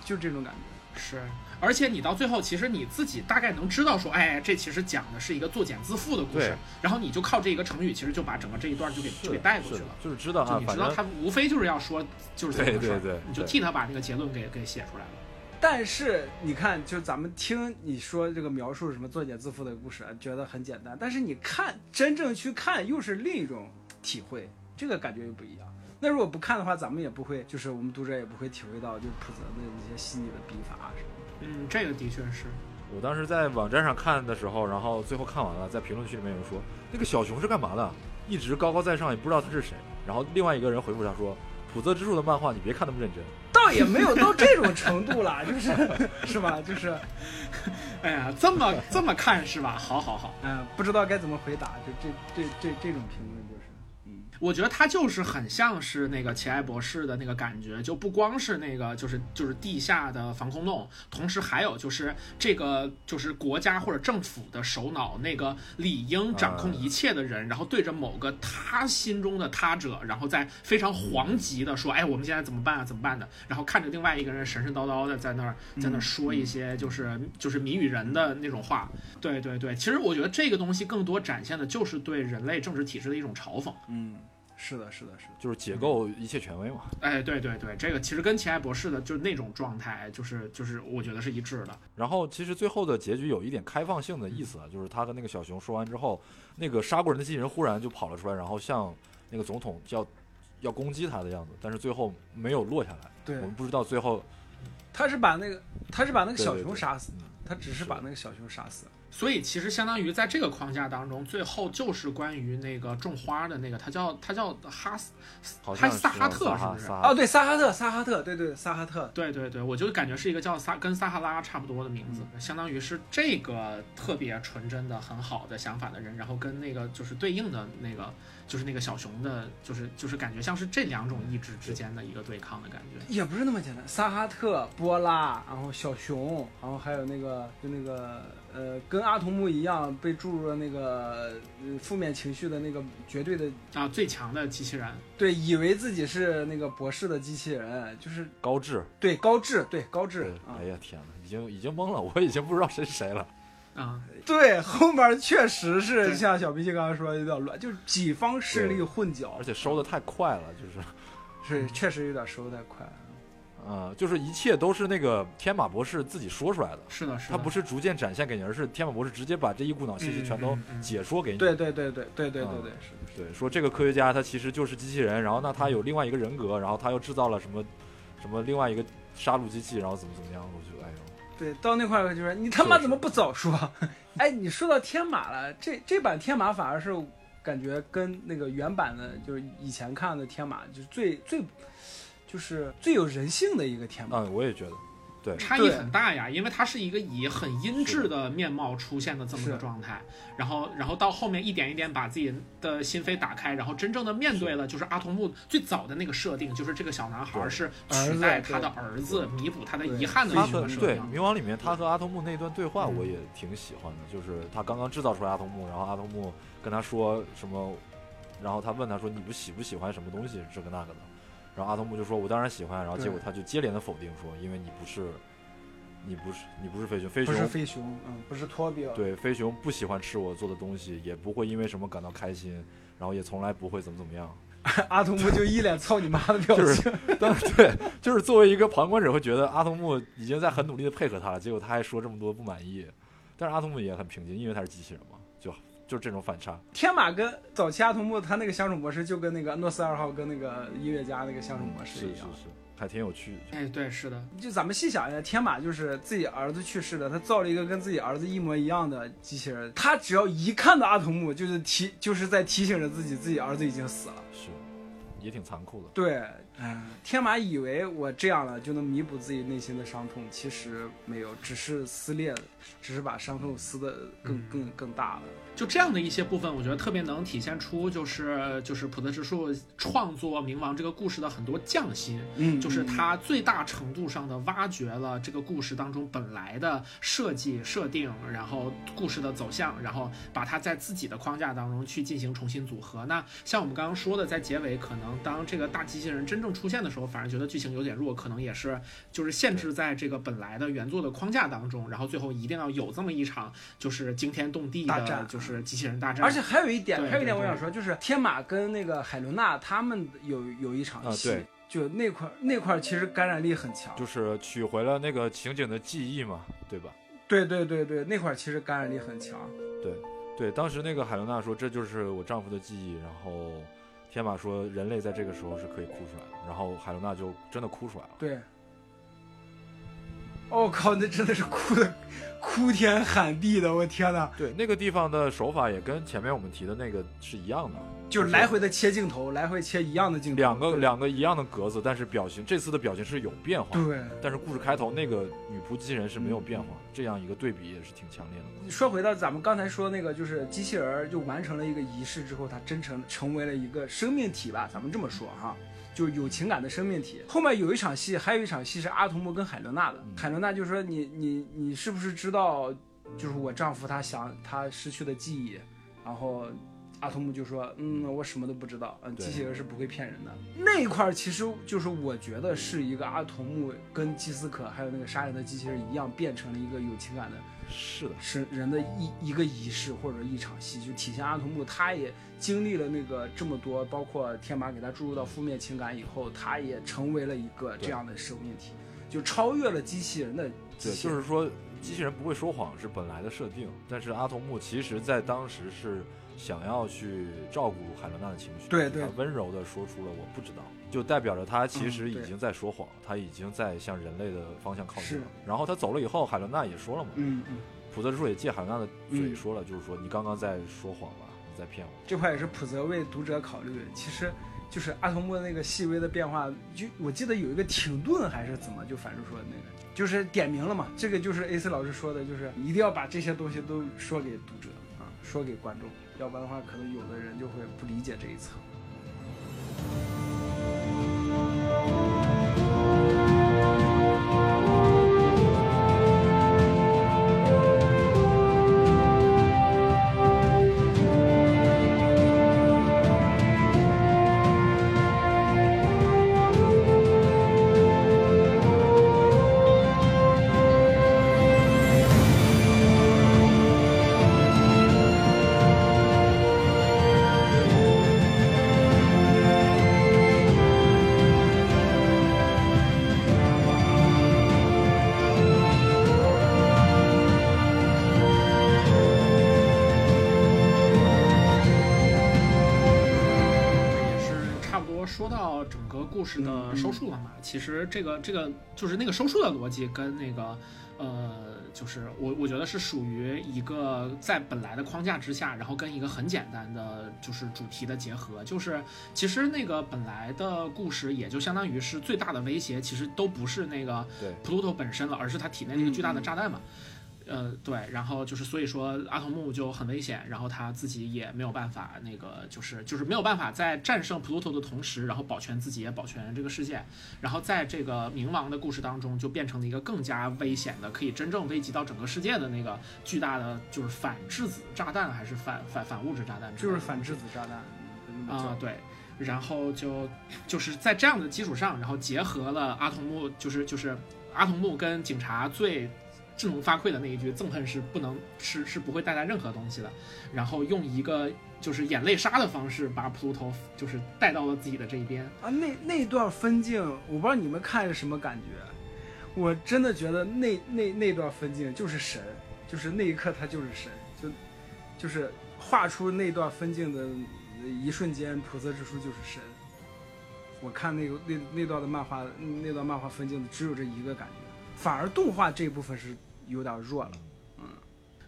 C: 就这种感觉。
A: 是。而且你到最后，其实你自己大概能知道说，哎，这其实讲的是一个作茧自缚的故事，然后你就靠这一个成语，其实就把整个这一段就给就给带过去了。
B: 就是知道啊，
A: 就你知道他无非就是要说就是这么个事儿，
B: 对对对
A: 你就替他把那个结论给给写出来了。
C: 但是你看，就咱们听你说这个描述什么作茧自缚的故事，觉得很简单，但是你看真正去看，又是另一种体会，这个感觉又不一样。那如果不看的话，咱们也不会，就是我们读者也不会体会到，就是普泽的那些细腻的笔法啊什么的。
A: 嗯，这个的确是。
B: 我当时在网站上看的时候，然后最后看完了，在评论区里面有人说那个小熊是干嘛的，一直高高在上，也不知道他是谁。然后另外一个人回复他说，普泽之树的漫画你别看那么认真。<laughs>
C: 倒也没有到这种程度啦，<laughs> 就是是吧？就是 <laughs>
A: 哎呀，这么这么看是吧？好好好。
C: 嗯、不知道该怎么回答，就这这这这种评论
A: 我觉得他就是很像是那个奇爱博士的那个感觉，就不光是那个就是就是地下的防空洞，同时还有就是这个就是国家或者政府的首脑那个理应掌控一切的人，然后对着某个他心中的他者，然后在非常惶急的说，哎，我们现在怎么办啊？怎么办的？然后看着另外一个人神神叨叨的在那儿在那儿说一些就是就是谜语人的那种话。对对对，其实我觉得这个东西更多展现的就是对人类政治体制的一种嘲讽。
C: 嗯，是的，是的，是的。
B: 就是解构一切权威嘛。
A: 哎，对对对，这个其实跟奇爱博士的就是那种状态，就是就是我觉得是一致的。
B: 然后其实最后的结局有一点开放性的意思啊，就是他跟那个小熊说完之后，那个杀过人的机器人忽然就跑了出来，然后像那个总统要要攻击他的样子，但是最后没有落下来。
C: 对
B: 我，们不知道最后
C: 他是把那个他是把那个小熊杀死的，
B: 嗯
C: 他只是
B: 是
C: 把那个小熊杀死了。
A: 所以其实相当于在这个框架当中，最后就是关于那个种花的那个，他叫他叫哈斯，他
B: 好像
A: 萨哈特是不是？
C: 哦，对，萨哈特，萨哈特，对对，萨哈特，
A: 对对对，我就感觉是一个叫撒跟撒哈拉差不多的名字，相当于是这个特别纯真的、很好的想法的人，然后跟那个就是对应的那个就是那个小熊的，就是就是感觉像是这两种意志之间的一个对抗的感觉。
C: 也不是那么简单。萨哈特、波拉，然后小熊，然后还有那个就那个呃，跟阿童木一样被注入了那个呃负面情绪的那个绝对的
A: 啊，最强的机器人，
C: 对，以为自己是那个博士的机器人，就是
B: 高智，
C: 对高智，对高智
B: 哎，呀天哪，已经已经懵了，我已经不知道谁是谁了。
A: 啊，
C: 对，后面确实是像小脾气刚刚说的有点乱，就是几方势力混搅，
B: 而且收的太快了，就是，
C: 是确实有点收的太快。了。
B: 嗯，就是一切都是那个天马博士自己说出来的，
A: 是的，是的，
B: 他不是逐渐展现给你，而是天马博士直接把这一股脑信息全都解说给你。
C: 对对对对对对对
B: 嗯
C: 对，是的，
B: 对，说这个科学家他其实就是机器人，然后那他有另外一个人格，然后他又制造了什么什么另外一个杀戮机器，然后怎么怎么样，我就
C: 对，到那块儿就是你他妈怎么不早说？哎，你说到天马了，这这版天马反而是感觉跟那个原版的，就是以前看的天马，就是最最就是最有人性的一个天马。
B: 嗯，我也觉得，对，
A: 差异很大呀，因为它是一个以很阴
B: 是
A: 质的面貌出现的这么个状态，然后然后到后面一点一点把自己的心扉打开，然后真正的面对了就是阿童木最早的那个设定，就是这个小男孩
B: 对
A: 是取代他的儿子，弥补他的遗憾的
B: 他
A: 一个设定。
B: 对冥王里面他和阿童木那段对话，
A: 嗯
B: 我也挺喜欢的，就是他刚刚制造出来阿童木，然后阿童木跟他说什么，然后他问他说你不喜不喜欢什么东西这个那个的，然后阿童木就说我当然喜欢，然后结果他就接连的否定说因为你不是你不是你不是飞熊，飞
C: 不
B: 熊
C: 是飞熊，嗯，不是托比尔，
B: 对，飞熊不喜欢吃我做的东西，也不会因为什么感到开心，然后也从来不会怎么怎么样。<laughs>
C: 阿童木就一脸操你妈的表
B: 就
C: 情。<laughs>
B: 当 <laughs> 对，就是作为一个旁观者会觉得阿童木已经在很努力的配合他了，结果他还说这么多不满意，但是阿童木也很平静，因为他是机器人嘛，就就是这种反差。
C: 天马跟早期阿童木他那个相处模式，就跟那个诺斯二号跟那个音乐家那个相处模式一样。
B: 是是是，还挺有趣。
A: 哎，对，是的，
C: 就咱们细想一下，天马就是自己儿子去世了，他造了一个跟自己儿子一模一样的机器人，他只要一看到阿童木，就是提就是在提醒着自己，自己儿子已经死了。
B: 是，也挺残酷的。
C: 对，嗯，天马以为我这样了就能弥补自己内心的伤痛，其实没有，只是撕裂，只是把伤痛撕得更更更大了。
A: 就这样的一些部分，我觉得特别能体现出就是就是普泽直树创作冥王这个故事的很多匠心。
C: 嗯
A: 就是他最大程度上的挖掘了这个故事当中本来的设计设定，然后故事的走向，然后把它在自己的框架当中去进行重新组合。那像我们刚刚说的，在结尾可能当这个大机器人真正出现的时候，反而觉得剧情有点弱，可能也是就是限制在这个本来的原作的框架当中，然后最后一定要有这么一场就是惊天动地的，
C: 大战
A: 就是机器人大战。
C: 而且还有一点，还有一点我想说，就是天马跟那个海伦娜他们有有一场戏，
B: 啊对
C: 就那块儿那块儿其实感染力很强。
B: 就是取回了那个情景的记忆嘛，对吧？
C: 对对对对，那块儿其实感染力很强。
B: 对，对，当时那个海伦娜说这就是我丈夫的记忆，然后天马说人类在这个时候是可以哭出来的，然后海伦娜就真的哭出来了。
C: 对。我、靠，那真的是哭的哭天喊地的，我天哪！
B: 对，那个地方的手法也跟前面我们提的那个是一样的，
C: 就是来回的切镜头，来回切一样的镜头，
B: 两个两个一样的格子，但是表情这次的表情是有变化。
C: 对。
B: 但是故事开头那个女仆机器人是没有变化，这样一个对比也是挺强烈的。
C: 说回到咱们刚才说那个，就是机器人儿就完成了一个仪式之后，它真成成为了一个生命体吧，咱们这么说哈，就是有情感的生命体。后面有一场戏，还有一场戏是阿童木跟海伦娜的。海伦娜就说你你你是不是知道，就是我丈夫他想他失去的记忆，然后。阿童木就说：“嗯，我什么都不知道。嗯，机器人是不会骗人的。那一块儿其实就是我觉得是一个阿童木跟基斯可还有那个杀人的机器人一样，变成了一个有情感的
B: 是的，
C: 是人的一一个仪式或者一场戏，就体现阿童木他也经历了那个这么多，包括天马给他注入到负面情感以后，他也成为了一个这样的生命体，就超越了机器人的
B: 对，
C: 器人。
B: 就是说机器人不会说谎是本来的设定，但是阿童木其实在当时是想要去照顾海伦娜的情绪，
C: 对对。
B: 他温柔的说出了我不知道，就代表着他其实已经在说谎，他已经在向人类的方向靠近了。然后他走了以后，海伦娜也说了嘛，
C: 嗯嗯，
B: 普泽之树也借海伦娜的嘴
C: 嗯
B: 说了，就是说你刚刚在说谎吧，你在骗我。
C: 这块也是普泽为读者考虑，其实就是阿童木的那个细微的变化，就我记得有一个停顿还是怎么，就反正说那个就是点名了嘛，这个就是 A C 老师说的，就是一定要把这些东西都说给读者啊，说给观众，要不然的话，可能有的人就会不理解这一层。
A: 事的收束了嘛。其实这个这个就是那个收束的逻辑跟那个呃，就是我我觉得是属于一个在本来的框架之下，然后跟一个很简单的就是主题的结合。就是其实那个本来的故事也就相当于是最大的威胁，其实都不是那个
B: 对
A: Pluto 本身了，而是他体内那个巨大的炸弹嘛。呃，对，然后就是所以说阿童木就很危险，然后他自己也没有办法，那个就是就是没有办法在战胜 Pluto 的同时，然后保全自己也保全这个世界，然后在这个冥王的故事当中，就变成了一个更加危险的，可以真正危及到整个世界的那个巨大的就是反质子炸弹还是反反反物质炸弹？
C: 就是反质子炸弹，
A: 啊、对，然后就就是在这样的基础上，然后结合了阿童木，就是就是阿童木跟警察最振聋发聩的那一句“憎恨是不能是是不会带来任何东西的”，然后用一个就是眼泪杀的方式把普鲁头就是带到了自己的这一边。
C: 啊，那那段分镜，我不知道你们看是什么感觉，我真的觉得那那那段分镜就是神，就是那一刻他就是神，就就是画出那段分镜的一瞬间，普泽之书就是神。我看那个那那段的漫画，那段漫画分镜只有这一个感觉，反而动画这一部分是有点弱了。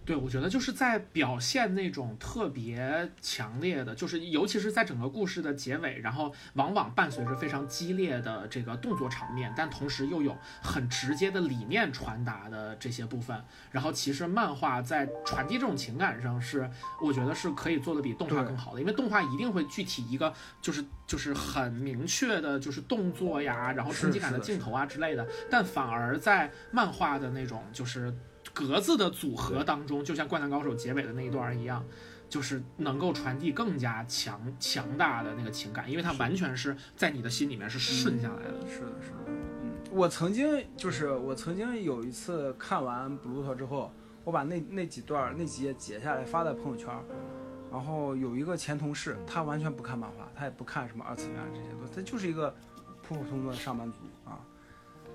A: 对，我觉得就是在表现那种特别强烈的，就是尤其是在整个故事的结尾，然后往往伴随着非常激烈的这个动作场面，但同时又有很直接的理念传达的这些部分。然后其实漫画在传递这种情感上是，我觉得是可以做的比动画更好的，因为动画一定会具体一个就是就是很明确的，就是动作呀，然后冲击感的镜头啊之类的，但反而在漫画的那种就是格子的组合当中，就像《灌篮高手》结尾的那一段一样，就是能够传递更加强强大的那个情感，因为它完全是在你的心里面是顺下来的。
C: 是的，是的，嗯，我曾经就是我曾经有一次看完《布鲁特》之后，我把那那几段那几页截下来发在朋友圈儿，然后有一个前同事，他完全不看漫画，他也不看什么二次元这些东西，他就是一个普普通通的上班族啊。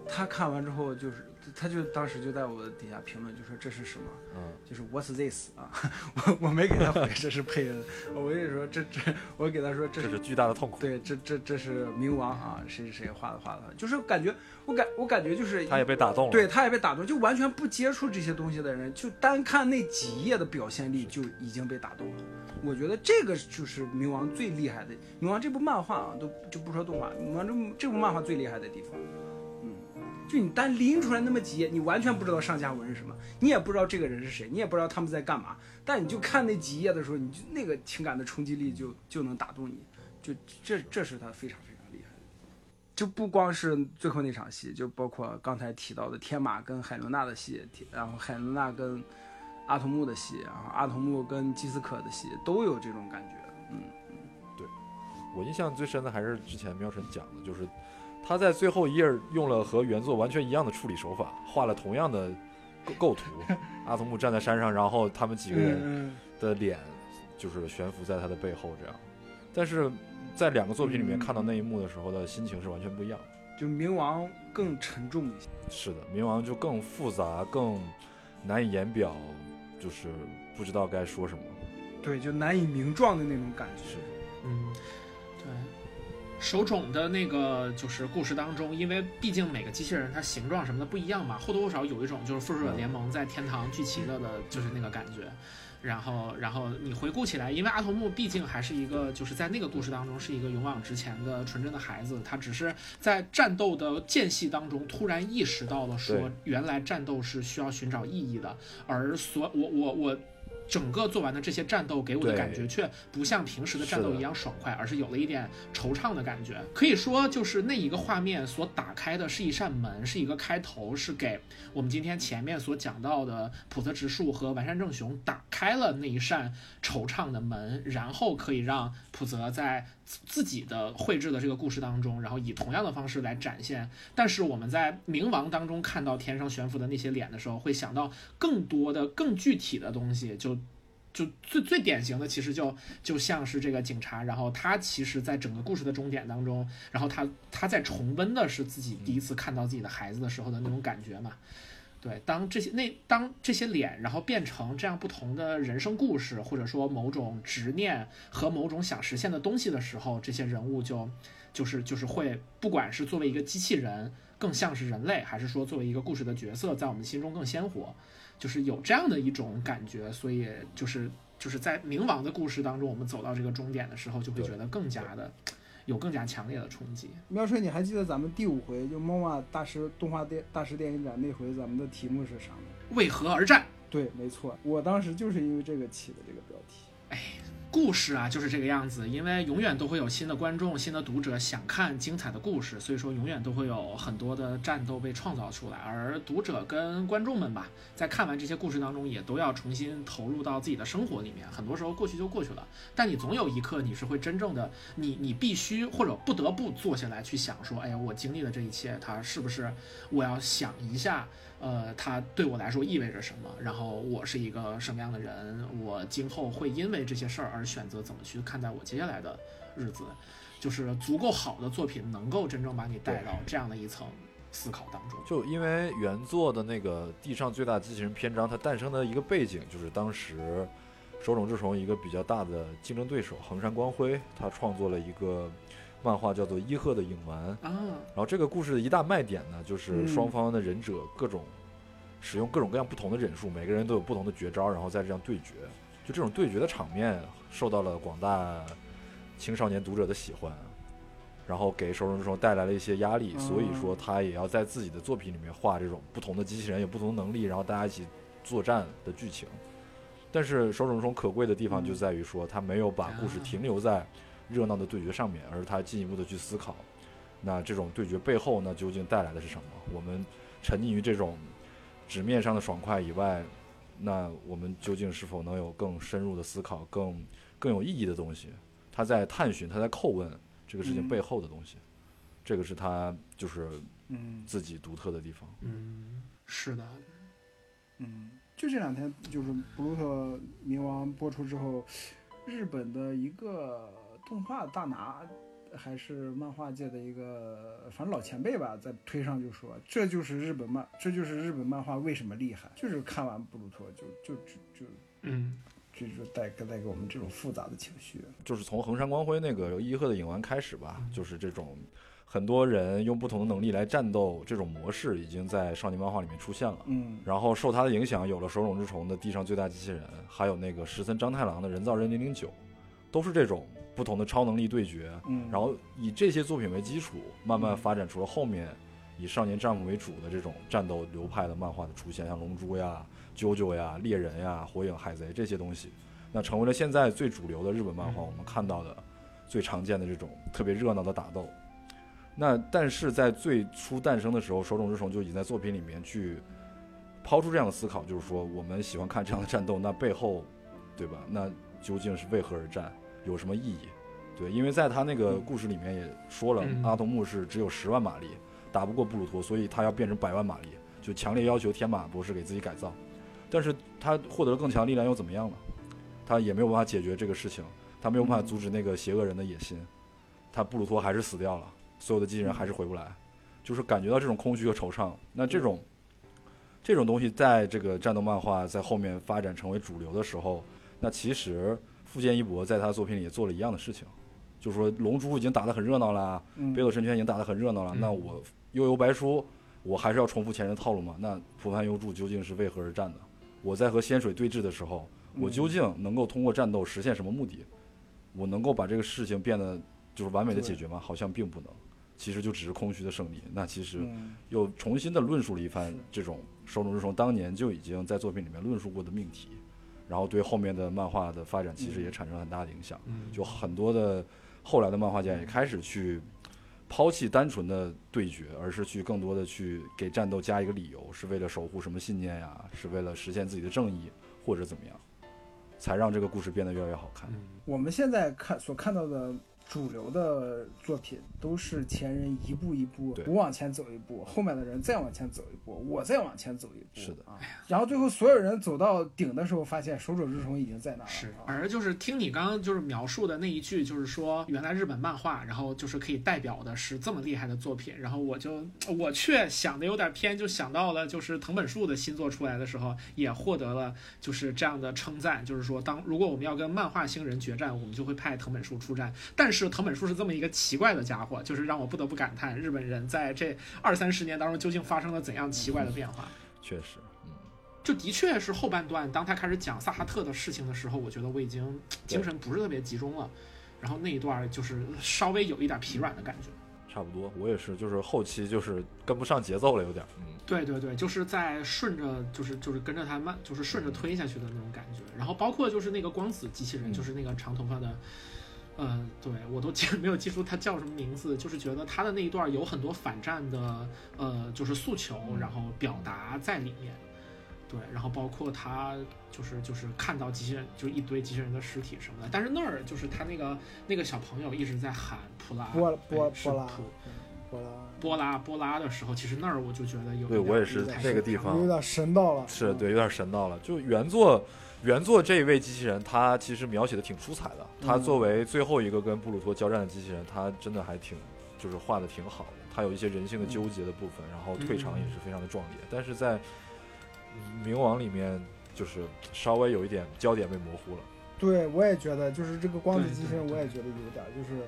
C: 他看完之后就是，他就当时就在我底下评论，就说这是什么？
B: 嗯，
C: 就是 What's this 啊？我我没给他回这是配音，我跟你说这这，我给他说这是
B: 巨大的痛苦。
C: 对，这这这是冥王啊，谁谁谁画的画的，就是感觉我感我感觉就是
B: 他也被打动了。
C: 对，他也被打动，就完全不接触这些东西的人，就单看那几页的表现力就已经被打动了。我觉得这个就是冥王最厉害的，冥王这部漫画啊，都就不说动画，冥王这部这部漫画最厉害的地方，嗯，就你单拎出来那么几页，你完全不知道上下文是什么，你也不知道这个人是谁，你也不知道他们在干嘛，但你就看那几页的时候，你就那个情感的冲击力就就能打动你，就这这是他非常非常厉害的。就不光是最后那场戏，就包括刚才提到的天马跟海伦娜的戏，然后海伦娜跟阿童木的戏，然后阿童木跟基斯可的戏，都有这种感觉。嗯，对
B: 我印象最深的还是之前喵晨讲的，就是他在最后一页用了和原作完全一样的处理手法，画了同样的构构图。阿童木站在山上，然后他们几个人
C: 嗯
B: 的脸就是悬浮在他的背后，这样。但是在两个作品里面
C: 嗯
B: 看到那一幕的时候的心情是完全不一样的。
C: 就冥王更沉重一些。
B: 是的，冥王就更复杂、更难以言表，就是不知道该说什么。
C: 对，就难以名状的那种感觉。
B: 是
A: 嗯，对。手冢的那个就是故事当中，因为毕竟每个机器人它形状什么的不一样嘛，或多或少有一种就是复仇者联盟在天堂聚齐了的，就是那个感觉。然后，然后你回顾起来，因为阿童木毕竟还是一个，就是在那个故事当中是一个勇往直前的纯真的孩子，他只是在战斗的间隙当中突然意识到了说，原来战斗是需要寻找意义的，而所我我我。整个做完的这些战斗给我的感觉却不像平时的战斗一样爽快，而是有了一点惆怅的感觉。可以说，就是那一个画面所打开的是一扇门，是一个开头，是给我们今天前面所讲到的普泽直树和完山正雄打开了那一扇惆怅的门，然后可以让普泽在自己的绘制的这个故事当中，然后以同样的方式来展现。但是我们在冥王当中看到天上悬浮的那些脸的时候，会想到更多的、更具体的东西，就。就最最典型的，其实就就像是这个警察，然后他其实在整个故事的终点当中，然后他他在重温的是自己第一次看到自己的孩子的时候的那种感觉嘛。对，当这些那当这些脸，然后变成这样不同的人生故事，或者说某种执念和某种想实现的东西的时候，这些人物就就是就是会，不管是作为一个机器人更像是人类，还是说作为一个故事的角色，在我们心中更鲜活，就是有这样的一种感觉，所以就是就是在冥王的故事当中，我们走到这个终点的时候，就会觉得更加的有更加强烈的冲击。
C: 喵吹，你还记得咱们第五回就 MOMA 大师动画电大师电影展那回咱们的题目是啥吗？
A: 为何而战？
C: 对，没错，我当时就是因为这个起的这个标题。
A: 故事啊，就是这个样子，因为永远都会有新的观众、新的读者想看精彩的故事，所以说永远都会有很多的战斗被创造出来，而读者跟观众们吧，在看完这些故事当中，也都要重新投入到自己的生活里面。很多时候过去就过去了，但你总有一刻你是会真正的，你你必须或者不得不坐下来去想说，哎呀，我经历了这一切，它是不是我要想一下。呃，它对我来说意味着什么？然后我是一个什么样的人？我今后会因为这些事儿而选择怎么去看待我接下来的日子？就是足够好的作品能够真正把你带到这样的一层思考当中。
B: 就因为原作的那个地上最大机器人篇章，它诞生的一个背景就是当时手冢治虫一个比较大的竞争对手横山光辉，他创作了一个漫画叫做《伊贺的影丸》，
A: 啊，
B: 然后这个故事的一大卖点呢，就是
C: 嗯
B: 双方的忍者各种使用各种各样不同的忍术，每个人都有不同的绝招，然后再这样对决。就这种对决的场面，受到了广大青少年读者的喜欢，然后给手冢治虫带来了一些压力，所以说他也要在自己的作品里面画这种不同的机器人，有不同的能力，然后大家一起作战的剧情。但是手冢治虫可贵的地方就在于说，他没有把故事停留在热闹的对决上面，而是他进一步的去思考，那这种对决背后呢，究竟带来的是什么？我们沉溺于这种纸面上的爽快以外，那我们究竟是否能有更深入的思考，更更有意义的东西？他在探寻，他在叩问这个事情
D: 嗯
B: 背后的东西，这个是他就是
D: 嗯
B: 自己独特的地方。
A: 嗯，是的，
D: 嗯，就这两天就是《布鲁特冥王》播出之后，日本的一个动画大拿。还是漫画界的一个，反正老前辈吧，在推上就说，这就是日本漫，这就是日本漫画为什么厉害，就是看完布鲁托就就就就
A: 嗯
D: 就就带给带给我们这种复杂的情绪。
B: 就是从横山光辉那个伊贺的影丸开始吧，就是这种很多人用不同的能力来战斗这种模式，已经在少年漫画里面出现了。
D: 嗯
B: 然后受他的影响，有了手冢治虫的《地上最大机器人》，还有那个石森章太郎的人造人零零九，都是这种不同的超能力对决。
D: 嗯，
B: 然后以这些作品为基础，慢慢发展出了后面以少年丈夫为主的这种战斗流派的漫画的出现，像龙珠呀、啾啾呀、猎人呀、火影、海贼这些东西，那成为了现在最主流的日本漫画，我们看到的最常见的这种特别热闹的打斗。那但是在最初诞生的时候，手冢治虫就已经在作品里面去抛出这样的思考，就是说我们喜欢看这样的战斗，那背后，对吧？那究竟是为何而战，有什么意义？对，因为在他那个故事里面也说了，
A: 嗯
B: 阿童木是只有十万马力，打不过布鲁托，所以他要变成百万马力，就强烈要求天马博士给自己改造。但是他获得了更强力量又怎么样呢？他也没有办法解决这个事情，他没有办法阻止那个邪恶人的野心，他布鲁托还是死掉了，所有的机器人还是回不来，就是感觉到这种空虚和惆怅。那这种这种东西在这个战斗漫画在后面发展成为主流的时候，那其实富坚义博在他的作品里也做了一样的事情，就是说龙珠已经打得很热闹啦，
D: 嗯
B: 北斗神拳已经打得很热闹了，
A: 嗯
B: 那我悠悠白书我还是要重复前人的套路吗？那浦畔幽助究竟是为何而战的？我在和仙水对峙的时候，我究竟能够通过战斗实现什么目的？我能够把这个事情变得就是完美的解决吗？好像并不能，其实就只是空虚的胜利。那其实
D: 嗯
B: 又重新的论述了一番这种手冢治虫当年就已经在作品里面论述过的命题，然后对后面的漫画的发展其实也产生了很大的影响。
A: 嗯，
B: 就很多的后来的漫画家也开始去抛弃单纯的对决，而是去更多的去给战斗加一个理由，是为了守护什么信念呀，是为了实现自己的正义，或者怎么样，才让这个故事变得越来越好看。
A: 嗯
D: 我们现在看所看到的主流的作品，都是前人一步一步，我往前走一步，后面的人再往前走一步，我再往前走一步，
B: 是的
D: 啊。然后最后所有人走到顶的时候，发现手冢治虫已经在那儿了。
A: 是，
D: 啊
A: 而就是听你刚刚就是描述的那一句，就是说原来日本漫画，然后就是可以代表的是这么厉害的作品，然后我就我却想的有点偏，就想到了就是藤本树的新作出来的时候，也获得了就是这样的称赞，就是说当如果我们要跟漫画星人决战，我们就会派藤本树出战。但是藤本树是这么一个奇怪的家伙，就是让我不得不感叹日本人在这二三十年当中究竟发生了怎样奇怪的变化。
B: 确实，嗯，
A: 就的确是后半段，当他开始讲萨哈特的事情的时候，我觉得我已经精神不是特别集中了，然后那一段就是稍微有一点疲软的感觉。
B: 差不多，我也是，就是后期就是跟不上节奏了，有点，嗯，
A: 对对对，就是在顺着，就是就是跟着他慢，就是顺着推下去的那种感觉。然后包括就是那个光子机器人，
B: 嗯
A: 就是那个长头发的，呃，对我都记 <laughs> 没有记住他叫什么名字，就是觉得他的那一段有很多反战的，呃，就是诉求，
B: 嗯
A: 然后表达在里面。对，然后包括他就是就是看到机器人，就一堆机器人的尸体什么的，但是那儿就是他那个那个小朋友一直在喊普拉
D: 波波波拉
A: 普
D: 波拉
A: 波拉波拉的时候，其实那儿我就觉得有
B: 对我也是那个地方
D: 有点神到了。
B: 是对，有点神到了。就原作，原作这一位机器人，他其实描写的挺出彩的。他
D: 嗯
B: 作为最后一个跟布鲁托交战的机器人，他真的还挺，就是画的挺好的。他有一些人性的纠结的部分，然后退场也是非常的壮烈。但是在冥王里面，就是稍微有一点焦点被模糊了。
D: 对，我也觉得，就是这个光子机器人，我也觉得有点，就是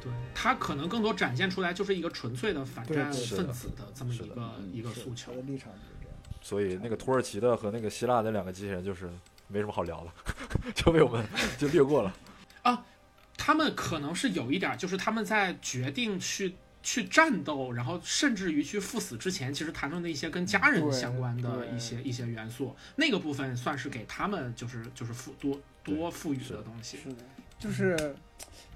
A: 对他可能更多展现出来就是一个纯粹的反战分子的这么一个一个诉求
D: 的。立场就是这样。
B: 所以那个土耳其的和那个希腊的两个机器人就是没什么好聊的，<laughs> 就被我们 <laughs> 就略过了。
A: 啊他们可能是有一点儿，就是他们在决定去去战斗，然后甚至于去赴死之前，其实谈论的一些跟家人相关的一些一些元素，那个部分算是给他们就是就是赋多多赋予的东西。
C: 是的，就是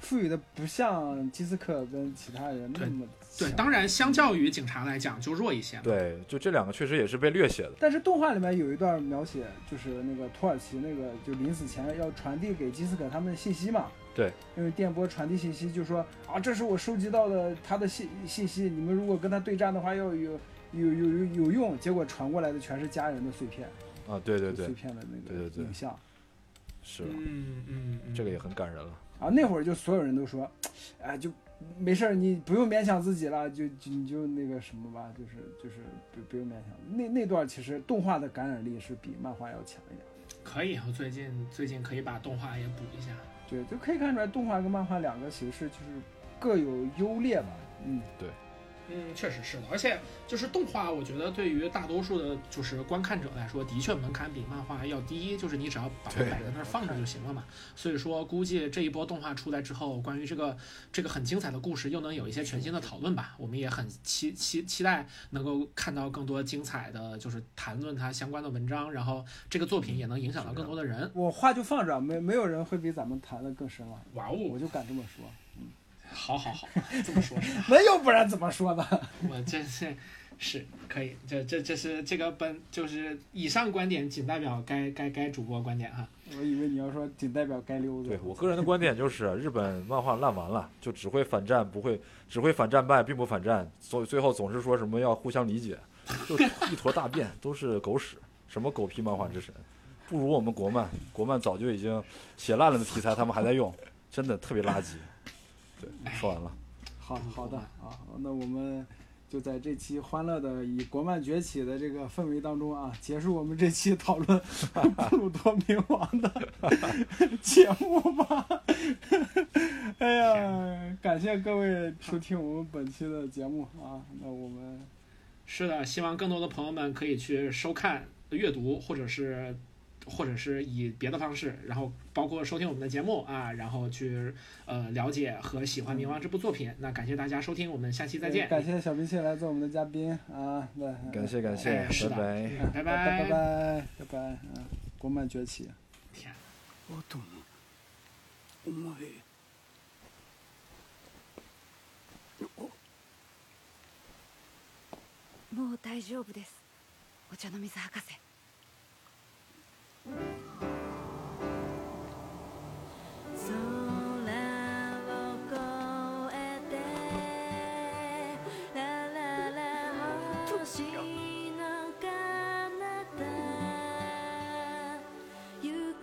C: 赋予的不像基斯克跟其他人那么
A: 对，当然相较于警察来讲就弱一些嘛。
B: 对，就这两个确实也是被略写的。
C: 但是动画里面有一段描写，就是那个土耳其那个就临死前要传递给基斯可他们的信息嘛。
B: 对，
C: 因为电波传递信息，就说啊，这是我收集到的他的信信息，你们如果跟他对战的话，要有有有有有用。结果传过来的全是家人的碎片，
B: 啊，对对对
C: 碎，片的那
B: 对对对
C: 个影像。
B: 是
A: 嗯嗯嗯，
B: 这个也很感人了。
C: 啊，那会儿就所有人都说，哎，就没事儿，你不用勉强自己了，就就你就那个什么吧，就是就是不不用勉强。那那段其实动画的感染力是比漫画要强一点。
A: 可以，我最近最近可以把动画也补一下。
C: 对，就可以看出来，动画跟漫画两个形式就是各有优劣吧。嗯，
A: 嗯，确实是的，而且就是动画，我觉得对于大多数的，就是观看者来说，的确门槛比漫画要低，就是你只要把它摆在那儿放着就行了嘛。所以说，估计这一波动画出来之后，关于这个这个很精彩的故事，又能有一些全新的讨论吧。我们也很期期期待能够看到更多精彩的，就是谈论它相关的文章，然后这个作品也能影响到更多的人。
C: 我话就放这儿，没没有人会比咱们谈的更深了，
A: 哇哦，
C: 我就敢这么说。
A: 好好好，这么说是吧？<laughs>
C: 那要不然怎么说呢？<laughs>
A: 我这是是可以，这这这是这个本就是以上观点仅代表该该该主播观点哈。
C: 我以为你要说仅代表该溜子。
B: 对我个人的观点就是，日本漫画烂完了，就只会反战，不会只会反战败，并不反战，所以最后总是说什么要互相理解，就一坨大便，都是狗屎，什么狗屁漫画之神，不如我们国漫，国漫早就已经写烂了的题材，他们还在用，真的特别垃圾。对，说完了，
C: 好好的啊，那我们就在这期欢乐的以国漫崛起的这个氛围当中啊，结束我们这期讨论布鲁托冥王的 <laughs> 节目吧。哎呀，感谢各位收听我们本期的节目啊，那我们
A: 是的，希望更多的朋友们可以去收看、阅读，或者是或者是以别的方式，然后包括收听我们的节目啊，然后去呃了解和喜欢《冥王》这部作品。那感谢大家收听，我们下期再见，
C: 感谢小冰淇淋来做我们的嘉宾啊，那
B: 感谢感谢
A: 哎，是的
B: 拜拜。
A: 嗯拜
C: 拜拜拜拜拜，嗯，国漫崛起。
A: 天。
F: 我懂，お前
G: もう大丈夫ですお茶の水博士 空を越えてラララ星。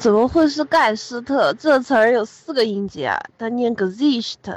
H: 怎么会是盖斯特？这词儿有四个音节啊，它念 Gesicht。